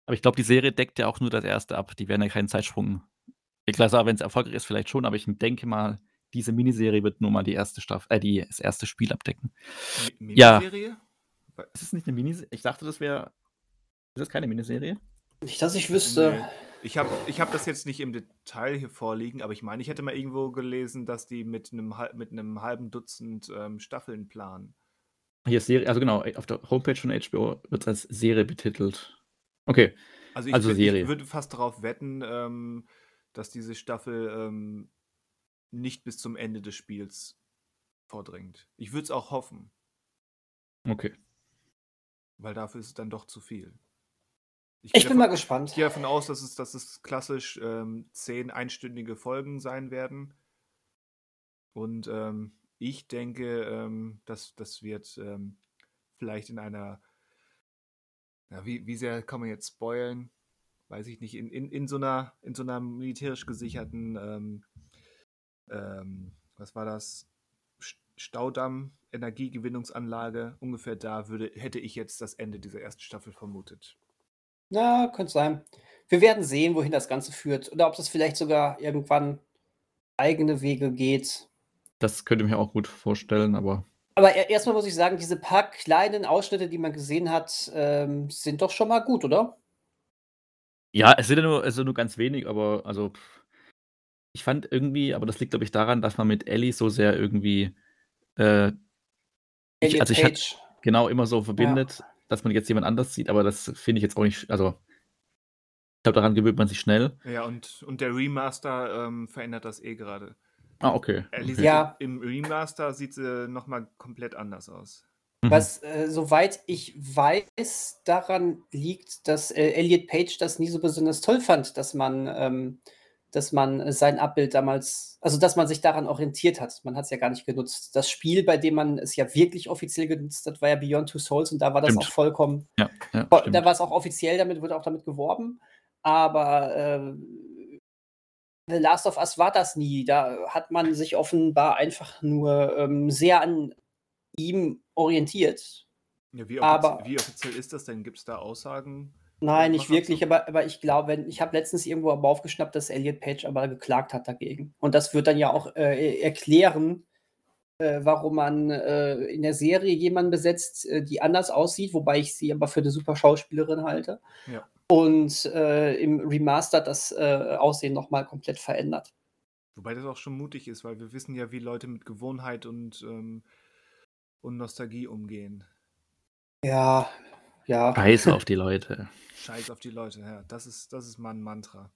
Aber ich glaube, die Serie deckt ja auch nur das erste ab. Die werden ja keinen Zeitsprung. Ich glaube, wenn es erfolgreich ist, vielleicht schon, aber ich denke mal, diese Miniserie wird nur mal die erste Staffel, äh, die, das erste Spiel abdecken. Mi- Ja. Miniserie? Ist es nicht eine Miniserie? Ich dachte, das wäre. Ist das keine Miniserie? Nicht, dass ich wüsste. Nee. Ich habe ich hab das jetzt nicht im Detail hier vorliegen, aber ich meine, ich hätte mal irgendwo gelesen, dass die mit einem, mit einem halben Dutzend ähm, Staffeln planen. Hier ist Serie, also genau, auf der Homepage von HBO wird es als Serie betitelt. Okay, Also ich, Also Serie. ich würde fast darauf wetten, ähm, dass diese Staffel ähm, nicht bis zum Ende des Spiels vordringt. Ich würde es auch hoffen. okay. Weil dafür ist es dann doch zu viel. Ich, bin davon, mal gespannt. Ich gehe davon aus, dass es, dass es klassisch ähm, zehn einstündige Folgen sein werden. Und ähm, ich denke, ähm, dass das wird ähm, vielleicht in einer, ja, wie, wie sehr kann man jetzt spoilen? Weiß ich nicht, in, in, in, so, einer, in so einer militärisch gesicherten, ähm, ähm, was war das? Staudamm, Energiegewinnungsanlage, ungefähr da würde, hätte ich jetzt das Ende dieser ersten Staffel vermutet. Na, könnte sein. Wir werden sehen, wohin das Ganze führt. Oder ob das vielleicht sogar irgendwann eigene Wege geht. Das könnte ich mir auch gut vorstellen, aber. Aber erstmal muss ich sagen, diese paar kleinen Ausschnitte, die man gesehen hat, ähm, sind doch schon mal gut, oder? Ja, es sind ja nur, also nur ganz wenig, aber also ich fand irgendwie, aber das liegt, glaube ich, daran, dass man mit Ellie so sehr irgendwie äh, ich, also ich hatte genau immer so verbindet, ja. Dass man jetzt jemand anders sieht, aber das finde ich jetzt auch nicht, also ich glaube, daran gewöhnt man sich schnell. Ja, und, und der Remaster ähm, verändert das eh gerade. Ah, okay. Ellie okay. Ja. Im Remaster sieht sie nochmal komplett anders aus. Mhm. Was, äh, soweit ich weiß, daran liegt, dass äh, Elliot Page das nie so besonders toll fand, dass man ähm, dass man sein Abbild damals, also dass man sich daran orientiert hat. Man hat es ja gar nicht genutzt. Das Spiel, bei dem man es ja wirklich offiziell genutzt hat, war ja Beyond Two Souls und da war das stimmt. auch vollkommen, ja, ja, da war es auch offiziell damit, wurde auch damit geworben. Aber äh, The Last of Us war das nie. Da hat man sich offenbar einfach nur ähm, sehr an ihm orientiert. Ja, wie, offizie aber, wie offiziell ist das denn? Gibt es da Aussagen? Nein, nicht wirklich, aber, aber ich glaube, ich habe letztens irgendwo aber aufgeschnappt, dass Elliot Page aber geklagt hat dagegen. Und das wird dann ja auch äh, erklären, äh, warum man äh, in der Serie jemanden besetzt, äh, die anders aussieht, wobei ich sie aber für eine super Schauspielerin halte. Ja. Und äh, im Remaster das äh, Aussehen nochmal komplett verändert. Wobei das auch schon mutig ist, weil wir wissen ja, wie Leute mit Gewohnheit und, ähm, und Nostalgie umgehen. Ja, ja. Scheiß auf die Leute. Scheiß auf die Leute, ja. Das ist, das ist mal ein Mantra.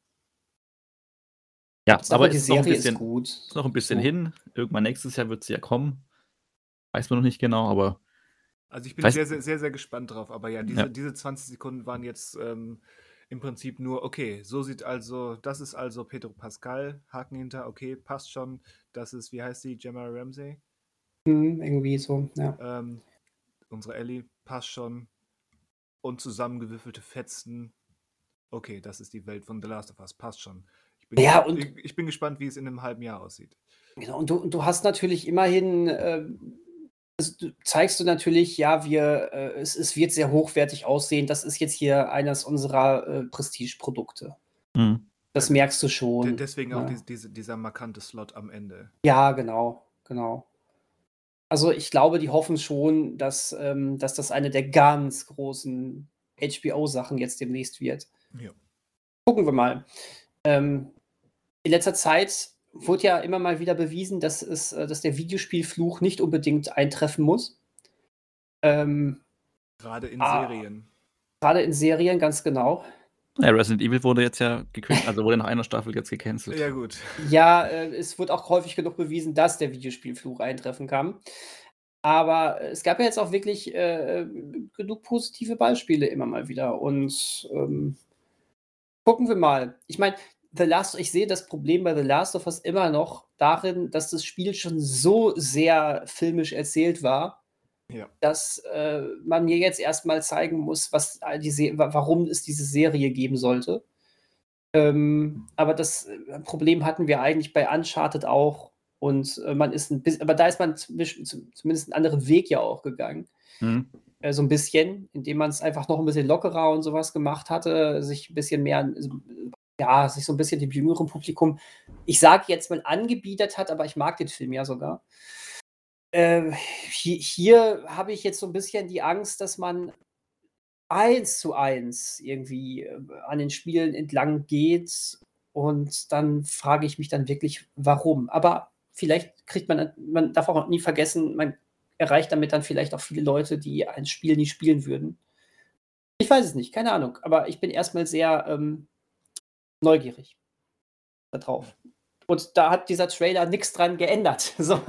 Ja, aber die ist Serie noch ein bisschen, ist gut. Ist noch ein bisschen so. hin. Irgendwann nächstes Jahr wird sie ja kommen. Weiß man noch nicht genau, aber. Also ich bin sehr, sehr, sehr, sehr gespannt drauf. Aber ja, diese, ja. diese 20 Sekunden waren jetzt ähm, im Prinzip nur, okay, so sieht also, das ist also Pedro Pascal, Haken hinter, okay, passt schon. Das ist, wie heißt sie, Gemma Ramsey? Hm, irgendwie so, ja. Ähm, unsere Ellie, passt schon und zusammengewürfelte Fetzen. Okay, das ist die Welt von The Last of Us. Passt schon. Ich bin, ja, und, ich, ich bin gespannt, wie es in einem halben Jahr aussieht. Genau, und du, du hast natürlich immerhin, äh, du zeigst du natürlich, ja, wir, äh, es, es wird sehr hochwertig aussehen. Das ist jetzt hier eines unserer äh, Prestige-Produkte. Mhm. Das merkst du schon. Deswegen ja. auch diese, diese, dieser markante Slot am Ende. Ja, genau, genau. Also ich glaube, die hoffen schon, dass, ähm, dass das eine der ganz großen HBO-Sachen jetzt demnächst wird. Ja. Gucken wir mal. Ähm, in letzter Zeit wurde ja immer mal wieder bewiesen, dass, es, äh, dass der Videospielfluch nicht unbedingt eintreffen muss. Ähm, gerade in ah, Serien. Gerade in Serien, ganz genau. Ja, Resident Evil wurde jetzt ja gekündigt, also wurde nach einer Staffel jetzt gecancelt. Ja, gut. Ja, äh, es wird auch häufig genug bewiesen, dass der Videospielfluch eintreffen kann. Aber es gab ja jetzt auch wirklich äh, genug positive Beispiele immer mal wieder. Und ähm, gucken wir mal. Ich meine, The Last, ich sehe das Problem bei The Last of Us immer noch darin, dass das Spiel schon so sehr filmisch erzählt war, ja. dass äh, man mir jetzt erstmal zeigen muss, was die warum es diese Serie geben sollte. Ähm, aber das äh, Problem hatten wir eigentlich bei Uncharted auch. Und äh, man ist ein bisschen, aber da ist man zumindest einen anderen Weg ja auch gegangen. Mhm. Äh, so ein bisschen, indem man es einfach noch ein bisschen lockerer und sowas gemacht hatte, sich ein bisschen mehr, ja, sich so ein bisschen dem jüngeren Publikum, ich sage jetzt mal, angebietet hat, aber ich mag den Film ja sogar. Äh, hier, hier habe ich jetzt so ein bisschen die Angst, dass man eins zu eins irgendwie äh, an den Spielen entlang geht und dann frage ich mich dann wirklich, warum. Aber vielleicht kriegt man, man darf auch nie vergessen, man erreicht damit dann vielleicht auch viele Leute, die ein Spiel nie spielen würden. Ich weiß es nicht, keine Ahnung, aber ich bin erstmal sehr ähm, neugierig darauf. Und da hat dieser Trailer nichts dran geändert. So.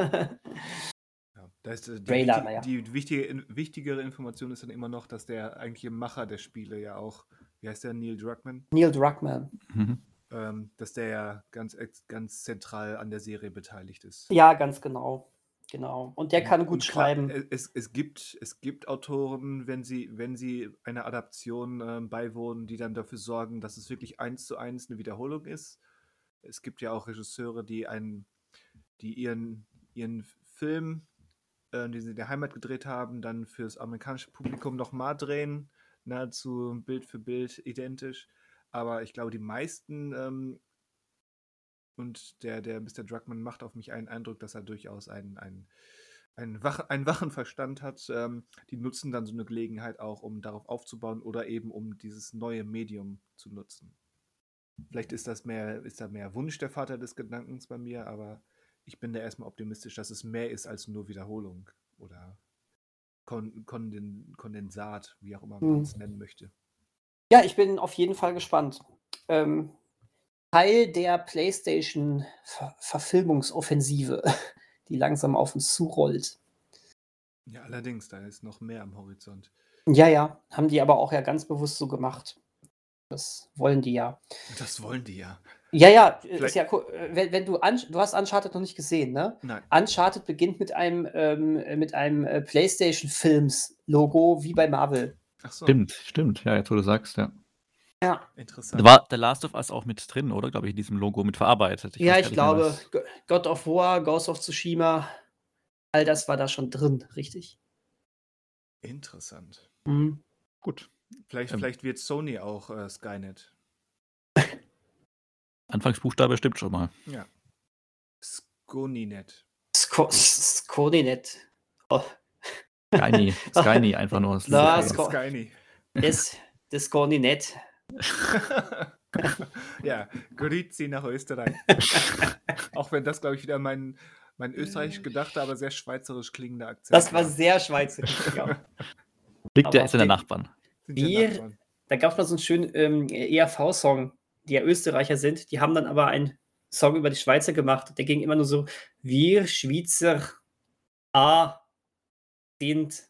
Da ist, äh, die, Trailer, wichtig- naja. die wichtige, in- wichtigere Information ist dann immer noch, dass der eigentliche Macher der Spiele ja auch, wie heißt der, Neil Druckmann, Neil Druckmann. Mhm. ähm, dass der ja ganz, ganz zentral an der Serie beteiligt ist. Ja, ganz genau. Genau. Und der kann gut Und klar, schreiben. äh, Es, es, gibt, es gibt Autoren, wenn sie, wenn sie einer Adaption ähm, beiwohnen, die dann dafür sorgen, dass es wirklich eins zu eins eine Wiederholung ist. Es gibt ja auch Regisseure, die einen, die ihren, ihren Film, äh, den sie in der Heimat gedreht haben, dann für das amerikanische Publikum nochmal drehen, nahezu Bild für Bild identisch. Aber ich glaube, die meisten ähm, und der, der Mr. Druckmann macht auf mich einen Eindruck, dass er durchaus einen, einen, einen, wach, einen wachen Verstand hat. Ähm, die nutzen dann so eine Gelegenheit auch, um darauf aufzubauen oder eben um dieses neue Medium zu nutzen. Vielleicht ist das mehr, ist da mehr Wunsch der Vater des Gedankens bei mir, aber ich bin da erstmal optimistisch, dass es mehr ist als nur Wiederholung oder Kon Konden Kondensat, wie auch immer man Hm. es nennen möchte. Ja, ich bin auf jeden Fall gespannt. Ähm, Teil der PlayStation-Verfilmungsoffensive, die langsam auf uns zurollt. Ja, allerdings, da ist noch mehr am Horizont. Ja, ja, haben die aber auch ja ganz bewusst so gemacht. Das wollen die ja. Das wollen die ja. Ja, ja, ist Vielleicht- ja cool. Äh, wenn, wenn du, Un du hast Uncharted noch nicht gesehen, ne? Nein. Uncharted beginnt mit einem, ähm, äh, mit einem äh, PlayStation-Films-Logo wie bei Marvel. Ach so, Stimmt, stimmt. Ja, jetzt wo du sagst, ja. Ja, interessant. Da war The Last of Us auch mit drin, oder? Glaube ich, in diesem Logo mit verarbeitet. ja ich nicht mehr, glaube, was- Go- God of War, Ghost of Tsushima, all das war da schon drin, richtig. Interessant. Mhm. Gut. Vielleicht, Ähm. vielleicht wird Sony auch äh, Skynet. Anfangsbuchstabe stimmt schon mal. Ja. Skoninet. Sko Skoninet. Oh, Skyny. Skyny einfach nur. Na, Sko- Skyny. das, das Skoninet. ja, Grüezi nach Österreich. auch wenn das, glaube ich, wieder mein, mein österreichisch gedachter, aber sehr schweizerisch klingender Akzent Das war sehr schweizerisch. ja. Liegt ja ist in der Nachbarn. Nachbarn. Da gab es mal so einen schönen ähm, ERV-Song, die ja Österreicher sind. Die haben dann aber einen Song über die Schweizer gemacht. Der ging immer nur so: Wir Schweizer A sind.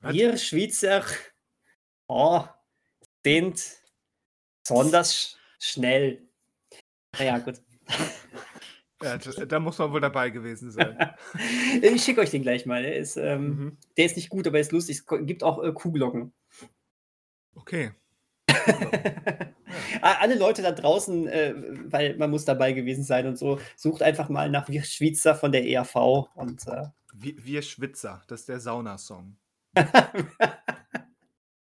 Wir Schweizer A sind besonders sch schnell. Naja, gut. Ja, da, muss man wohl dabei gewesen sein. Ich schicke euch den gleich mal. Der ist, ähm, mhm. der ist nicht gut, aber er ist lustig. Es gibt auch äh, Kuhglocken. Okay. A- Alle Leute da draußen, äh, weil man muss dabei gewesen sein und so, sucht einfach mal nach Wir Schweizer von der ERV und äh, Wir, wir Schwitzer, das ist der Saunasong.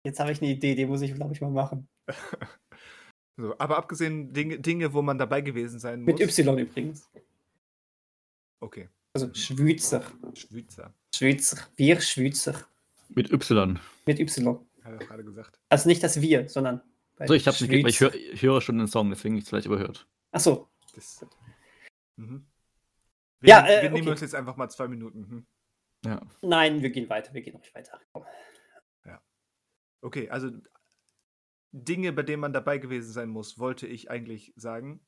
jetzt habe ich eine Idee, die muss ich, glaube ich, mal machen. So, aber abgesehen Dinge, Dinge, wo man dabei gewesen sein muss. Mit Y übrigens. Okay. Also Schweizer. Schweizer, Schweizer. Wir Schweizer. Mit Y. Mit Y. hat er gerade gesagt. Also nicht das Wir, sondern. bei So, ich hab's nicht, ich, hör, ich höre schon den Song, deswegen ich es vielleicht überhört. Ach so. Das, mhm. Wir, Ja, nehmen- äh, wir nehmen okay. uns jetzt einfach mal zwei Minuten. Hm. Ja. Nein, wir gehen weiter. Wir gehen noch weiter. Komm. Okay, also Dinge, bei denen man dabei gewesen sein muss, wollte ich eigentlich sagen.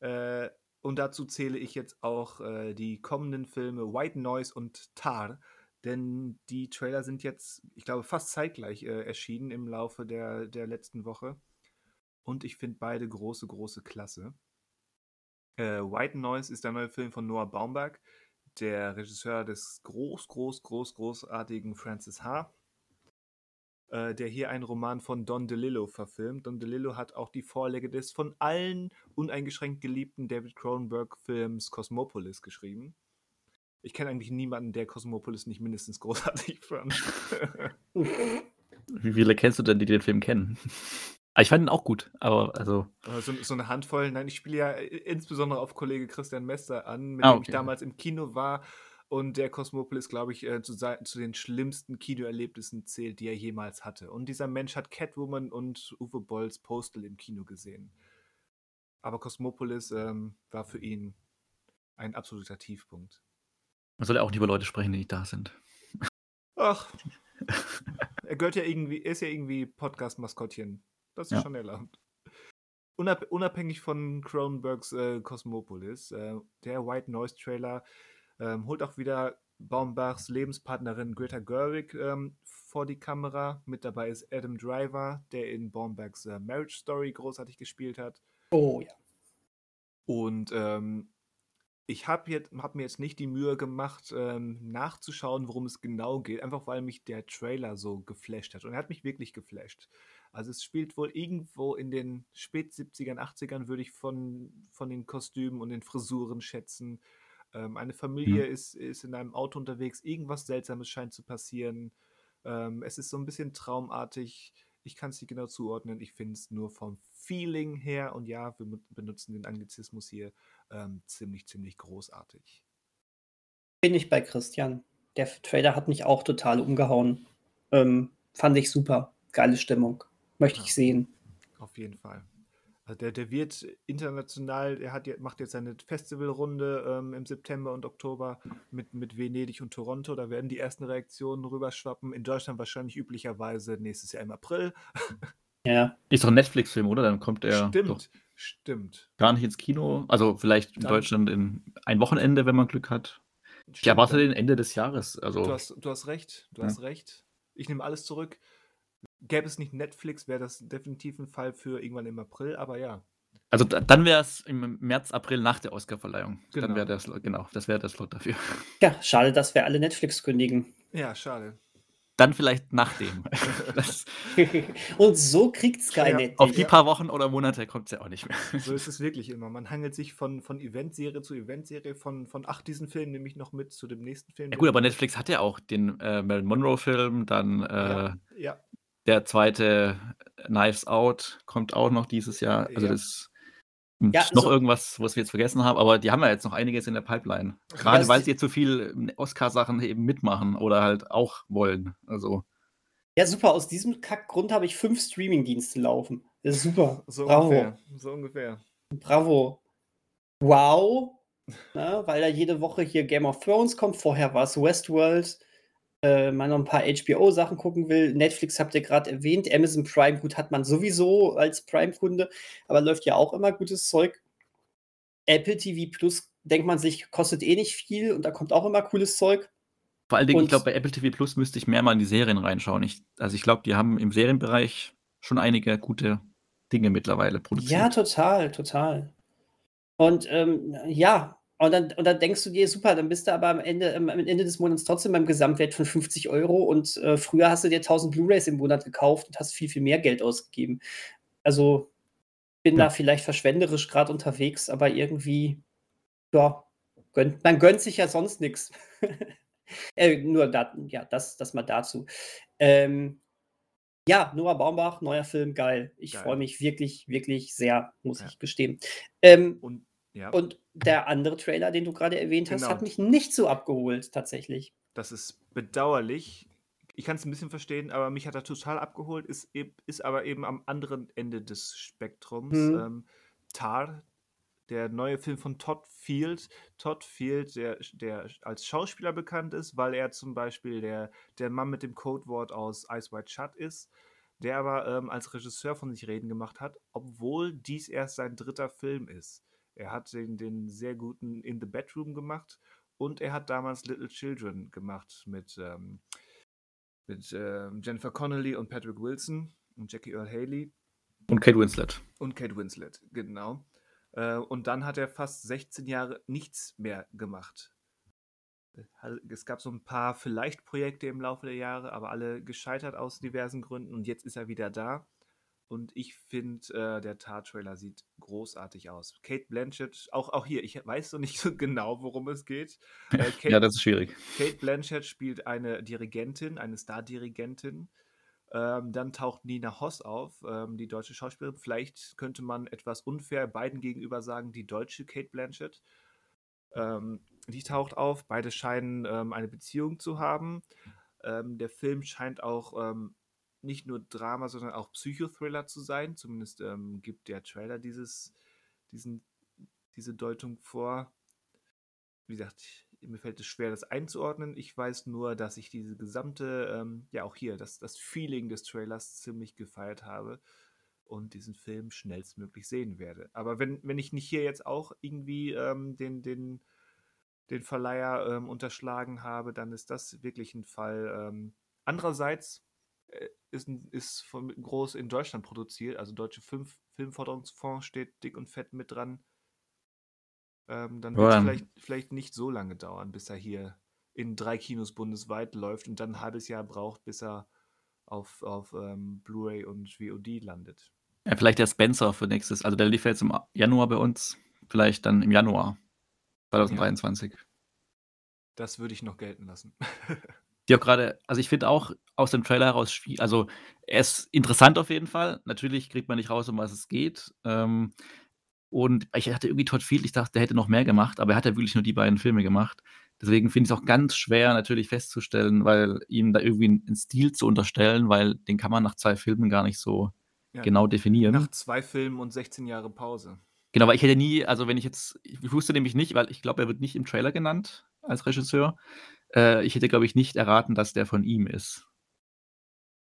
Äh, und dazu zähle ich jetzt auch äh, die kommenden Filme White Noise und Tar. Denn die Trailer sind jetzt, ich glaube, fast zeitgleich äh, erschienen im Laufe der, der letzten Woche. Und ich finde beide große, große Klasse. Äh, White Noise ist der neue Film von Noah Baumberg, der Regisseur des groß, groß, groß, großartigen Francis H äh, der hier einen Roman von Don DeLillo verfilmt. Don DeLillo hat auch die Vorlage des von allen uneingeschränkt geliebten David Cronenberg-Films Cosmopolis geschrieben. Ich kenne eigentlich niemanden, der Cosmopolis nicht mindestens großartig fand. Wie viele kennst du denn, die den Film kennen? Aber ich fand ihn auch gut, aber also. So, so eine Handvoll. Nein, ich spiele ja äh, insbesondere auf Kollege Christian Mester an, mit Ah, dem ich okay. damals im Kino war. Und der Cosmopolis, glaube ich, äh, zu, zu den schlimmsten Kinoerlebnissen zählt, die er jemals hatte. Und dieser Mensch hat Catwoman und Uwe Bolls Postal im Kino gesehen. Aber Cosmopolis ähm, war für ihn ein absoluter Tiefpunkt. Man soll ja auch nicht über Leute sprechen, die nicht da sind. Ach, er gehört ja irgendwie, er ist ja irgendwie Podcast-Maskottchen. Das ist Ja. schon erlaubt. Unab unabhängig von Cronenbergs äh, Cosmopolis, äh, der White Noise Trailer ähm, holt auch wieder Baumbachs Lebenspartnerin Greta Gerwig ähm, vor die Kamera. Mit dabei ist Adam Driver, der in Baumbachs äh, Marriage Story großartig gespielt hat. Oh ja. Und ähm, ich habe hab mir jetzt nicht die Mühe gemacht, ähm, nachzuschauen, worum es genau geht, einfach weil mich der Trailer so geflasht hat. Und er hat mich wirklich geflasht. Also es spielt wohl irgendwo in den spät 70ern, 80ern, würde ich von, von den Kostümen und den Frisuren schätzen. Ähm, eine Familie Mhm. ist, ist in einem Auto unterwegs, irgendwas Seltsames scheint zu passieren. Ähm, es ist so ein bisschen traumartig. Ich kann es nicht genau zuordnen. Ich finde es nur vom Feeling her, und ja, wir benutzen den Anglizismus hier, ähm, ziemlich, ziemlich großartig. Bin ich bei Christian. Der Trailer hat mich auch total umgehauen. Ähm, fand ich super. Geile Stimmung. Möchte Ja. ich sehen. Auf jeden Fall. Also der, der wird international, er hat, macht jetzt seine Festivalrunde ähm, im September und Oktober mit, mit Venedig und Toronto. Da werden die ersten Reaktionen rüberschwappen. In Deutschland wahrscheinlich üblicherweise nächstes Jahr im April. Ja. Ist doch ein Netflix-Film, oder? Dann kommt er doch stimmt, gar nicht ins Kino. Also vielleicht in Dann- Deutschland in ein Wochenende, wenn man Glück hat. Ich stimmt, erwarte dann- den Ende des Jahres. Also Du hast, du hast recht, du Ja. hast recht. Ich nehme alles zurück. Gäbe es nicht Netflix, wäre das definitiv ein Fall für irgendwann im April, aber ja. Also da, dann wäre es im März, April nach der Oscarverleihung. Genau. Dann wäre der Slot, genau, das wäre der Slot dafür. Ja, schade, dass wir alle Netflix kündigen. Ja, schade. Dann vielleicht nach dem. Und so kriegt Sky Ja, nicht. auf die Ja. paar Wochen oder Monate kommt es ja auch nicht mehr. So ist es wirklich immer. Man hangelt sich von, von Eventserie zu Eventserie, von, von ach, diesen Film nehme ich noch mit zu dem nächsten Film. Ja gut, aber Netflix hat ja auch den äh, Marilyn Monroe-Film, dann äh, Ja, ja, der zweite Knives Out kommt auch noch dieses Jahr. Also Ja. das Ja, noch so- irgendwas, was wir jetzt vergessen haben, aber die haben ja jetzt noch einiges in der Pipeline. Gerade Ja, weil sie jetzt so viel ähm, Oscar-Sachen eben mitmachen oder halt auch wollen. Also Ja, super. Aus diesem Kackgrund habe ich fünf Streamingdienste laufen. Das ist super. so Bravo. ungefähr. So ungefähr. Bravo. Wow. Na, weil da jede Woche hier Game of Thrones kommt. Vorher war es Westworld. Äh, man noch ein paar HBO-Sachen gucken will. Netflix habt ihr gerade erwähnt. Amazon Prime, gut, hat man sowieso als Prime-Kunde, aber läuft ja auch immer gutes Zeug. Apple TV Plus, denkt man sich, kostet eh nicht viel und da kommt auch immer cooles Zeug. vor allen Dingen, ich Und- glaube, bei Apple TV Plus müsste ich mehr mal in die Serien reinschauen. Ich, also ich glaube, die haben im Serienbereich schon einige gute Dinge mittlerweile Ja, produziert. total, total. Und ähm, ja, und dann, und dann denkst du dir, super, dann bist du aber am Ende, am Ende des Monats trotzdem beim Gesamtwert von 50 Euro und äh, früher hast du dir 1000 Blu-rays im Monat gekauft und hast viel, viel mehr Geld ausgegeben. Also bin Ja. da vielleicht verschwenderisch gerade unterwegs, aber irgendwie, ja, gönnt, man gönnt sich ja sonst nichts. äh, nur da, ja, das, das mal dazu. Ähm, ja, Noah Baumbach, neuer Film, geil. Ich freue mich wirklich, wirklich sehr, muss Ja. ich gestehen. Ähm, Und ja, und der andere Trailer, den du gerade erwähnt hast, Genau. hat mich nicht so abgeholt, tatsächlich. das ist bedauerlich. Ich kann es ein bisschen verstehen, aber mich hat er total abgeholt, ist, ist aber eben am anderen Ende des Spektrums. Mhm. Ähm, Tar, der neue Film von Todd Field. Todd Field, der, der als Schauspieler bekannt ist, weil er zum Beispiel der, der Mann mit dem Codewort aus Ice White Shut ist, der aber ähm, als Regisseur von sich reden gemacht hat, obwohl dies erst sein dritter Film ist. Er hat den, den sehr guten In the Bedroom gemacht und er hat damals Little Children gemacht mit, ähm, mit ähm, Jennifer Connelly und Patrick Wilson und Jackie Earl Haley Und Kate Winslet. und Kate Winslet, genau. Äh, und dann hat er fast 16 Jahre nichts mehr gemacht. Äh, Es gab so ein paar vielleicht Projekte im Laufe der Jahre, aber alle gescheitert aus diversen Gründen und jetzt ist er wieder da. Und ich finde, äh, der Tar-Trailer sieht großartig aus. Kate Blanchett, auch, auch hier, ich weiß so nicht so genau, worum es geht. Äh, Kate, Ja, das ist schwierig. Kate Blanchett spielt eine Dirigentin, eine Star-Dirigentin. Ähm, dann taucht Nina Hoss auf, ähm, die deutsche Schauspielerin. Vielleicht könnte man etwas unfair beiden gegenüber sagen, die deutsche Kate Blanchett. Ähm, die taucht auf, beide scheinen ähm, eine Beziehung zu haben. Ähm, der Film scheint auch ähm, nicht nur Drama, sondern auch Psychothriller zu sein. Zumindest ähm, gibt der Trailer dieses, diesen, diese Deutung vor. Wie gesagt, mir fällt es schwer, das einzuordnen. Ich weiß nur, dass ich diese gesamte, ähm, ja auch hier, das, das Feeling des Trailers ziemlich gefeiert habe und diesen Film schnellstmöglich sehen werde. Aber wenn, wenn ich nicht hier jetzt auch irgendwie ähm, den, den, den Verleiher ähm, unterschlagen habe, dann ist das wirklich ein Fall. Ähm, andererseits ist, ist von, groß in Deutschland produziert, also Deutsche Film, Filmförderungsfonds steht dick und fett mit dran. Ähm, dann wird es vielleicht, vielleicht nicht so lange dauern, bis er hier in drei Kinos bundesweit läuft und dann ein halbes Jahr braucht, bis er auf, auf ähm, Blu-ray und VOD landet. Ja, vielleicht der Spencer für nächstes, also der lief jetzt im Januar bei uns, vielleicht dann im Januar 2023. Ja. Das würde ich noch gelten lassen. Die auch gerade, also ich finde auch aus dem Trailer heraus, also er ist interessant auf jeden Fall. Natürlich kriegt man nicht raus, um was es geht. Ähm, und ich hatte irgendwie Todd Field, ich dachte, der hätte noch mehr gemacht, aber er hat ja wirklich nur die beiden Filme gemacht. Deswegen finde ich es auch ganz schwer natürlich festzustellen, weil ihm da irgendwie einen Stil zu unterstellen, weil den kann man nach zwei Filmen gar nicht so ja, genau definieren. Nach zwei Filmen und 16 Jahre Pause. Genau, weil ich hätte nie, also wenn ich jetzt, ich wusste nämlich nicht, weil ich glaube, er wird nicht im Trailer genannt als Regisseur. Äh, ich hätte, glaube ich, nicht erraten, dass der von ihm ist.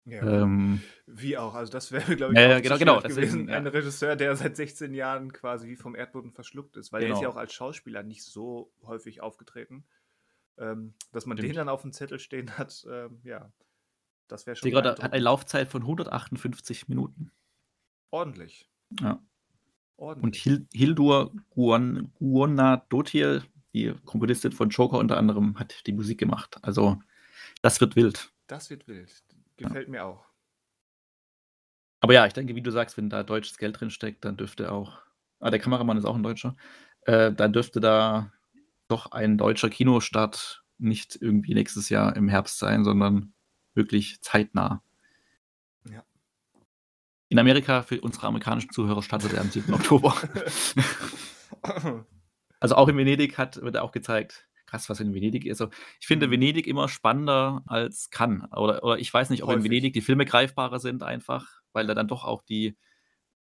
Ja, ähm, wie auch, also das wäre, glaube ich, äh, genau, genau, gewesen. ja. Ein Regisseur, der seit 16 Jahren quasi wie vom Erdboden verschluckt ist, weil genau. er ist ja auch als Schauspieler nicht so häufig aufgetreten. Ähm, dass man Stimmt. den dann auf dem Zettel stehen hat, ähm, ja, das wäre schon. Der hat eine Laufzeit von 158 Minuten. Ordentlich. Ja. Ordentlich. Und Hil Hildur Guon Guonadotir, die Komponistin von Joker unter anderem, hat die Musik gemacht. Also, das wird wild. Das wird wild. Gefällt ja. mir auch. Aber ja, ich denke, wie du sagst, wenn da deutsches Geld drin steckt, dann dürfte auch. Ah, der Kameramann ist auch ein Deutscher. Äh, dann dürfte da doch ein deutscher Kinostart nicht irgendwie nächstes Jahr im Herbst sein, sondern wirklich zeitnah. Ja. In Amerika, für unsere amerikanischen Zuhörer, startet er am 7. Oktober. also auch in Venedig hat, wird er auch gezeigt, krass, was in Venedig ist. Also ich finde mhm. Venedig immer spannender als Cannes. Oder, oder ich weiß nicht, ob Häufig. in Venedig die Filme greifbarer sind einfach, weil da dann doch auch die,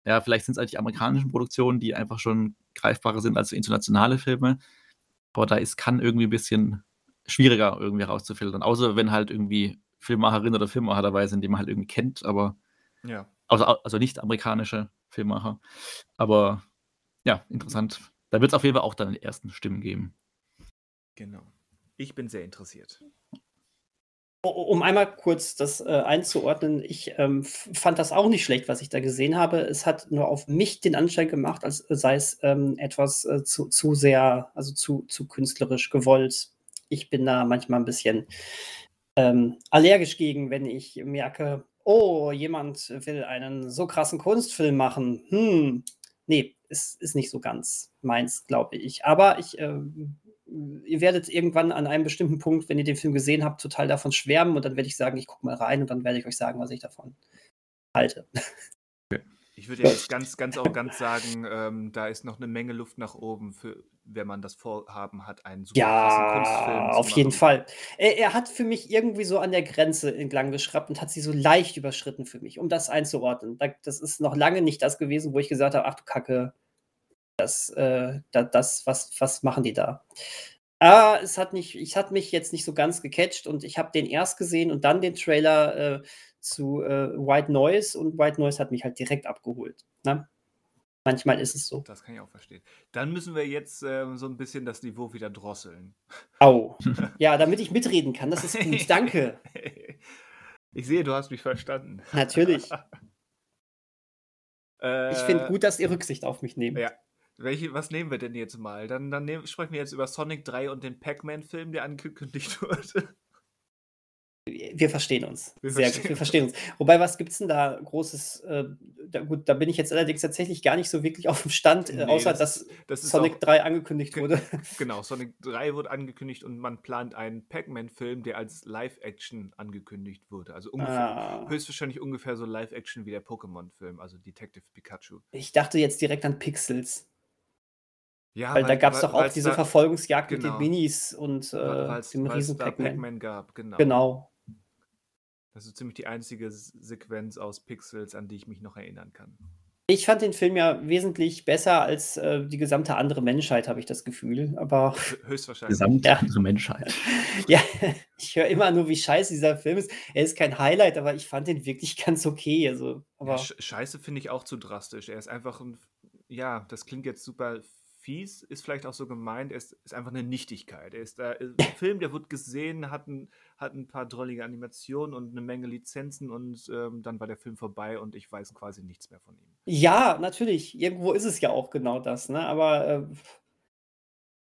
ja, vielleicht sind es eigentlich die amerikanischen Produktionen, die einfach schon greifbarer sind als internationale Filme. Aber da ist Cannes irgendwie ein bisschen schwieriger irgendwie rauszufiltern. Außer wenn halt irgendwie Filmmacherin oder Filmmacher dabei sind, die man halt irgendwie kennt, aber ja. also, also nicht amerikanische Filmmacher. Aber ja, interessant. Da wird es auf jeden Fall auch dann die ersten Stimmen geben. Genau. Ich bin sehr interessiert. Um einmal kurz das äh, einzuordnen, ich ähm, fand das auch nicht schlecht, was ich da gesehen habe. Es hat nur auf mich den Anschein gemacht, als sei es ähm, etwas äh, zu, zu sehr, also zu, zu künstlerisch gewollt. Ich bin da manchmal ein bisschen ähm, allergisch gegen, wenn ich merke, oh, jemand will einen so krassen Kunstfilm machen. Hm, nee, ist, ist nicht so ganz meins, glaube ich. Aber ich ähm, ihr werdet irgendwann an einem bestimmten Punkt, wenn ihr den Film gesehen habt, total davon schwärmen und dann werde ich sagen, ich gucke mal rein und dann werde ich euch sagen, was ich davon halte. Ich würde jetzt ganz, ganz auch ganz sagen, ähm, da ist noch eine Menge Luft nach oben, für, wenn man das Vorhaben hat, einen super ja, Kunstfilm auf jeden Fall. Er, er, hat für mich irgendwie so an der Grenze entlang geschraubt und hat sie so leicht überschritten für mich, um das einzuordnen. Das ist noch lange nicht das gewesen, wo ich gesagt habe, ach du Kacke, das, äh, das was, was machen die da? Ah, es hat nicht, ich hat mich jetzt nicht so ganz gecatcht und ich habe den erst gesehen und dann den Trailer äh, zu äh, White Noise und White Noise hat mich halt direkt abgeholt. Ne? Manchmal ist es so. Das kann ich auch verstehen. Dann müssen wir jetzt ähm, so ein bisschen das Niveau wieder drosseln. Au. ja, damit ich mitreden kann. Das ist gut. Danke. Ich sehe, du hast mich verstanden. Natürlich. ich finde äh, gut, dass ihr Rücksicht auf mich nehmt. Ja, welche, was nehmen wir denn jetzt mal? Dann, dann nehm, sprechen wir jetzt über Sonic 3 und den Pac-Man-Film, der angekündigt wurde. Wir verstehen uns. Wir Sehr verstehen gut, wir verstehen uns. Wobei, was gibt es denn da Großes? Äh, da, gut, da bin ich jetzt allerdings tatsächlich gar nicht so wirklich auf dem Stand, äh, nee, außer das, dass das Sonic auch, 3 angekündigt wurde. Genau, Sonic 3 wurde angekündigt und man plant einen Pac-Man-Film, der als Live-Action angekündigt wurde. Also ungefähr, ah. höchstwahrscheinlich ungefähr so Live-Action wie der Pokémon-Film, also Detective Pikachu. Ich dachte jetzt direkt an Pixels. Ja, weil, weil da gab es doch auch diese da, Verfolgungsjagd genau, mit den genau. Minis und äh, dem riesen Pac-Man. Pac gab, genau. Genau. Das ist ziemlich die einzige Sequenz aus Pixels, an die ich mich noch erinnern kann. Ich fand den Film ja wesentlich besser als äh, die gesamte andere Menschheit, habe ich das Gefühl. Aber höchstwahrscheinlich. Gesamte ja. andere Menschheit. ja, ich höre immer nur, wie scheiße dieser Film ist. Er ist kein Highlight, aber ich fand den wirklich ganz okay. Also, aber ja, scheiße finde ich auch zu drastisch. Er ist einfach ein, ja, das klingt jetzt super fies ist vielleicht auch so gemeint, er ist, ist einfach eine Nichtigkeit. Er ist äh, ein Film, der wird gesehen, hat ein, hat ein paar drollige Animationen und eine Menge Lizenzen und ähm, dann war der Film vorbei und ich weiß quasi nichts mehr von ihm. Ja, natürlich. Irgendwo ist es ja auch genau das, ne? Aber äh,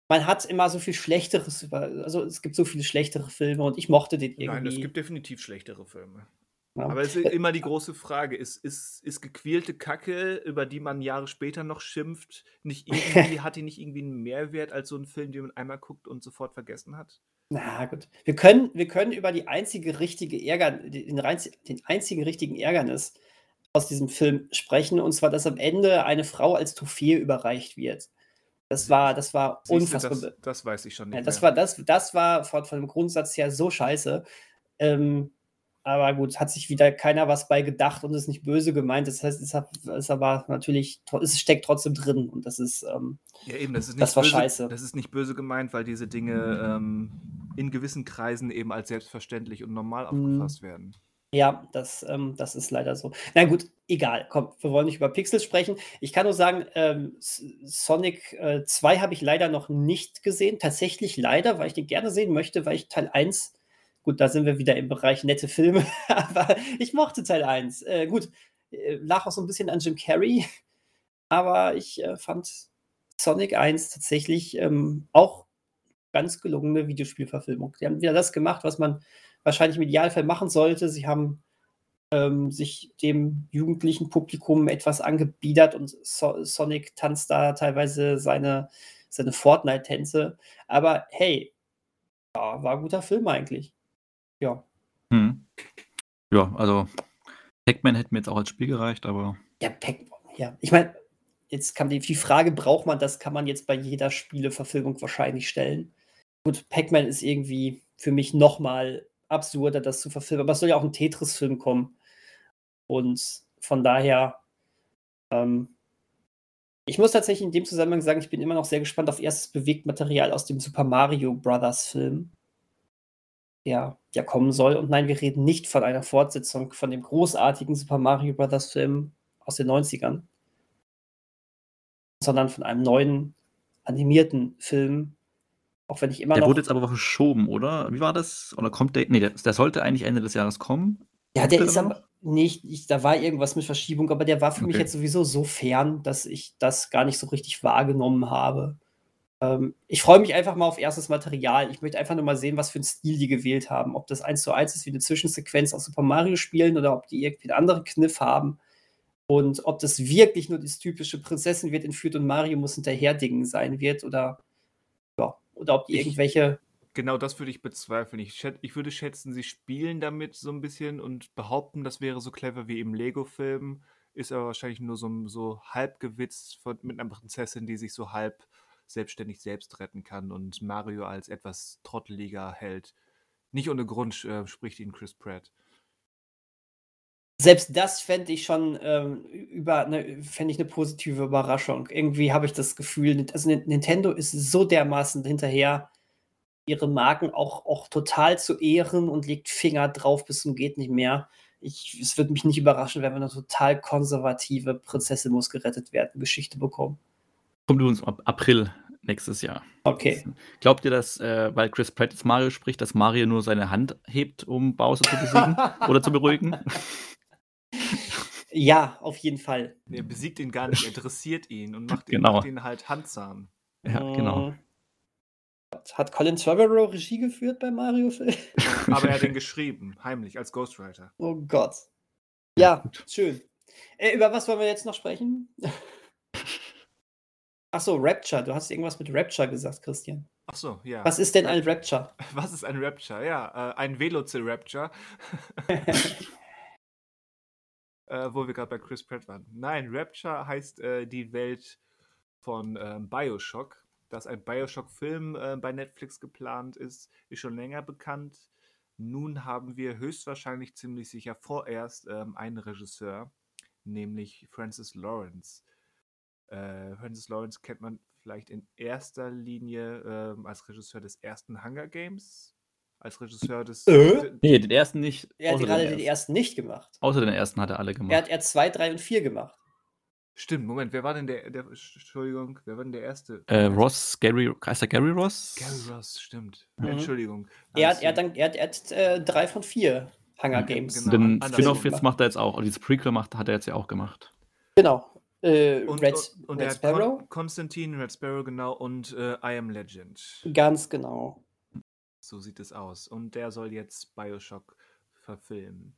man hat immer so viel Schlechteres über. Also es gibt so viele schlechtere Filme und ich mochte den irgendwie. Nein, es gibt definitiv schlechtere Filme. Aber es ist immer die große Frage: Ist, ist, ist gequälte Kacke, über die man Jahre später noch schimpft, nicht irgendwie, hat die nicht irgendwie einen Mehrwert als so ein Film, den man einmal guckt und sofort vergessen hat? Na gut. Wir können, wir können über die einzige richtige Ärger, den, den einzigen richtigen Ärgernis aus diesem Film sprechen, und zwar, dass am Ende eine Frau als Trophäe überreicht wird. Das war, das war unfassbar. Das, das, weiß ich schon nicht. Ja, das, mehr. War, das, das war von, von dem Grundsatz her so scheiße. Ähm, aber gut, hat sich wieder keiner was bei gedacht und ist nicht böse gemeint. Das heißt, es hat, ist aber natürlich, es steckt trotzdem drin und das ist, ähm, ja, eben, das, ist nicht das war böse, scheiße. Das ist nicht böse gemeint, weil diese Dinge ähm, in gewissen Kreisen eben als selbstverständlich und normal mhm. aufgefasst werden. Ja, das, ähm, das ist leider so. Na gut, egal. Komm, wir wollen nicht über Pixels sprechen. Ich kann nur sagen, ähm, Sonic äh, 2 habe ich leider noch nicht gesehen. Tatsächlich leider, weil ich den gerne sehen möchte, weil ich Teil 1, gut, da sind wir wieder im Bereich nette Filme, aber ich mochte Teil 1. Äh, gut, äh, lag auch so ein bisschen an Jim Carrey, aber ich äh, fand Sonic 1 tatsächlich ähm, auch ganz gelungene Videospielverfilmung. Die haben wieder das gemacht, was man wahrscheinlich im Idealfall machen sollte. Sie haben ähm, sich dem jugendlichen Publikum etwas angebiedert und so Sonic tanzt da teilweise seine, seine Fortnite-Tänze. Aber hey, ja, war ein guter Film eigentlich. Ja. Hm. Ja, also Pac-Man hätte mir jetzt auch als Spiel gereicht, aber. Ja, Pac ja. Ich meine, jetzt kam die, die Frage, braucht man das, kann man jetzt bei jeder Spieleverfilmung wahrscheinlich stellen. Gut, Pac-Man ist irgendwie für mich nochmal absurder, das zu verfilmen. Aber es soll ja auch ein Tetris-Film kommen. Und von daher, ähm, ich muss tatsächlich in dem Zusammenhang sagen, ich bin immer noch sehr gespannt auf erstes Bewegtmaterial aus dem Super Mario Brothers Film, der ja kommen soll. Und nein, wir reden nicht von einer Fortsetzung von dem großartigen Super Mario Brothers Film aus den 90ern, sondern von einem neuen animierten Film, auch wenn ich immer der noch. wurde jetzt aber verschoben, oder? Wie war das? Oder kommt der? Nee, der, der sollte eigentlich Ende des Jahres kommen. Ja, der ist aber nicht, ich, da war irgendwas mit Verschiebung, aber der war für okay. mich jetzt sowieso so fern, dass ich das gar nicht so richtig wahrgenommen habe. Ähm, ich freue mich einfach mal auf erstes Material. Ich möchte einfach nur mal sehen, was für einen Stil die gewählt haben. Ob das eins zu eins ist wie eine Zwischensequenz aus Super Mario spielen oder ob die irgendwie einen anderen Kniff haben. Und ob das wirklich nur das typische Prinzessin wird entführt und Mario muss hinterher dingen sein wird oder oder ob die ich, irgendwelche. Genau das würde ich bezweifeln. Ich, ich würde schätzen, sie spielen damit so ein bisschen und behaupten, das wäre so clever wie im Lego-Film. Ist aber wahrscheinlich nur so, so halb gewitzt von, mit einer Prinzessin, die sich so halb selbstständig selbst retten kann und Mario als etwas trotteliger hält. Nicht ohne Grund äh, spricht ihn Chris Pratt. Selbst das fände ich schon ähm, über ne, fände ich eine positive Überraschung. Irgendwie habe ich das Gefühl, also Nintendo ist so dermaßen hinterher, ihre Marken auch, auch total zu ehren und legt Finger drauf bis zum geht nicht mehr. Ich, es würde mich nicht überraschen, wenn wir eine total konservative Prinzessin muss gerettet werden Geschichte bekommen. Kommt übrigens ab April nächstes Jahr. Okay. Glaubt ihr, dass, äh, weil Chris Pratt jetzt Mario spricht, dass Mario nur seine Hand hebt, um Bowser zu besiegen oder zu beruhigen? Ja, auf jeden Fall. Er besiegt ihn gar nicht, interessiert ihn und macht, genau. ihn, macht ihn halt handsam. Ja, genau. Äh, hat Colin Trevorrow Regie geführt bei Mario Film? Aber er hat ihn geschrieben, heimlich, als Ghostwriter. Oh Gott. Ja, ja schön. Äh, über was wollen wir jetzt noch sprechen? Achso, Rapture. Du hast irgendwas mit Rapture gesagt, Christian. Achso, ja. Was ist denn ein Rapture? Was ist ein Rapture? Ja, äh, ein Velocirapture. äh, wo wir gerade bei Chris Pratt waren. Nein, Rapture heißt äh, die Welt von ähm, Bioshock. Dass ein Bioshock-Film äh, bei Netflix geplant ist, ist schon länger bekannt. Nun haben wir höchstwahrscheinlich ziemlich sicher vorerst ähm, einen Regisseur, nämlich Francis Lawrence. Äh, Francis Lawrence kennt man vielleicht in erster Linie ähm, als Regisseur des ersten Hunger Games, als Regisseur des. Äh? Nee, den ersten nicht. Er hat gerade den ersten nicht gemacht. Außer den ersten hat er alle gemacht. Er hat er zwei, drei und vier gemacht. Stimmt, Moment, wer war denn der, der Entschuldigung, wer war denn der erste? Äh, Ross, Gary, heißt er Gary Ross? Gary Ross, stimmt. Mhm. Entschuldigung. Er hat, er hat, dann, er hat, er hat äh, drei von vier Hunger Mhm, Games. genau. Den Spin-off jetzt gemacht. macht er jetzt auch. Und dieses Prequel macht, hat er jetzt ja auch gemacht. Genau. Äh, und, Red, und, und Red Sparrow. Kon Konstantin, Red Sparrow, genau, und äh, I Am Legend. Ganz genau. So sieht es aus. Und der soll jetzt Bioshock verfilmen.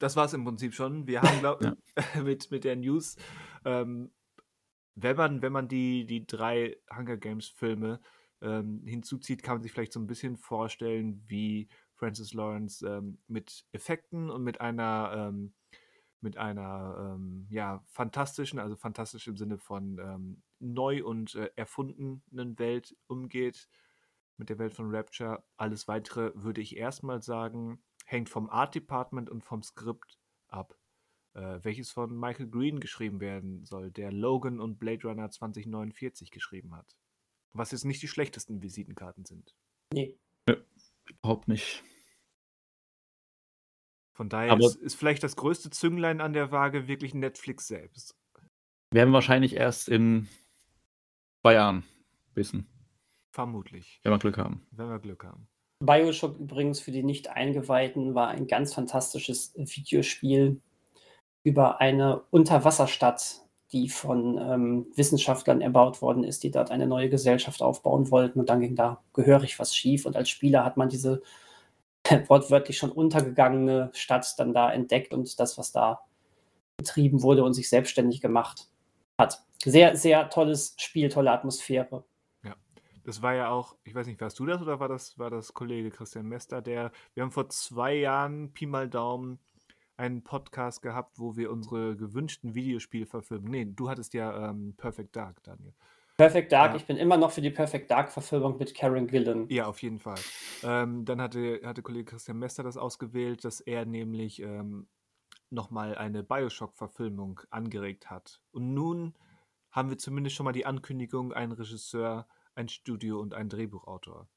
Das war es im Prinzip schon. Wir haben, glaube mit, mit der News, ähm, wenn man, wenn man die, die drei Hunger Games Filme ähm, hinzuzieht, kann man sich vielleicht so ein bisschen vorstellen, wie Francis Lawrence ähm, mit Effekten und mit einer, ähm, mit einer ähm, ja, fantastischen, also fantastisch im Sinne von ähm, neu und äh, erfundenen Welt umgeht mit der Welt von Rapture. Alles weitere würde ich erstmal sagen, hängt vom Art Department und vom Skript ab, äh, welches von Michael Green geschrieben werden soll, der Logan und Blade Runner 2049 geschrieben hat. Was jetzt nicht die schlechtesten Visitenkarten sind. Nee. Überhaupt nicht. Von daher Aber- ist, ist vielleicht das größte Zünglein an der Waage wirklich Netflix selbst. Werden wir wahrscheinlich erst in zwei Jahren wissen, Vermutlich, wenn wir Glück haben. wenn wir Glück haben. Bioshock übrigens für die Nicht-Eingeweihten war ein ganz fantastisches Videospiel über eine Unterwasserstadt, die von ähm, Wissenschaftlern erbaut worden ist, die dort eine neue Gesellschaft aufbauen wollten. Und dann ging da gehörig was schief. Und als Spieler hat man diese wortwörtlich schon untergegangene Stadt dann da entdeckt und das, was da betrieben wurde und sich selbstständig gemacht hat. Sehr, sehr tolles Spiel, tolle Atmosphäre. Das war ja auch, ich weiß nicht, warst du das oder war das, war das Kollege Christian Mester, der, wir haben vor zwei Jahren, Pi mal Daumen, einen Podcast gehabt, wo wir unsere gewünschten Videospiele verfilmen. Nee, du hattest ja ähm, Perfect Dark, Daniel. Perfect Dark, Ja. ich bin immer noch für die Perfect Dark-Verfilmung mit Karen Gillan. Ja, auf jeden Fall. Ähm, dann hatte, hatte Kollege Christian Mester das ausgewählt, dass er nämlich ähm, nochmal eine Bioshock-Verfilmung angeregt hat. Und nun haben wir zumindest schon mal die Ankündigung, einen Regisseur, ein Studio und einen Drehbuchautor.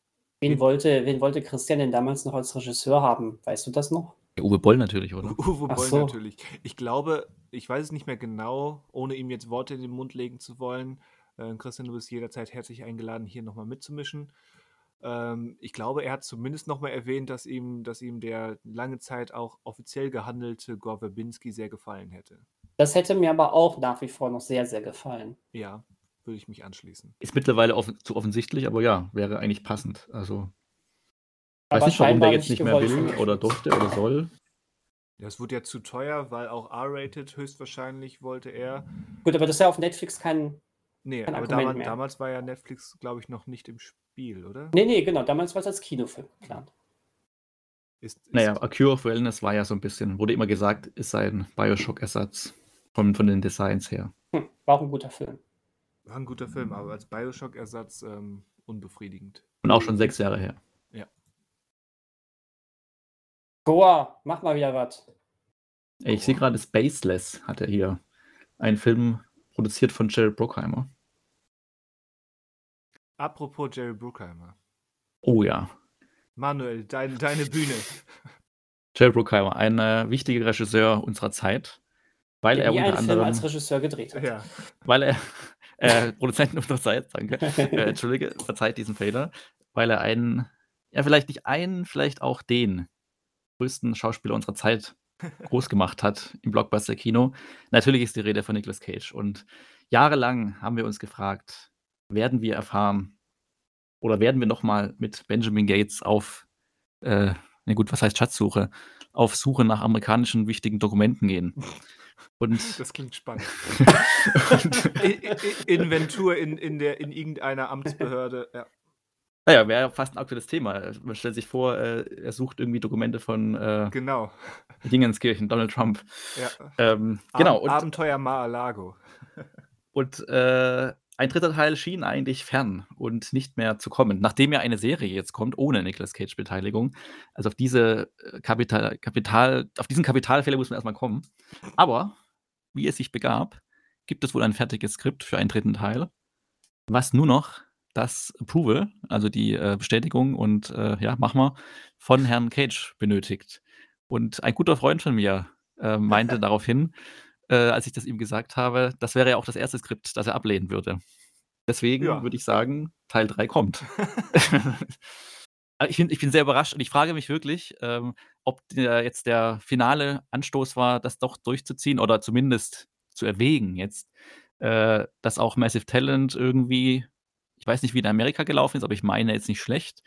Wen Wen- wollte, wen wollte Christian denn damals noch als Regisseur haben? Weißt du das noch? Ja, Uwe Boll natürlich, oder? Uwe Ach Boll so. natürlich. Ich glaube, ich weiß es nicht mehr genau, ohne ihm jetzt Worte in den Mund legen zu wollen. Äh, Christian, du bist jederzeit herzlich eingeladen, hier nochmal mitzumischen. Ähm, ich glaube, er hat zumindest nochmal erwähnt, dass ihm, dass ihm der lange Zeit auch offiziell gehandelte Gore Verbinski sehr gefallen hätte. Das hätte mir aber auch nach wie vor noch sehr, sehr gefallen. Ja, würde ich mich anschließen. Ist mittlerweile offen, zu offensichtlich, aber ja, wäre eigentlich passend. Also, Aber weiß nicht, warum der jetzt nicht mehr will oder durfte oder soll. Ja, es wurde ja zu teuer, weil auch R-rated höchstwahrscheinlich wollte er. Gut, aber das ist ja auf Netflix kein. Nee, Kein aber Argument damals, mehr. damals war ja Netflix, glaube ich, noch nicht im Spiel, oder? Nee, nee, genau. Damals war es als Kinofilm geplant. Ist, ist, Naja, A Cure of Wellness war ja so ein bisschen, wurde immer gesagt, ist ein Bioshock-Ersatz von, von den Designs her. Hm, war auch ein guter Film. War ein guter Film, aber als Bioshock-Ersatz ähm, unbefriedigend. Und auch schon sechs Jahre her. Goa, mach mal wieder was. Ich sehe gerade Spaceless hat er hier. Ein Film produziert von Jerry Bruckheimer. Apropos Jerry Bruckheimer. Oh ja. Manuel, dein, deine Bühne. Jerry Bruckheimer, ein äh, wichtiger Regisseur unserer Zeit, weil Der er unter anderem, als Regisseur gedreht hat. ja. weil er, äh, Produzenten unserer Zeit, danke, äh, entschuldige, verzeiht diesen Fehler, weil er einen, ja vielleicht nicht einen, vielleicht auch den größten Schauspieler unserer Zeit groß gemacht hat im Blockbuster-Kino. Natürlich ist die Rede von Nicolas Cage und jahrelang haben wir uns gefragt, werden wir erfahren oder werden wir nochmal mit Benjamin Gates auf, äh, na gut, was heißt Schatzsuche, auf Suche nach amerikanischen wichtigen Dokumenten gehen. Und, Das klingt spannend. und Inventur in, in, der, in irgendeiner Amtsbehörde. Ja. naja, wäre ja fast ein aktuelles Thema. Man stellt sich vor, äh, er sucht irgendwie Dokumente von äh, Genau. Dingenskirchen, Donald Trump. Ja. Ähm, genau, und, Abenteuer Mar-a-Lago. und äh, ein dritter Teil schien eigentlich fern und nicht mehr zu kommen, nachdem ja eine Serie jetzt kommt, ohne Nicolas Cage-Beteiligung. Also auf diese äh, Kapital, Kapital, auf diesen Kapitalfehler muss man erstmal kommen. Aber, wie es sich begab, gibt es wohl ein fertiges Skript für einen dritten Teil, was nur noch das Approval, also die äh, Bestätigung und äh, ja, mach mal, von Herrn Cage benötigt. Und ein guter Freund von mir äh, meinte daraufhin, äh, als ich das ihm gesagt habe. Das wäre ja auch das erste Skript, das er ablehnen würde. Deswegen Ja. würde ich sagen, Teil 3 kommt. Ich, find, ich bin sehr überrascht und ich frage mich wirklich, ähm, ob der, jetzt der finale Anstoß war, das doch durchzuziehen oder zumindest zu erwägen jetzt, äh, dass auch Massive Talent irgendwie, ich weiß nicht, wie in Amerika gelaufen ist, aber ich meine jetzt nicht schlecht,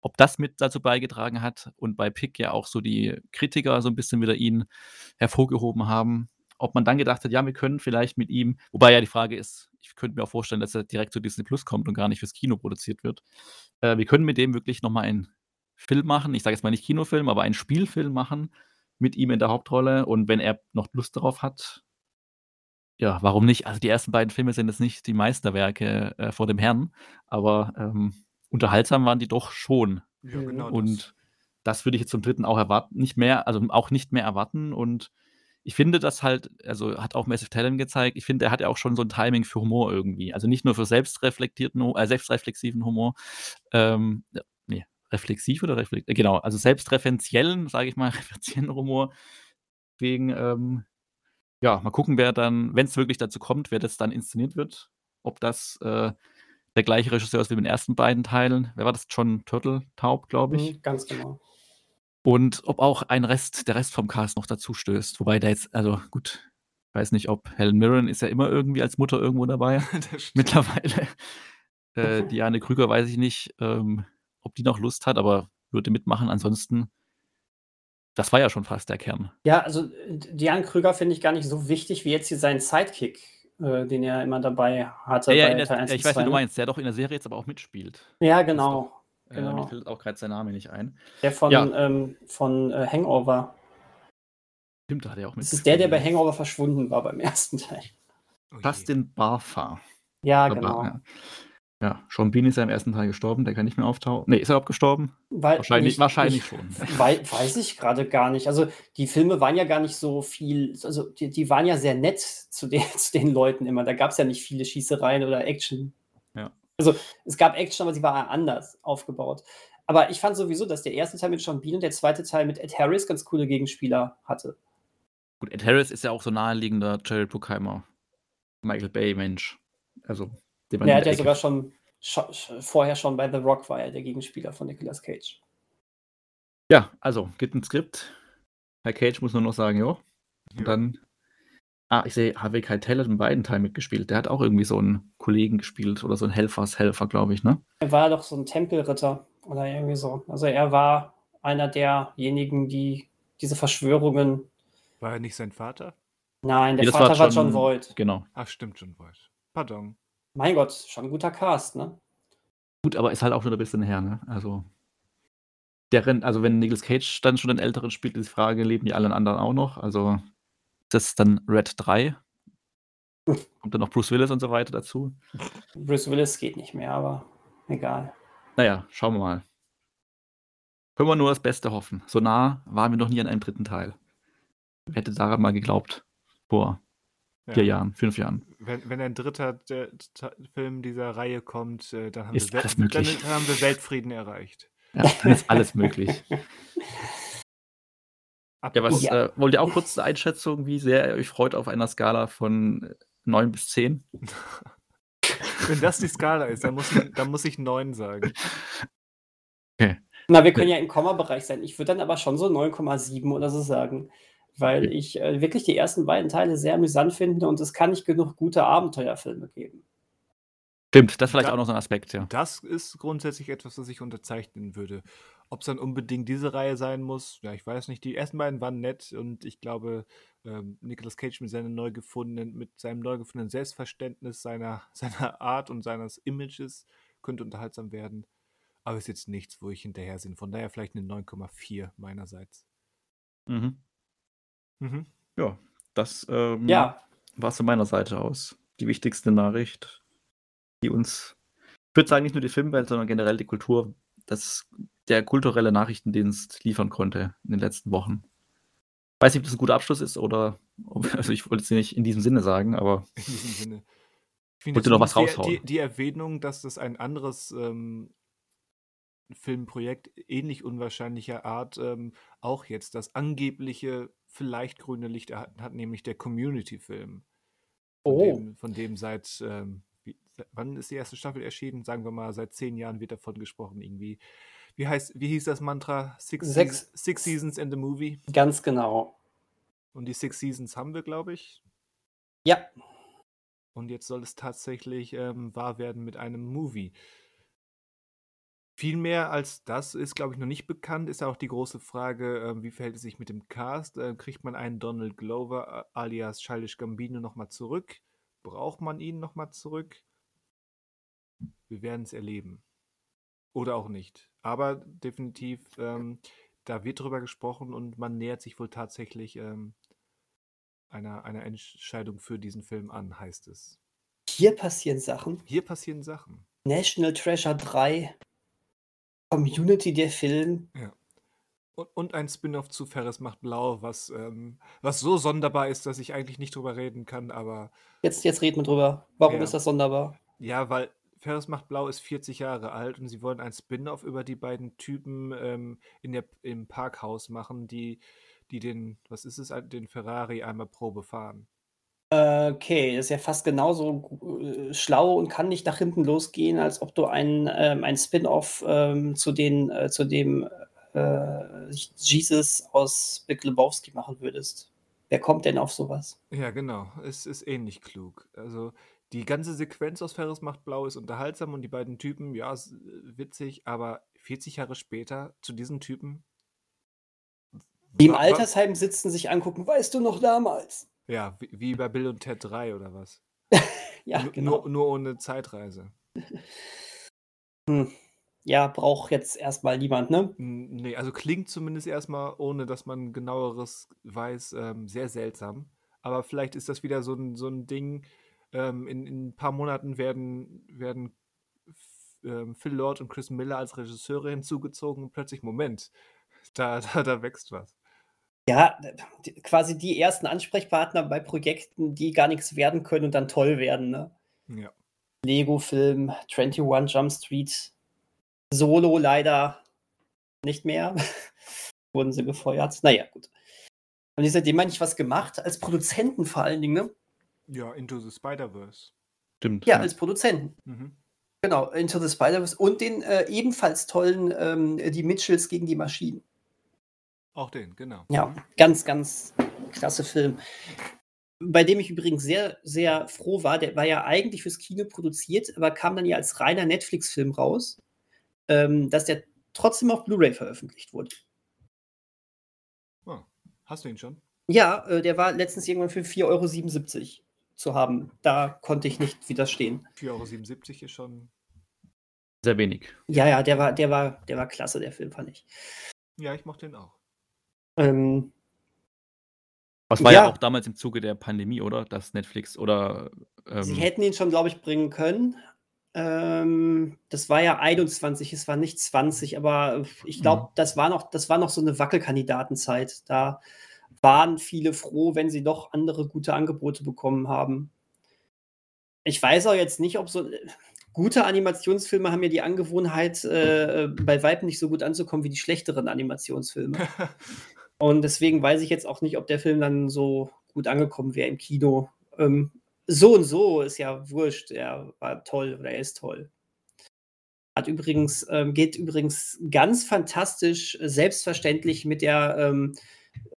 ob das mit dazu beigetragen hat und bei Pick ja auch so die Kritiker so ein bisschen wieder ihn hervorgehoben haben, ob man dann gedacht hat, ja, wir können vielleicht mit ihm, wobei ja die Frage ist, ich könnte mir auch vorstellen, dass er direkt zu Disney Plus kommt und gar nicht fürs Kino produziert wird. Äh, wir können mit dem wirklich nochmal einen Film machen, ich sage jetzt mal nicht Kinofilm, aber einen Spielfilm machen mit ihm in der Hauptrolle und wenn er noch Lust darauf hat, ja, warum nicht? Also die ersten beiden Filme sind jetzt nicht die Meisterwerke äh, vor dem Herrn, aber ähm, unterhaltsam waren die doch schon. Ja, genau. Und das. das würde ich jetzt zum dritten auch erwarten, nicht mehr, also auch nicht mehr erwarten. Und ich finde das halt, also hat auch Massive Talent gezeigt, ich finde, er hat ja auch schon so ein Timing für Humor irgendwie. Also nicht nur für selbstreflektierten, äh, selbstreflexiven Humor. Ähm, nee, reflexiv oder reflekt? äh, Genau, also selbstreferenziellen, sage ich mal, referenziellen Humor. Deswegen, ähm, ja, mal gucken, wer dann, wenn es wirklich dazu kommt, wer das dann inszeniert wird. Ob das äh, der gleiche Regisseur ist wie mit den ersten beiden Teilen. Wer war das? John Turtle Taub, glaube ich. Mhm, ganz genau. Und ob auch ein Rest, der Rest vom Cast noch dazu stößt. Wobei der jetzt, also gut, ich weiß nicht, ob Helen Mirren ist ja immer irgendwie als Mutter irgendwo dabei. Mittlerweile. Äh, Diane Krüger weiß ich nicht, ähm, ob die noch Lust hat, aber würde mitmachen. Ansonsten, das war ja schon fast der Kern. Ja, also äh, Diane Krüger finde ich gar nicht so wichtig wie jetzt hier seinen Sidekick, äh, den er immer dabei hatte. Ja, ja, der, Teil 1 ich weiß, 2, wie du ne? meinst, der doch in der Serie jetzt aber auch mitspielt. Ja, genau. Äh, Genau. mir fällt auch gerade sein Name nicht ein. Der von, Ja. ähm, von äh, Hangover. Stimmt, da hat er auch Das mitgespielt. ist der, der bei Hangover verschwunden war beim ersten Teil. Oh je. Justin Barfa. Ja, Oder genau. Bar- Ja. ja, Sean Bean ist ja im ersten Teil gestorben, der kann nicht mehr auftauchen. Nee, ist er überhaupt gestorben? Weil Wahrscheinlich, nicht- wahrscheinlich nicht- schon. Wei weiß ich gerade gar nicht. Also die Filme waren ja gar nicht so viel, also die, die waren ja sehr nett zu den, zu den Leuten immer. Da gab es ja nicht viele Schießereien oder Action. Ja. Also es gab Action, aber sie war anders aufgebaut. Aber ich fand sowieso, dass der erste Teil mit Sean Bean und der zweite Teil mit Ed Harris ganz coole Gegenspieler hatte. Gut, Ed Harris ist ja auch so naheliegender Jared Bruckheimer, Michael Bay-Mensch. Also, den man Der hat der ja Ecke- sogar schon scho- sch- vorher schon bei The Rock war er der Gegenspieler von Nicolas Cage. Ja, also, gibt ein Skript. Herr Cage muss nur noch sagen, jo. Ja. Und dann. Ah, ich sehe, Harvey Keitel hat in beiden Teilen mitgespielt. Der hat auch irgendwie so einen Kollegen gespielt oder so einen Helfershelfer, glaube ich, ne? Er war doch so ein Tempelritter oder irgendwie so. Also er war einer derjenigen, die diese Verschwörungen. War er nicht sein Vater? Nein, der Nee, Vater war schon- John Voight. Genau. Ach, stimmt schon, Voight. Pardon. Mein Gott, schon ein guter Cast, ne? Gut, aber ist halt auch schon ein bisschen her, ne? Also. Deren, also wenn Nicolas Cage dann schon den Älteren spielt, ist die Frage, leben die allen anderen auch noch? Also das dann Red 3? Kommt dann noch Bruce Willis und so weiter dazu? Bruce Willis geht nicht mehr, aber egal. Naja, schauen wir mal. Können wir nur das Beste hoffen. So nah waren wir noch nie an einem dritten Teil. Wer hätte daran mal geglaubt? Vor vier Jahren, fünf Jahren. Wenn, wenn ein dritter der, Film dieser Reihe kommt, äh, dann, haben Ist wir, alles möglich. dann haben wir Weltfrieden erreicht. Ja, dann ist alles möglich. Ja, was Ja. Äh, wollt ihr auch kurz eine Einschätzung, wie sehr ihr euch freut auf einer Skala von 9 bis 10? Wenn das die Skala ist, dann muss ich, dann muss ich 9 sagen. Na, wir können ja im Komma-Bereich sein. Ich würde dann aber schon so 9,7 oder so sagen. Weil Okay. ich äh, wirklich die ersten beiden Teile sehr amüsant finde und es kann nicht genug gute Abenteuerfilme geben. Stimmt, das ist vielleicht Da- auch noch so ein Aspekt, ja. Das ist grundsätzlich etwas, was ich unterzeichnen würde. Ob es dann unbedingt diese Reihe sein muss, ja, ich weiß nicht. Die ersten beiden waren nett und ich glaube, ähm, Nicolas Cage mit seinem neu gefundenen, mit seinem neu gefundenen Selbstverständnis seiner, seiner Art und seines Images könnte unterhaltsam werden. Aber ist jetzt nichts, wo ich hinterher bin. Von daher vielleicht eine 9,4 meinerseits. Mhm. Mhm. Ja, das ähm, Ja, war es von meiner Seite aus. Die wichtigste Nachricht, die uns, ich würde sagen, nicht nur die Filmwelt, sondern generell die Kultur, dass der kulturelle Nachrichtendienst liefern konnte in den letzten Wochen. Weiß nicht, ob das ein guter Abschluss ist oder, also ich wollte es nicht in diesem Sinne sagen, aber In diesem Sinne. Ich finde Wollte noch was zumindest raushauen. Die, die, die Erwähnung, dass das ein anderes ähm, Filmprojekt ähnlich unwahrscheinlicher Art ähm, auch jetzt das angebliche vielleicht grüne Licht erhalten hat, nämlich der Community-Film. Von, Oh. dem, von dem seit, ähm, wann ist die erste Staffel erschienen? Sagen wir mal, seit zehn Jahren wird davon gesprochen irgendwie. Wie heißt, wie hieß das Mantra? Six, Sechs- Six Seasons in the Movie. Ganz genau. Und die Six Seasons haben wir, glaube ich. Ja, Und jetzt soll es tatsächlich ähm, wahr werden mit einem Movie. Viel mehr als das ist, glaube ich, noch nicht bekannt. Ist auch die große Frage, ähm, wie verhält es sich mit dem Cast? Äh, kriegt man einen Donald Glover alias Childish Gambino nochmal zurück? Braucht man ihn nochmal zurück? Wir werden es erleben. Oder auch nicht. Aber definitiv, ähm, da wird drüber gesprochen und man nähert sich wohl tatsächlich ähm, einer, einer Entscheidung für diesen Film an, heißt es. hier passieren Sachen. Hier passieren Sachen. National Treasure 3, Community der Film. Und, und ein Spin-off zu Ferris macht blau, was, ähm, was so sonderbar ist, dass ich eigentlich nicht drüber reden kann, aber Jetzt, jetzt reden wir drüber. Warum Ja. ist das sonderbar? ja, weil Ferris macht blau ist 40 Jahre alt und sie wollen ein Spin-off über die beiden Typen ähm, in der, im Parkhaus machen, die, die den, was ist es, den Ferrari einmal Probe fahren. Okay, das ist ja fast genauso äh, schlau und kann nicht nach hinten losgehen, als ob du ein, ähm, ein Spin-off ähm, zu, den, äh, zu dem äh, Jesus aus Big Lebowski machen würdest. Wer kommt denn auf sowas? Ja, genau. Es ist ähnlich klug. Also die ganze Sequenz aus Ferris macht blau ist unterhaltsam und die beiden Typen, ja, ist, äh, witzig, aber 40 Jahre später zu diesen Typen. Die im Altersheim sitzen, sich angucken, weißt du noch damals? Ja, wie, wie bei Bill und Ted 3 oder was? Ja, Nur- genau. nur, nur ohne Zeitreise. Hm. Ja, braucht jetzt erstmal niemand, ne? N- Nee, also klingt zumindest erstmal, ohne dass man genaueres weiß, ähm, sehr seltsam. Aber vielleicht ist das wieder so ein, so ein Ding. Ähm, in, in ein paar Monaten werden, werden ähm, Phil Lord und Chris Miller als Regisseure hinzugezogen und plötzlich, Moment, da, da, da wächst was. Ja, quasi die ersten Ansprechpartner bei Projekten, die gar nichts werden können und dann toll werden, ne? Ja. Lego-Film, 21 Jump Street, Solo leider nicht mehr. Wurden sie gefeuert. Naja, gut. Haben die seitdem eigentlich was gemacht? Als Produzenten vor allen Dingen, ne? Ja, Into the Spider-Verse. Stimmt. Ja, als Produzenten. Mhm. Genau, Into the Spider-Verse und den äh, ebenfalls tollen ähm, Die Mitchells gegen die Maschinen. Auch den, genau. Ja, Mhm. ganz, ganz klasse Film. Bei dem ich übrigens sehr, sehr froh war. Der war ja eigentlich fürs Kino produziert, aber kam dann ja als reiner Netflix-Film raus, ähm, dass der trotzdem auf Blu-ray veröffentlicht wurde. Ah, hast du ihn schon? Ja, äh, der war letztens irgendwann für 4,77 Euro zu haben. Da konnte ich nicht widerstehen. 4,77 Euro ist schon. Sehr wenig. Ja, ja, der war, der war, der war klasse, der Film, fand ich. Ja, ich mochte den auch. Ähm, Was war ja. Ja. auch damals im Zuge der Pandemie, oder? Dass Netflix oder. Ähm, Sie hätten ihn schon, glaube ich, bringen können. Ähm, das war ja 21, es war nicht 20, aber ich glaube, Mhm. das, war noch, das war noch so eine Wackelkandidatenzeit. Da waren viele froh, wenn sie doch andere gute Angebote bekommen haben. Ich weiß auch jetzt nicht, ob so. Gute Animationsfilme haben ja die Angewohnheit, äh, bei Weitem nicht so gut anzukommen wie die schlechteren Animationsfilme. Und deswegen weiß ich jetzt auch nicht, ob der Film dann so gut angekommen wäre im Kino. Ähm, so und so ist ja wurscht. Er war toll oder er ist toll. Hat übrigens, ähm, geht übrigens ganz fantastisch, äh, selbstverständlich mit der ähm,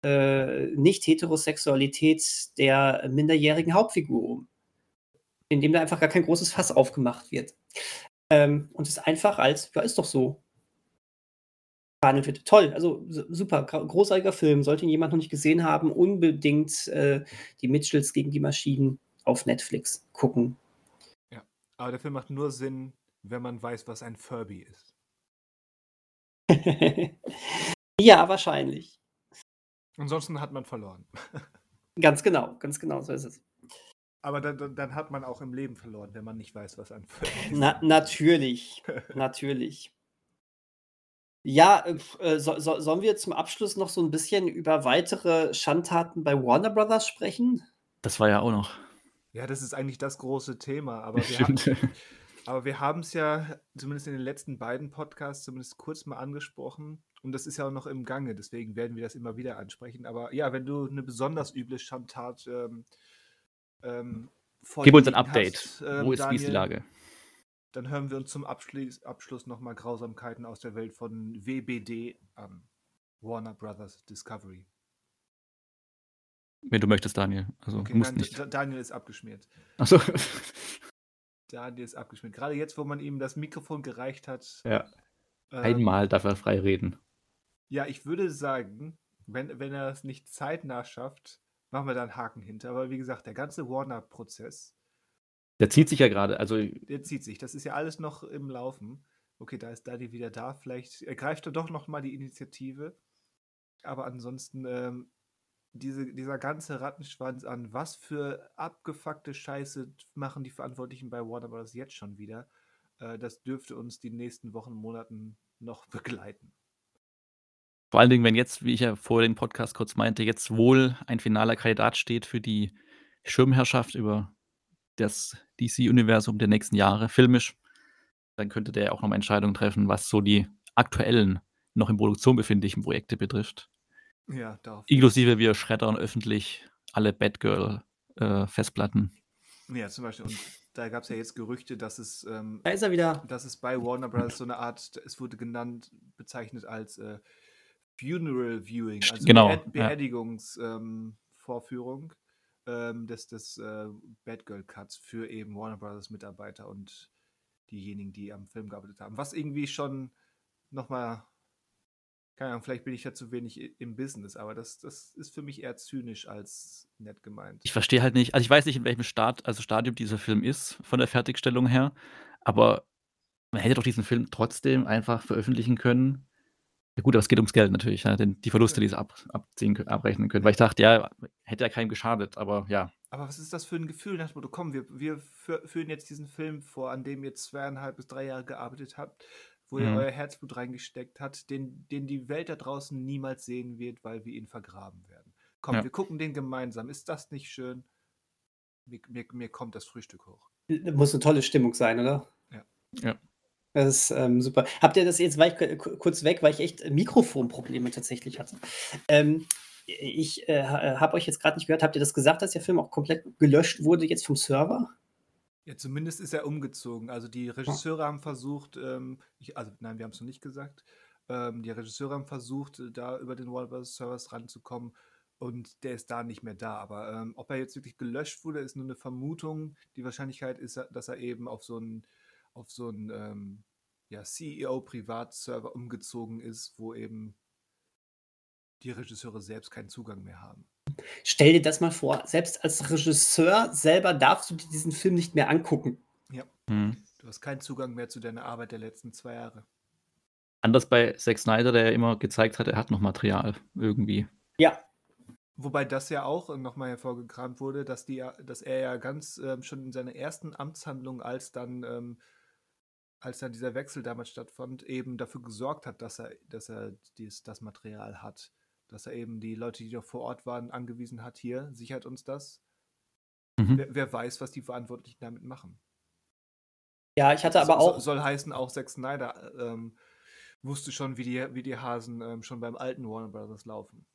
äh, Nicht-Heterosexualität der minderjährigen Hauptfigur um. Indem da einfach gar kein großes Fass aufgemacht wird. Ähm, und es einfach als, ja, ist doch so, behandelt wird. Toll, also su- super, großartiger Film. Sollte ihn jemand noch nicht gesehen haben, unbedingt äh, die Mitchells gegen die Maschinen auf Netflix gucken. Aber der Film macht nur Sinn, wenn man weiß, was ein Furby ist. ja, wahrscheinlich. Ansonsten hat man verloren. Ganz genau, ganz genau, so ist es. Aber dann, dann, hat man auch im Leben verloren, wenn man nicht weiß, was ist. Na, natürlich, natürlich. Ja, äh, äh, so, so, sollen wir zum Abschluss noch so ein bisschen über weitere Schandtaten bei Warner Brothers sprechen? das war ja auch noch. Ja, das ist eigentlich das große Thema. Aber wir Stimmt. hatten, Aber wir haben es ja zumindest in den letzten beiden Podcasts zumindest kurz mal angesprochen. Und das ist ja auch noch im Gange, deswegen werden wir das immer wieder ansprechen. Aber ja, wenn du eine besonders üble Schandtat ähm, ähm, Gib uns ein Update. Hast, ähm, Wo ist, Daniel, wie ist die Lage? Dann hören wir uns zum Abschluss, Abschluss nochmal Grausamkeiten aus der Welt von WBD an. Warner Brothers Discovery. Wenn du möchtest, Daniel. Also, okay, musst nein, nicht. Daniel ist abgeschmiert. Achso. Daniel ist abgeschmiert. Gerade jetzt, wo man ihm das Mikrofon gereicht hat. Ja. Ähm, Einmal darf er frei reden. Ja, ich würde sagen, wenn, wenn er es nicht zeitnah schafft, machen wir da einen Haken hinter. Aber wie gesagt, der ganze Warner-Prozess. Der zieht sich ja gerade. Also der zieht sich. Das ist ja alles noch im Laufen. Okay, da ist Daddy wieder da. Vielleicht ergreift er doch noch mal die Initiative. Aber ansonsten, ähm, diese, dieser ganze Rattenschwanz an, was für abgefuckte Scheiße machen die Verantwortlichen bei Warner Bros. jetzt schon wieder, äh, das dürfte uns die nächsten Wochen, Monaten noch begleiten. Vor allen Dingen, wenn jetzt, wie ich ja vor dem Podcast kurz meinte, jetzt wohl ein finaler Kandidat steht für die Schirmherrschaft über das DC-Universum der nächsten Jahre, filmisch, dann könnte der auch nochmal Entscheidungen treffen, was so die aktuellen, noch in Produktion befindlichen Projekte betrifft. Ja, darf. Inklusive wir schreddern öffentlich alle Batgirl-Festplatten. Äh, ja, zum Beispiel. Und da gab es ja jetzt Gerüchte, dass es, ähm, da ist er wieder. dass es bei Warner Bros. so eine Art, es wurde genannt, bezeichnet als äh, Funeral Viewing, also genau, Beerdigungsvorführung ja. ähm, des, des äh, Batgirl Cuts für eben Warner Brothers Mitarbeiter und diejenigen, die am Film gearbeitet haben. Was irgendwie schon nochmal, keine Ahnung, vielleicht bin ich ja zu wenig im Business, aber das, das ist für mich eher zynisch als nett gemeint. Ich verstehe halt nicht, also ich weiß nicht, in welchem Start, also Stadium dieser Film ist, von der Fertigstellung her, aber man hätte doch diesen Film trotzdem einfach veröffentlichen können ja gut, aber es geht ums Geld natürlich, ja, denn die Verluste, die sie ab, abziehen, abrechnen können. Weil ich dachte, ja, hätte ja keinem geschadet, aber ja. Aber was ist das für ein Gefühl nach dem Motto, komm, wir, wir führen jetzt diesen Film vor, an dem ihr zweieinhalb bis drei Jahre gearbeitet habt, wo mhm. ihr euer Herzblut reingesteckt habt, den, den die Welt da draußen niemals sehen wird, weil wir ihn vergraben werden. Komm, ja. wir gucken den gemeinsam. Ist das nicht schön? Mir, mir, mir kommt das Frühstück hoch. Muss eine tolle Stimmung sein, oder? Ja. Ja. Das ist ähm, super. Habt ihr das jetzt, war ich kurz weg, weil ich echt Mikrofonprobleme tatsächlich hatte. Ähm, ich äh, habe euch jetzt gerade nicht gehört, habt ihr das gesagt, dass der Film auch komplett gelöscht wurde jetzt vom Server? Ja, zumindest ist er umgezogen. Also die Regisseure haben versucht, ähm, ich, also nein, wir haben es noch nicht gesagt, ähm, die Regisseure haben versucht, da über den Warner Servers ranzukommen und der ist da nicht mehr da. Aber ähm, ob er jetzt wirklich gelöscht wurde, ist nur eine Vermutung. Die Wahrscheinlichkeit ist, dass er eben auf so einen auf so einen ähm, ja, CEO-Privatserver umgezogen ist, wo eben die Regisseure selbst keinen Zugang mehr haben. Stell dir das mal vor, selbst als Regisseur selber darfst du dir diesen Film nicht mehr angucken. Ja. Mhm. Du hast keinen Zugang mehr zu deiner Arbeit der letzten zwei Jahre. Anders bei Zack Snyder, der ja immer gezeigt hat, er hat noch Material irgendwie. Ja. Wobei das ja auch nochmal hervorgekramt wurde, dass, die, dass er ja ganz ähm, schon in seiner ersten Amtshandlung als dann ähm, als dann dieser Wechsel damals stattfand, eben dafür gesorgt hat, dass er, dass er dies, das Material hat. Dass er eben die Leute, die noch vor Ort waren, angewiesen hat, hier, sichert uns das. Mhm. Wer, wer, weiß, was die Verantwortlichen damit machen. Ja, ich hatte aber so, auch. Soll heißen, auch Zack Snyder ähm, wusste schon, wie die, wie die Hasen ähm, schon beim alten Warner Brothers laufen.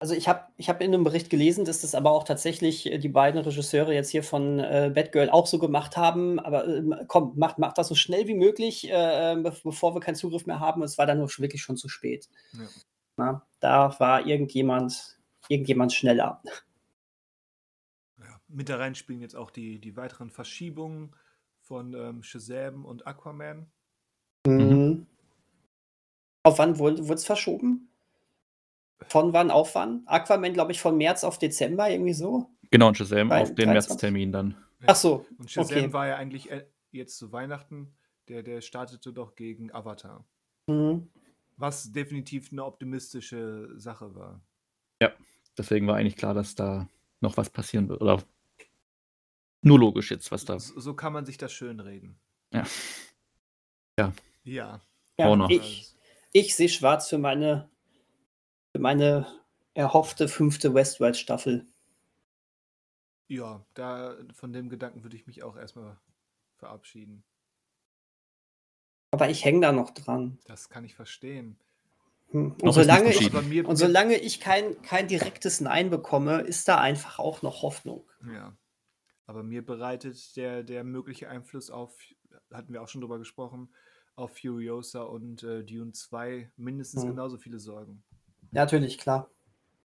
Also ich habe ich hab in einem Bericht gelesen, dass das aber auch tatsächlich äh, die beiden Regisseure jetzt hier von äh, Batgirl auch so gemacht haben. Aber äh, komm, macht mach das so schnell wie möglich, äh, ähm, bevor wir keinen Zugriff mehr haben. Es war dann nur wirklich schon zu spät. Ja. Na, da war irgendjemand, irgendjemand schneller. Ja, mit da rein spielen jetzt auch die, die weiteren Verschiebungen von ähm, Shazam und Aquaman. Mhm. Auf wann wurde es verschoben? Von wann auf wann? Aquaman, glaube ich, von März auf Dezember, irgendwie so. Genau, und Shazam auf den Märztermin dann. Ach so. Und Shazam okay. war ja eigentlich äh, jetzt zu Weihnachten, der, der startete doch gegen Avatar. Mhm. Was definitiv eine optimistische Sache war. Ja, deswegen war eigentlich klar, dass da noch was passieren wird. Oder nur logisch jetzt, was da. So, so kann man sich das schön reden. Ja. Ja. Ja. ja ich, ich sehe schwarz für meine meine erhoffte fünfte Westworld-Staffel. Ja, da von dem Gedanken würde ich mich auch erstmal verabschieden. Aber ich hänge da noch dran. Das kann ich verstehen. Hm. Und, solange ich, und solange ich kein, kein direktes Nein bekomme, ist da einfach auch noch Hoffnung. Ja. Aber mir bereitet der, der mögliche Einfluss auf, hatten wir auch schon drüber gesprochen, auf Furiosa und äh, Dune 2 mindestens Hm. genauso viele Sorgen. Natürlich, klar.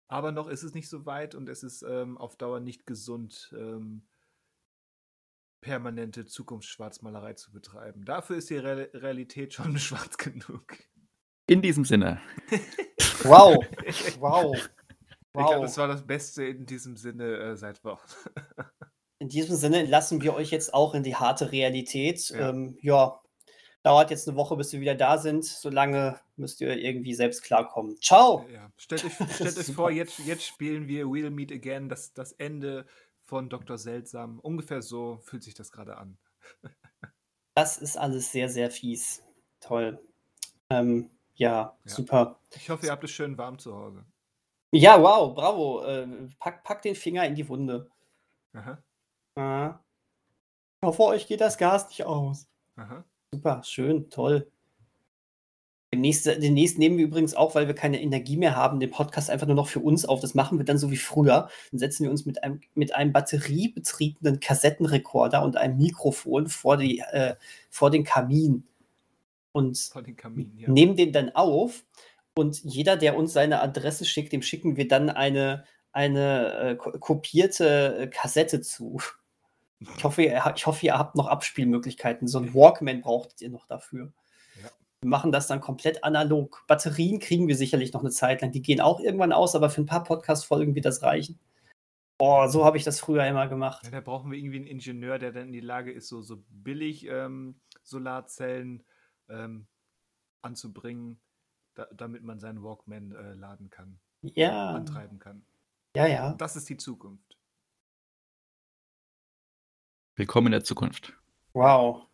Aber noch ist es nicht so weit und es ist ähm, auf Dauer nicht gesund, ähm, permanente Zukunftsschwarzmalerei zu betreiben. Dafür ist die Re Realität schon schwarz genug. In diesem Sinne. Wow. Wow. Ich glaube, Wow. das war das Beste in diesem Sinne äh, seit Wochen. In diesem Sinne entlassen wir euch jetzt auch in die harte Realität. Ja. Ähm, ja, dauert jetzt eine Woche, bis wir wieder da sind. Solange müsst ihr irgendwie selbst klarkommen. Ciao! Ja. Stellt euch, stellt euch vor, jetzt, jetzt spielen wir We'll Meet Again, das, das Ende von Dr. Seltsam. Ungefähr so fühlt sich das gerade an. Das ist alles sehr, sehr fies. Toll. Ähm, ja, Ja. super. Ich hoffe, ihr habt es schön warm zu Hause. Ja, wow, bravo. Äh, pack, pack den Finger in die Wunde. Aha, Ah. Ich hoffe, euch geht das Gas nicht aus. aha. Super, schön, toll. Demnächst, demnächst nehmen wir übrigens auch, weil wir keine Energie mehr haben, den Podcast einfach nur noch für uns auf. Das machen wir dann so wie früher. Dann setzen wir uns mit einem, mit einem batteriebetriebenen Kassettenrekorder und einem Mikrofon vor, die, äh, vor den Kamin und den Kaminen, ja. nehmen den dann auf. Und jeder, der uns seine Adresse schickt, dem schicken wir dann eine, eine äh, ko- kopierte äh, Kassette zu. Ich hoffe, ihr, ich hoffe, ihr habt noch Abspielmöglichkeiten. So ein Walkman braucht ihr noch dafür. Ja. Wir machen das dann komplett analog. Batterien kriegen wir sicherlich noch eine Zeit lang. Die gehen auch irgendwann aus, aber für ein paar Podcast-Folgen wird das reichen. Oh, so habe ich das früher immer gemacht. Ja, da brauchen wir irgendwie einen Ingenieur, der dann in die Lage ist, so, so billig ähm, Solarzellen ähm, anzubringen, da, damit man seinen Walkman äh, laden kann, Ja, antreiben kann. ja, ja. Das ist die Zukunft. Willkommen in der Zukunft. Wow.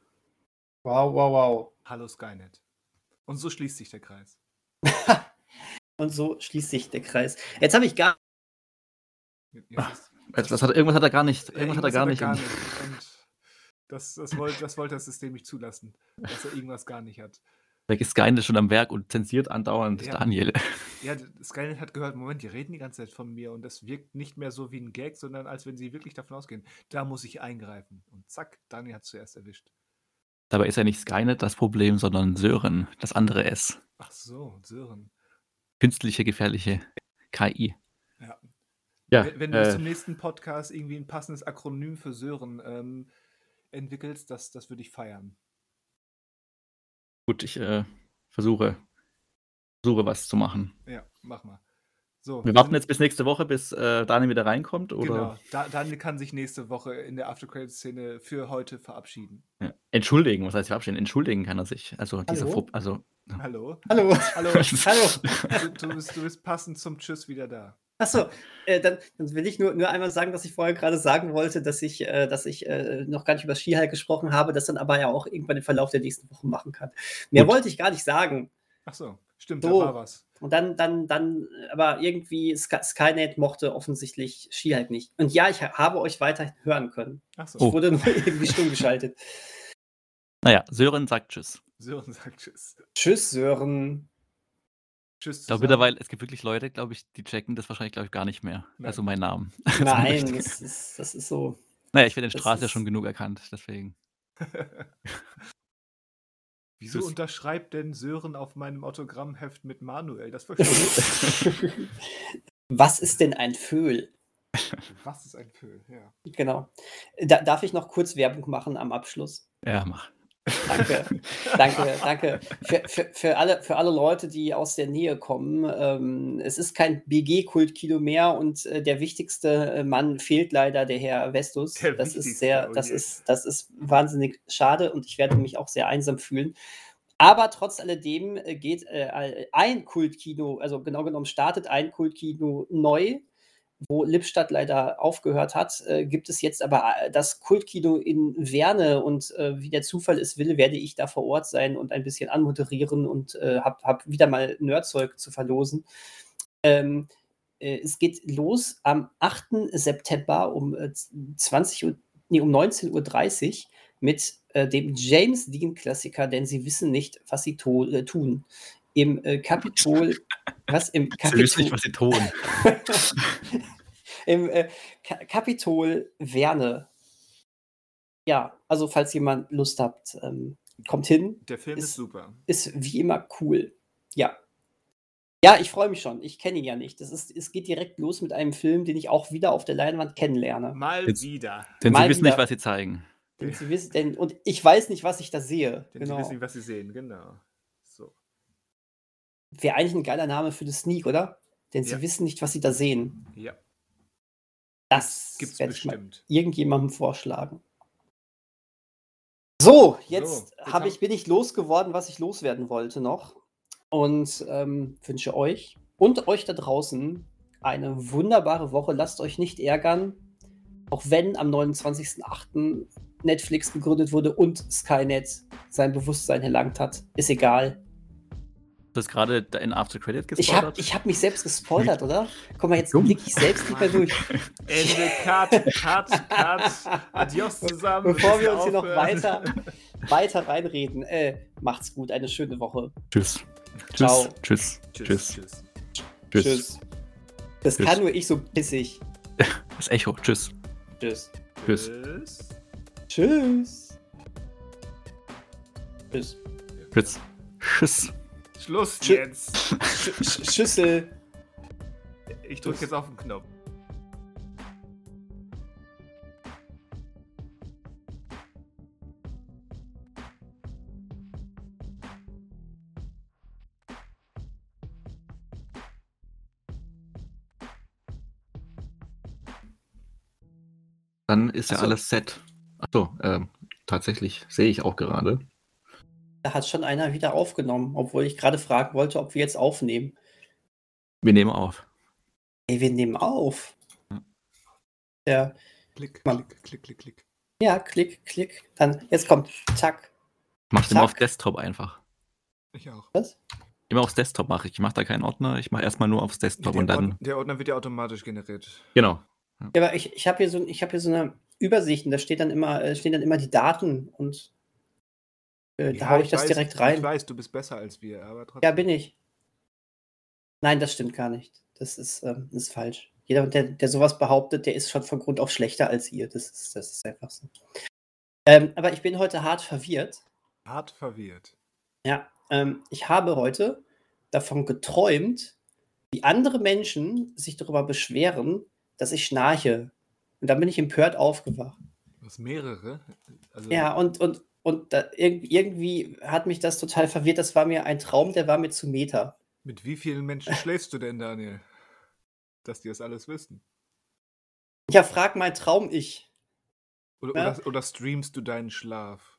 Wow, wow, wow. Hallo Skynet. Und so schließt sich der Kreis. Und so schließt sich der Kreis. Jetzt habe ich gar Jetzt Ah, Das, das hat, irgendwas hat er gar nicht. Irgendwas hat er gar nicht. Und das, das, wollte, das wollte das System nicht zulassen, dass er irgendwas gar nicht hat. Weg ist Skynet schon am Werk und zensiert andauernd Ja. Daniel. Ja, Skynet hat gehört, Moment, die reden die ganze Zeit von mir und das wirkt nicht mehr so wie ein Gag, sondern als wenn sie wirklich davon ausgehen, da muss ich eingreifen. Und zack, Daniel hat zuerst erwischt. Dabei ist ja nicht Skynet das Problem, sondern Sören, das andere S. Ach so, Sören. Künstliche, gefährliche KI. Ja. Ja, wenn wenn du äh, zum nächsten Podcast irgendwie ein passendes Akronym für Sören ähm, entwickelst, das, das würde ich feiern. Gut, ich äh, versuche, versuche was zu machen. Ja, mach mal. So, Wir warten jetzt bis nächste Woche, bis äh, Daniel wieder reinkommt, oder? Genau, da, Daniel kann sich nächste Woche in der After-Credit-Szene für heute verabschieden. Ja. Entschuldigen, was heißt verabschieden? Entschuldigen kann er sich. Also dieser Hallo? Fub- also Hallo? Hallo. Hallo? Hallo. Du, du, bist, du bist passend zum Tschüss wieder da. Achso, äh, dann, dann will ich nur, nur einmal sagen, dass ich vorher gerade sagen wollte, dass ich, äh, dass ich äh, noch gar nicht über Skihike gesprochen habe, das dann aber ja auch irgendwann im Verlauf der nächsten Wochen machen kann. Mehr Gut. wollte ich gar nicht sagen. Ach so, stimmt, So. da war was. Und dann, dann, dann, aber irgendwie Sky, Skynet mochte offensichtlich Skihike nicht. Und ja, ich ha- habe euch weiterhin hören können. Ach so, Oh. Ich wurde nur irgendwie stumm geschaltet. naja, Sören sagt Tschüss. Sören sagt Tschüss. Tschüss, Sören. Tschüss. Ich glaube mittlerweile, es gibt wirklich Leute, glaube ich, die checken das wahrscheinlich, glaube ich, gar nicht mehr. Nein. Also mein Namen. Also Nein, das ist, das ist so. Naja, ich werde in das Straße ja ist- schon genug erkannt, deswegen. Wieso Tschüss. unterschreibt denn Sören auf meinem Autogrammheft mit Manuel? Das verstehe ich. nicht. Was ist denn ein Föhl? Was ist ein Föhl? Ja. Genau. Da, darf ich noch kurz Werbung machen am Abschluss? Ja, mach. Danke, danke, danke. Für, für, für, alle, für alle Leute, die aus der Nähe kommen, ähm, es ist kein BG-Kultkino mehr und äh, der wichtigste äh, Mann fehlt leider, der Herr Vestus. Der das ist sehr, oh das ist, das ist wahnsinnig schade und ich werde mich auch sehr einsam fühlen. Aber trotz alledem äh, geht äh, ein Kultkino, also genau genommen startet ein Kultkino neu wo Lippstadt leider aufgehört hat, äh, gibt es jetzt aber äh, das Kultkino in Werne und äh, wie der Zufall es will, werde ich da vor Ort sein und ein bisschen anmoderieren und äh, habe hab wieder mal Nerdzeug zu verlosen. Ähm, äh, es geht los am 8. September um äh, 20 Uhr, nee, um 19.30 Uhr mit äh, dem James Dean-Klassiker, denn sie wissen nicht, was sie äh, tun. Im äh, Kapitol. was? Im Kapitol. Sie wissen nicht, was sie tun. Im äh, Ka Kapitol Werne. Ja, also falls jemand Lust habt, ähm, kommt hin. Der Film ist, ist super. Ist wie immer cool. Ja. Ja, ich freue mich schon. Ich kenne ihn ja nicht. Das ist, es geht direkt los mit einem Film, den ich auch wieder auf der Leinwand kennenlerne. Mal wieder. Denn Mal sie wissen wieder. nicht, was sie zeigen. Denn sie wissen, denn, und ich weiß nicht, was ich da sehe. Denn genau. sie wissen nicht, was sie sehen, genau. Wäre eigentlich ein geiler Name für das Sneak, oder? Denn ja. sie wissen nicht, was sie da sehen. Ja. Das gibt es bestimmt. irgendjemandem vorschlagen. So, jetzt, so, jetzt ich, bin ich losgeworden, was ich loswerden wollte noch. Und ähm, wünsche euch und euch da draußen eine wunderbare Woche. Lasst euch nicht ärgern. Auch wenn am 29.08. Netflix gegründet wurde und Skynet sein Bewusstsein erlangt hat. Ist egal. Du hast gerade in After Credit gespoilert? Ich habe hab mich selbst gespoilert, oder? Guck mal, jetzt blicke ich selbst nicht mehr durch. Ende, Cut, Cut, Cut. Adios zusammen. Bevor wir uns hier noch weiter, weiter reinreden, äh, macht's gut, eine schöne Woche. Tschüss. Ciao. Tschüss. Tschüss. Tschüss. Tschüss. Tschüss. Das Tschüss. kann nur ich so bissig. Das Echo. Tschüss. Tschüss. Tschüss. Tschüss. Tschüss. Tschüss. Tschüss. Schluss Sch jetzt. Sch Schüssel. Ich drücke jetzt auf den Knopf. Dann ist ja alles set. Achso, äh, tatsächlich sehe ich auch gerade. Da hat schon einer wieder aufgenommen, obwohl ich gerade fragen wollte, ob wir jetzt aufnehmen. Wir nehmen auf. Ey, wir nehmen auf. Ja. Klick, klick, klick, klick, klick. Ja, klick, klick. Dann, jetzt kommt, zack. Mach den auf Desktop einfach. Ich auch. Was? Immer aufs Desktop mache ich. Ich mache da keinen Ordner, ich mache erstmal nur aufs Desktop ja, und dann. Ordner, der Ordner wird ja automatisch generiert. Genau. Ja, aber ich, ich habe hier, so, hab hier so eine Übersicht und da steht dann immer, äh, stehen dann immer die Daten und äh, da haue ich, ich das weiß, direkt rein. Ich weiß, du bist besser als wir, aber trotzdem. Ja, bin ich. Nein, das stimmt gar nicht. Das ist, ähm, das ist falsch. Jeder, der, der sowas behauptet, der ist schon von Grund auf schlechter als ihr. Das ist, das ist einfach so. Ähm, aber ich bin heute hart verwirrt. Hart verwirrt. Ja, ähm, ich habe heute davon geträumt, wie andere Menschen sich darüber beschweren, dass ich schnarche. Und dann bin ich empört aufgewacht. Was mehrere? Also ja, und, und, und da, irgendwie hat mich das total verwirrt. Das war mir ein Traum, der war mir zu Meter. Mit wie vielen Menschen schläfst du denn, Daniel? Dass die das alles wissen. Ja, frag mein Traum ich. Oder, ja? oder, oder, streamst du deinen Schlaf?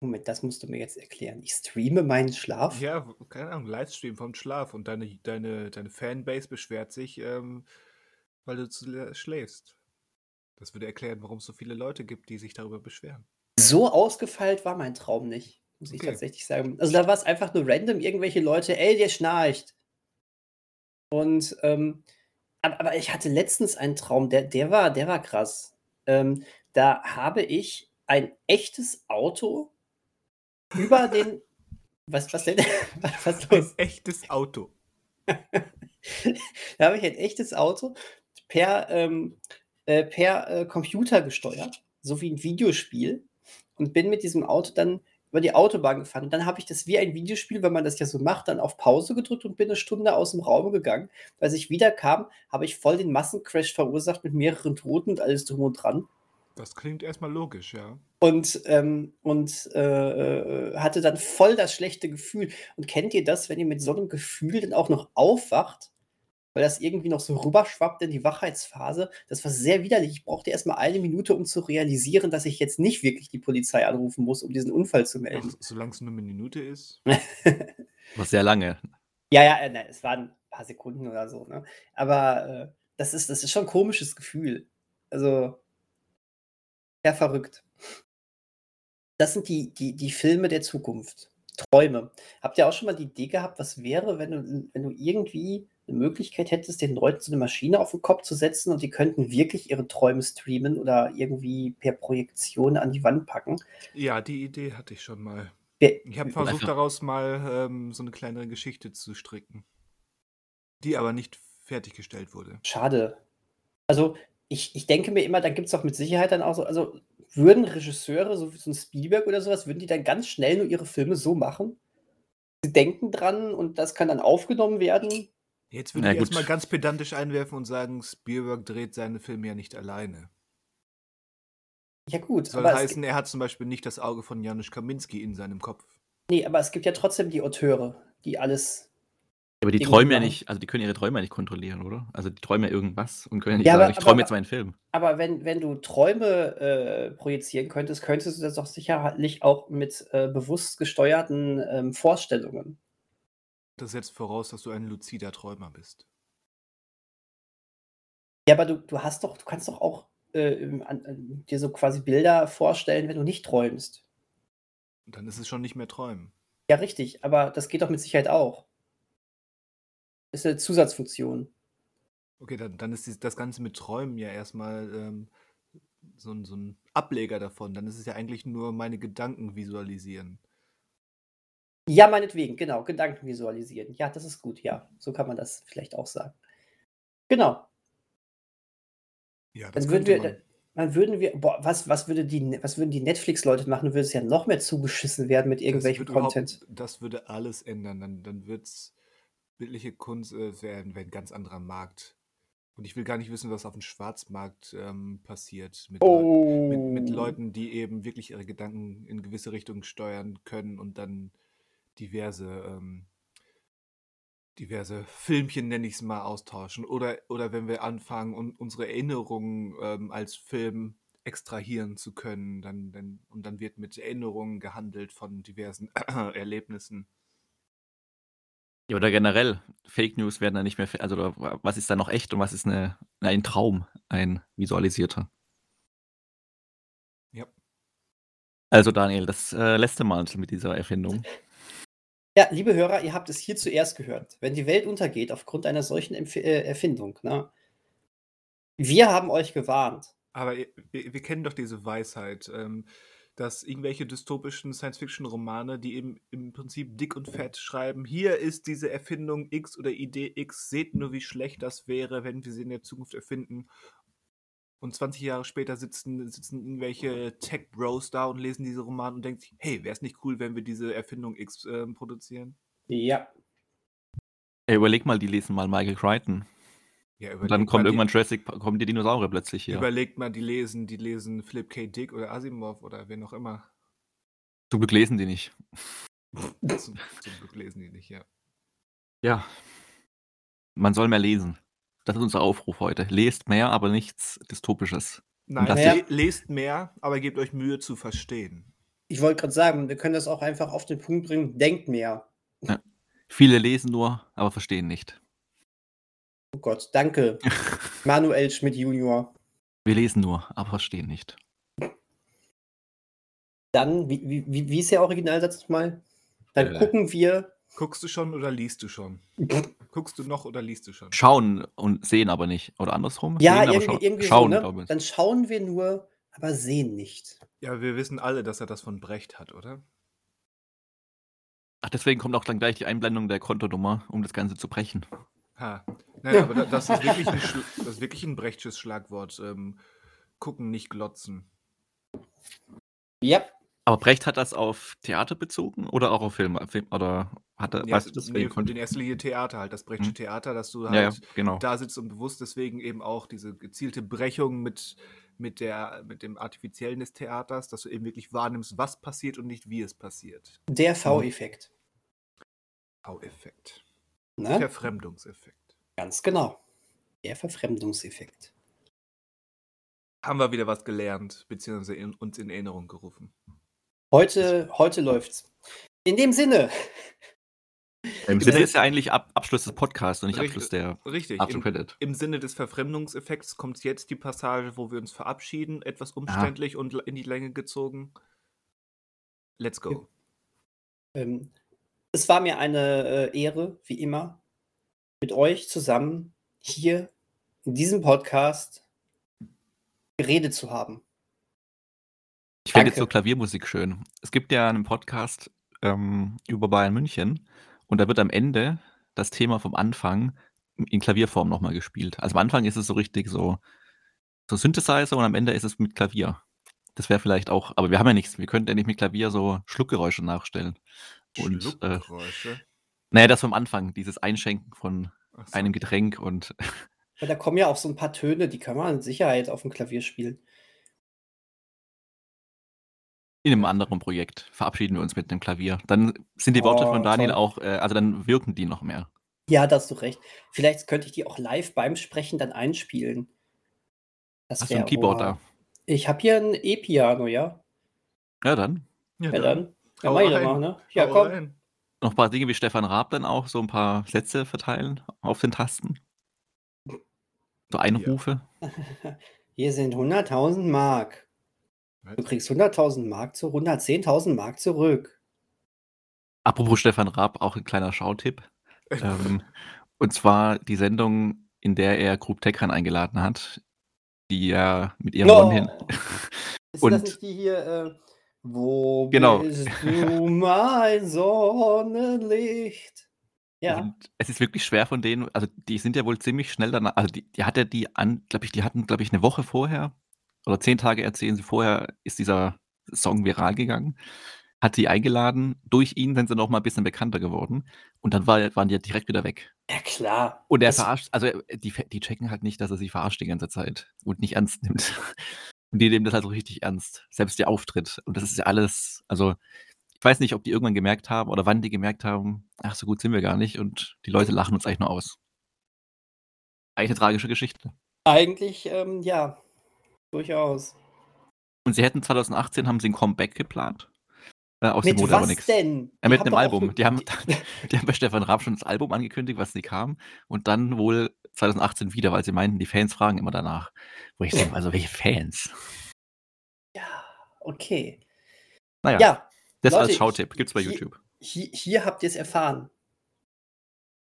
Moment, das musst du mir jetzt erklären. Ich streame meinen Schlaf? Ja, keine Ahnung, Livestream vom Schlaf und deine, deine, deine Fanbase beschwert sich, ähm, weil du zu schläfst. Das würde erklären, warum es so viele Leute gibt, die sich darüber beschweren. So ausgefeilt war mein Traum nicht, muss ich tatsächlich sagen. Also da war es einfach nur random, irgendwelche Leute, ey, der schnarcht. Und ähm, aber, aber, ich hatte letztens einen Traum, der, der war, der war krass. Ähm, da habe ich ein echtes Auto über den. Was, was denn? Was los? Ein echtes Auto. da habe ich ein echtes Auto per, ähm, äh, per äh, Computer gesteuert, so wie ein Videospiel und bin mit diesem Auto dann über die Autobahn gefahren. Und dann habe ich das wie ein Videospiel, wenn man das ja so macht, dann auf Pause gedrückt und bin eine Stunde aus dem Raum gegangen. Als ich wiederkam, habe ich voll den Massencrash verursacht mit mehreren Toten und alles drum und dran. Das klingt erstmal logisch, ja. Und, ähm, und äh, äh hatte dann voll das schlechte Gefühl. Und kennt ihr das, wenn ihr mit so einem Gefühl dann auch noch aufwacht weil das irgendwie noch so rüberschwappt in die Wachheitsphase. Das war sehr widerlich. Ich brauchte erstmal eine Minute, um zu realisieren, dass ich jetzt nicht wirklich die Polizei anrufen muss, um diesen Unfall zu melden. solange es nur eine Minute ist. Was sehr lange. Ja, ja, äh, ne, es waren ein paar Sekunden oder so. Ne? Aber äh, das, ist, das ist schon ein komisches Gefühl. Also, ja, verrückt. Das sind die, die, die Filme der Zukunft. Träume. Habt ihr auch schon mal die Idee gehabt, was wäre, wenn du, wenn du irgendwie eine Möglichkeit hättest, den Leuten so eine Maschine auf den Kopf zu setzen und die könnten wirklich ihre Träume streamen oder irgendwie per Projektion an die Wand packen. Ja, die Idee hatte ich schon mal. Ich habe versucht, daraus mal ähm, so eine kleinere Geschichte zu stricken, die aber nicht fertiggestellt wurde. Schade. Also, ich, ich denke mir immer, da gibt es doch mit Sicherheit dann auch so, also würden Regisseure, so wie so ein Spielberg oder sowas, würden die dann ganz schnell nur ihre Filme so machen? Sie denken dran und das kann dann aufgenommen werden. Jetzt würde Na ich gut. erstmal ganz pedantisch einwerfen und sagen, Spielberg dreht seine Filme ja nicht alleine. Ja, gut, Soll aber heißen, er hat zum Beispiel nicht das Auge von Janusz Kaminski in seinem Kopf. nee, aber es gibt ja trotzdem die Auteure, die alles. Aber die träumen ja nicht, also die können ihre Träume ja nicht kontrollieren, oder? Also die träumen ja irgendwas und können ja nicht Ja, aber- sagen, ich träume aber- jetzt meinen Film. Aber wenn, wenn du Träume äh, projizieren könntest, könntest du das doch sicherlich auch mit äh, bewusst gesteuerten ähm, Vorstellungen. Das setzt voraus, dass du ein luzider Träumer bist. Ja, aber du, du hast doch, du kannst doch auch äh, an, an, dir so quasi Bilder vorstellen, wenn du nicht träumst. Und dann ist es schon nicht mehr Träumen. Ja, richtig, aber das geht doch mit Sicherheit auch. Ist eine Zusatzfunktion. Okay, dann, dann ist das Ganze mit Träumen ja erstmal ähm, so, ein- so ein Ableger davon. Dann ist es ja eigentlich nur meine Gedanken visualisieren. Ja, meinetwegen, genau, Gedanken visualisieren. Ja, das ist gut, ja. So kann man das vielleicht auch sagen. Genau. Ja, Dann würden wir, dann, dann würden wir, boah, was, was, würde die, was würden die Netflix-Leute machen? Würde es ja noch mehr zugeschissen werden mit irgendwelchem das, Content. das würde alles ändern. Dann, dann wird es bildliche Kunst äh, werden, wäre ein ganz anderer Markt. Und ich will gar nicht wissen, was auf dem Schwarzmarkt ähm, passiert. Mit, Oh. mit, mit Leuten, die eben wirklich ihre Gedanken in gewisse Richtungen steuern können und dann diverse, ähm, diverse Filmchen, nenne ich es mal, austauschen. Oder, oder wenn wir anfangen, un unsere Erinnerungen ähm, als Film extrahieren zu können, dann, dann, und dann wird mit Erinnerungen gehandelt von diversen Erlebnissen. Ja, oder generell, Fake News werden dann nicht mehr, also oder was ist da noch echt und was ist eine, ein Traum, ein visualisierter. Ja. Also Daniel, das äh, letzte Mal mit dieser Erfindung. Ja, liebe Hörer, ihr habt es hier zuerst gehört. Wenn die Welt untergeht aufgrund einer solchen Empf äh, Erfindung, ne? wir haben euch gewarnt. Aber wir, wir kennen doch diese Weisheit, ähm, dass irgendwelche dystopischen Science-Fiction-Romane, die eben im Prinzip dick und fett schreiben, hier ist diese Erfindung X oder Idee X, seht nur, wie schlecht das wäre, wenn wir sie in der Zukunft erfinden. Und 20 Jahre später sitzen, sitzen irgendwelche Tech-Bros da und lesen diese Romane und denken sich, hey, wäre es nicht cool, wenn wir diese Erfindung X ähm, produzieren? Ja. Ey, überleg mal, die lesen mal Michael Crichton. Ja, Und dann kommt irgendwann Jurassic, kommen die Dinosaurier plötzlich die, hier. überlegt mal, die lesen, die lesen Philip K. Dick oder Asimov oder wen auch immer. Zum Glück lesen die nicht. zum, zum Glück lesen die nicht, ja. Ja. Man soll mehr lesen. Das ist unser Aufruf heute. Lest mehr, aber nichts Dystopisches. Nein, le lest mehr, aber gebt euch Mühe zu verstehen. Ich wollte gerade sagen, wir können das auch einfach auf den Punkt bringen, denkt mehr. Viele lesen nur, aber verstehen nicht. Oh Gott, danke. Manuel Schmidt Junior. Wir lesen nur, aber verstehen nicht. Dann, wie, wie, wie ist der Originalsatz nochmal? Dann Äh. gucken wir. Guckst du schon oder liest du schon? Guckst du noch oder liest du schon? Schauen und sehen aber nicht. Oder andersrum? Ja, sehen, irgendwie, schau- irgendwie schauen, so, ne? glaube ich. Dann schauen wir nur, aber sehen nicht. Ja, wir wissen alle, dass er das von Brecht hat, oder? Ach, deswegen kommt auch dann gleich die Einblendung der Kontonummer, um das Ganze zu brechen. Ha. Naja, aber da, das, ist wirklich ein, Schl- das ist wirklich ein Brechtsches Schlagwort. Ähm, gucken, nicht glotzen. Ja, Aber Brecht hat das auf Theater bezogen oder auch auf Film? Film oder hat er, Ja, weißt du das? nee, den erster Linie Theater halt, das Brechtsche Hm. Theater, dass du ja, ja, halt genau. da sitzt und bewusst deswegen eben auch diese gezielte Brechung mit, mit, der, mit dem Artifiziellen des Theaters, dass du eben wirklich wahrnimmst, was passiert und nicht wie es passiert. der V-Effekt. V-Effekt. Ne? Verfremdungseffekt. Ganz genau. Der Verfremdungseffekt. Haben wir wieder was gelernt, beziehungsweise in, uns in Erinnerung gerufen. Heute, heute läuft's. In dem Sinne, Im Sinne ist ja eigentlich Ab Abschluss des Podcasts und nicht Richtig- Abschluss der Richtig. After Im. Im Sinne des Verfremdungseffekts kommt jetzt die Passage, wo wir uns verabschieden, etwas umständlich und in die Länge gezogen. Let's go. ähm, es war mir eine äh, Ehre, wie immer. mit euch zusammen hier in diesem Podcast geredet zu haben. Ich finde jetzt so Klaviermusik schön. Es gibt ja einen Podcast ähm, über Bayern München und da wird am Ende das Thema vom Anfang in Klavierform nochmal gespielt. Also am Anfang ist es so richtig so, so Synthesizer und am Ende ist es mit Klavier. Das wäre vielleicht auch, aber wir haben ja nichts. Wir könnten ja nicht mit Klavier so Schluckgeräusche nachstellen. Und äh, Schluckgeräusche. naja, das vom Anfang, dieses Einschenken von so. einem Getränk und Weil da kommen ja auch so ein paar Töne, die kann man in Sicherheit auf dem Klavier spielen. In einem anderen Projekt verabschieden wir uns mit einem Klavier. Dann sind die Worte Oh, von Daniel toll. auch, äh, also dann wirken die noch mehr. Ja, da hast du recht. Vielleicht könnte ich die auch live beim Sprechen dann einspielen. Das Hast du ein Keyboard oha. da? Ich habe hier ein E-Piano, ja. Ja, dann. Ja, dann. Ja, mach ich doch rein. mal, ne? Ja, Hau komm. rein. Noch ein paar Dinge wie Stefan Raab dann auch, so ein paar Sätze verteilen auf den Tasten. So Einrufe. Hier sind 100.000 Mark. Du kriegst 100.000 Mark zu 110.000 Mark zurück. Apropos Stefan Raab, auch ein kleiner Schautipp. ähm, und zwar die Sendung, in der er Grub Tekran eingeladen hat, die ja mit ihrem Oh. One-Hin. Ist Und- das nicht die hier, äh, wo Genau. bist du, mein Sonnenlicht? Ja. Und es ist wirklich schwer von denen, also die sind ja wohl ziemlich schnell danach, also die, die hat ja die an, glaube ich, die hatten, glaube ich, eine Woche vorher oder zehn Tage erzählen sie vorher, ist dieser Song viral gegangen. Hat sie eingeladen, durch ihn sind sie noch mal ein bisschen bekannter geworden und dann war, waren die ja direkt wieder weg. Ja, klar. Und er Das- verarscht, also äh, die, die checken halt nicht, dass er sie verarscht die ganze Zeit und nicht ernst nimmt. Und die nehmen das halt so richtig ernst. Selbst der Auftritt. Und das ist ja alles, also ich weiß nicht, ob die irgendwann gemerkt haben oder wann die gemerkt haben, ach, so gut sind wir gar nicht und die Leute lachen uns eigentlich nur aus. Eigentlich eine tragische Geschichte. Eigentlich, ähm, ja, durchaus. Und sie hätten 2018 haben sie ein Comeback geplant. Äh, aus dem Mit wurde aber was nichts. denn? Die mit einem Album. Die haben, die haben bei Stefan Raab schon das Album angekündigt, was nie kam. Und dann wohl 2018 wieder, weil sie meinten, die Fans fragen immer danach. Wo ich denke, also welche Fans? Ja, okay. Naja, Ja, das Leute, als Schautipp. Gibt's bei hier- YouTube. hier, hier habt ihr es erfahren.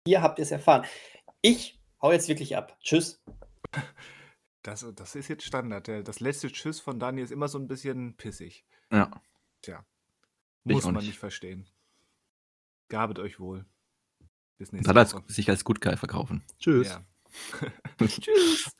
Hier habt ihr es erfahren. Ich hau jetzt wirklich ab. Tschüss. Das, das ist jetzt Standard. Das letzte Tschüss von Dani ist immer so ein bisschen pissig. Ja. Tja. Muss man nicht. nicht verstehen. Gabet euch wohl. Bis nächste Woche. sich als Good Guy verkaufen. Tschüss. Ja. Tschüss.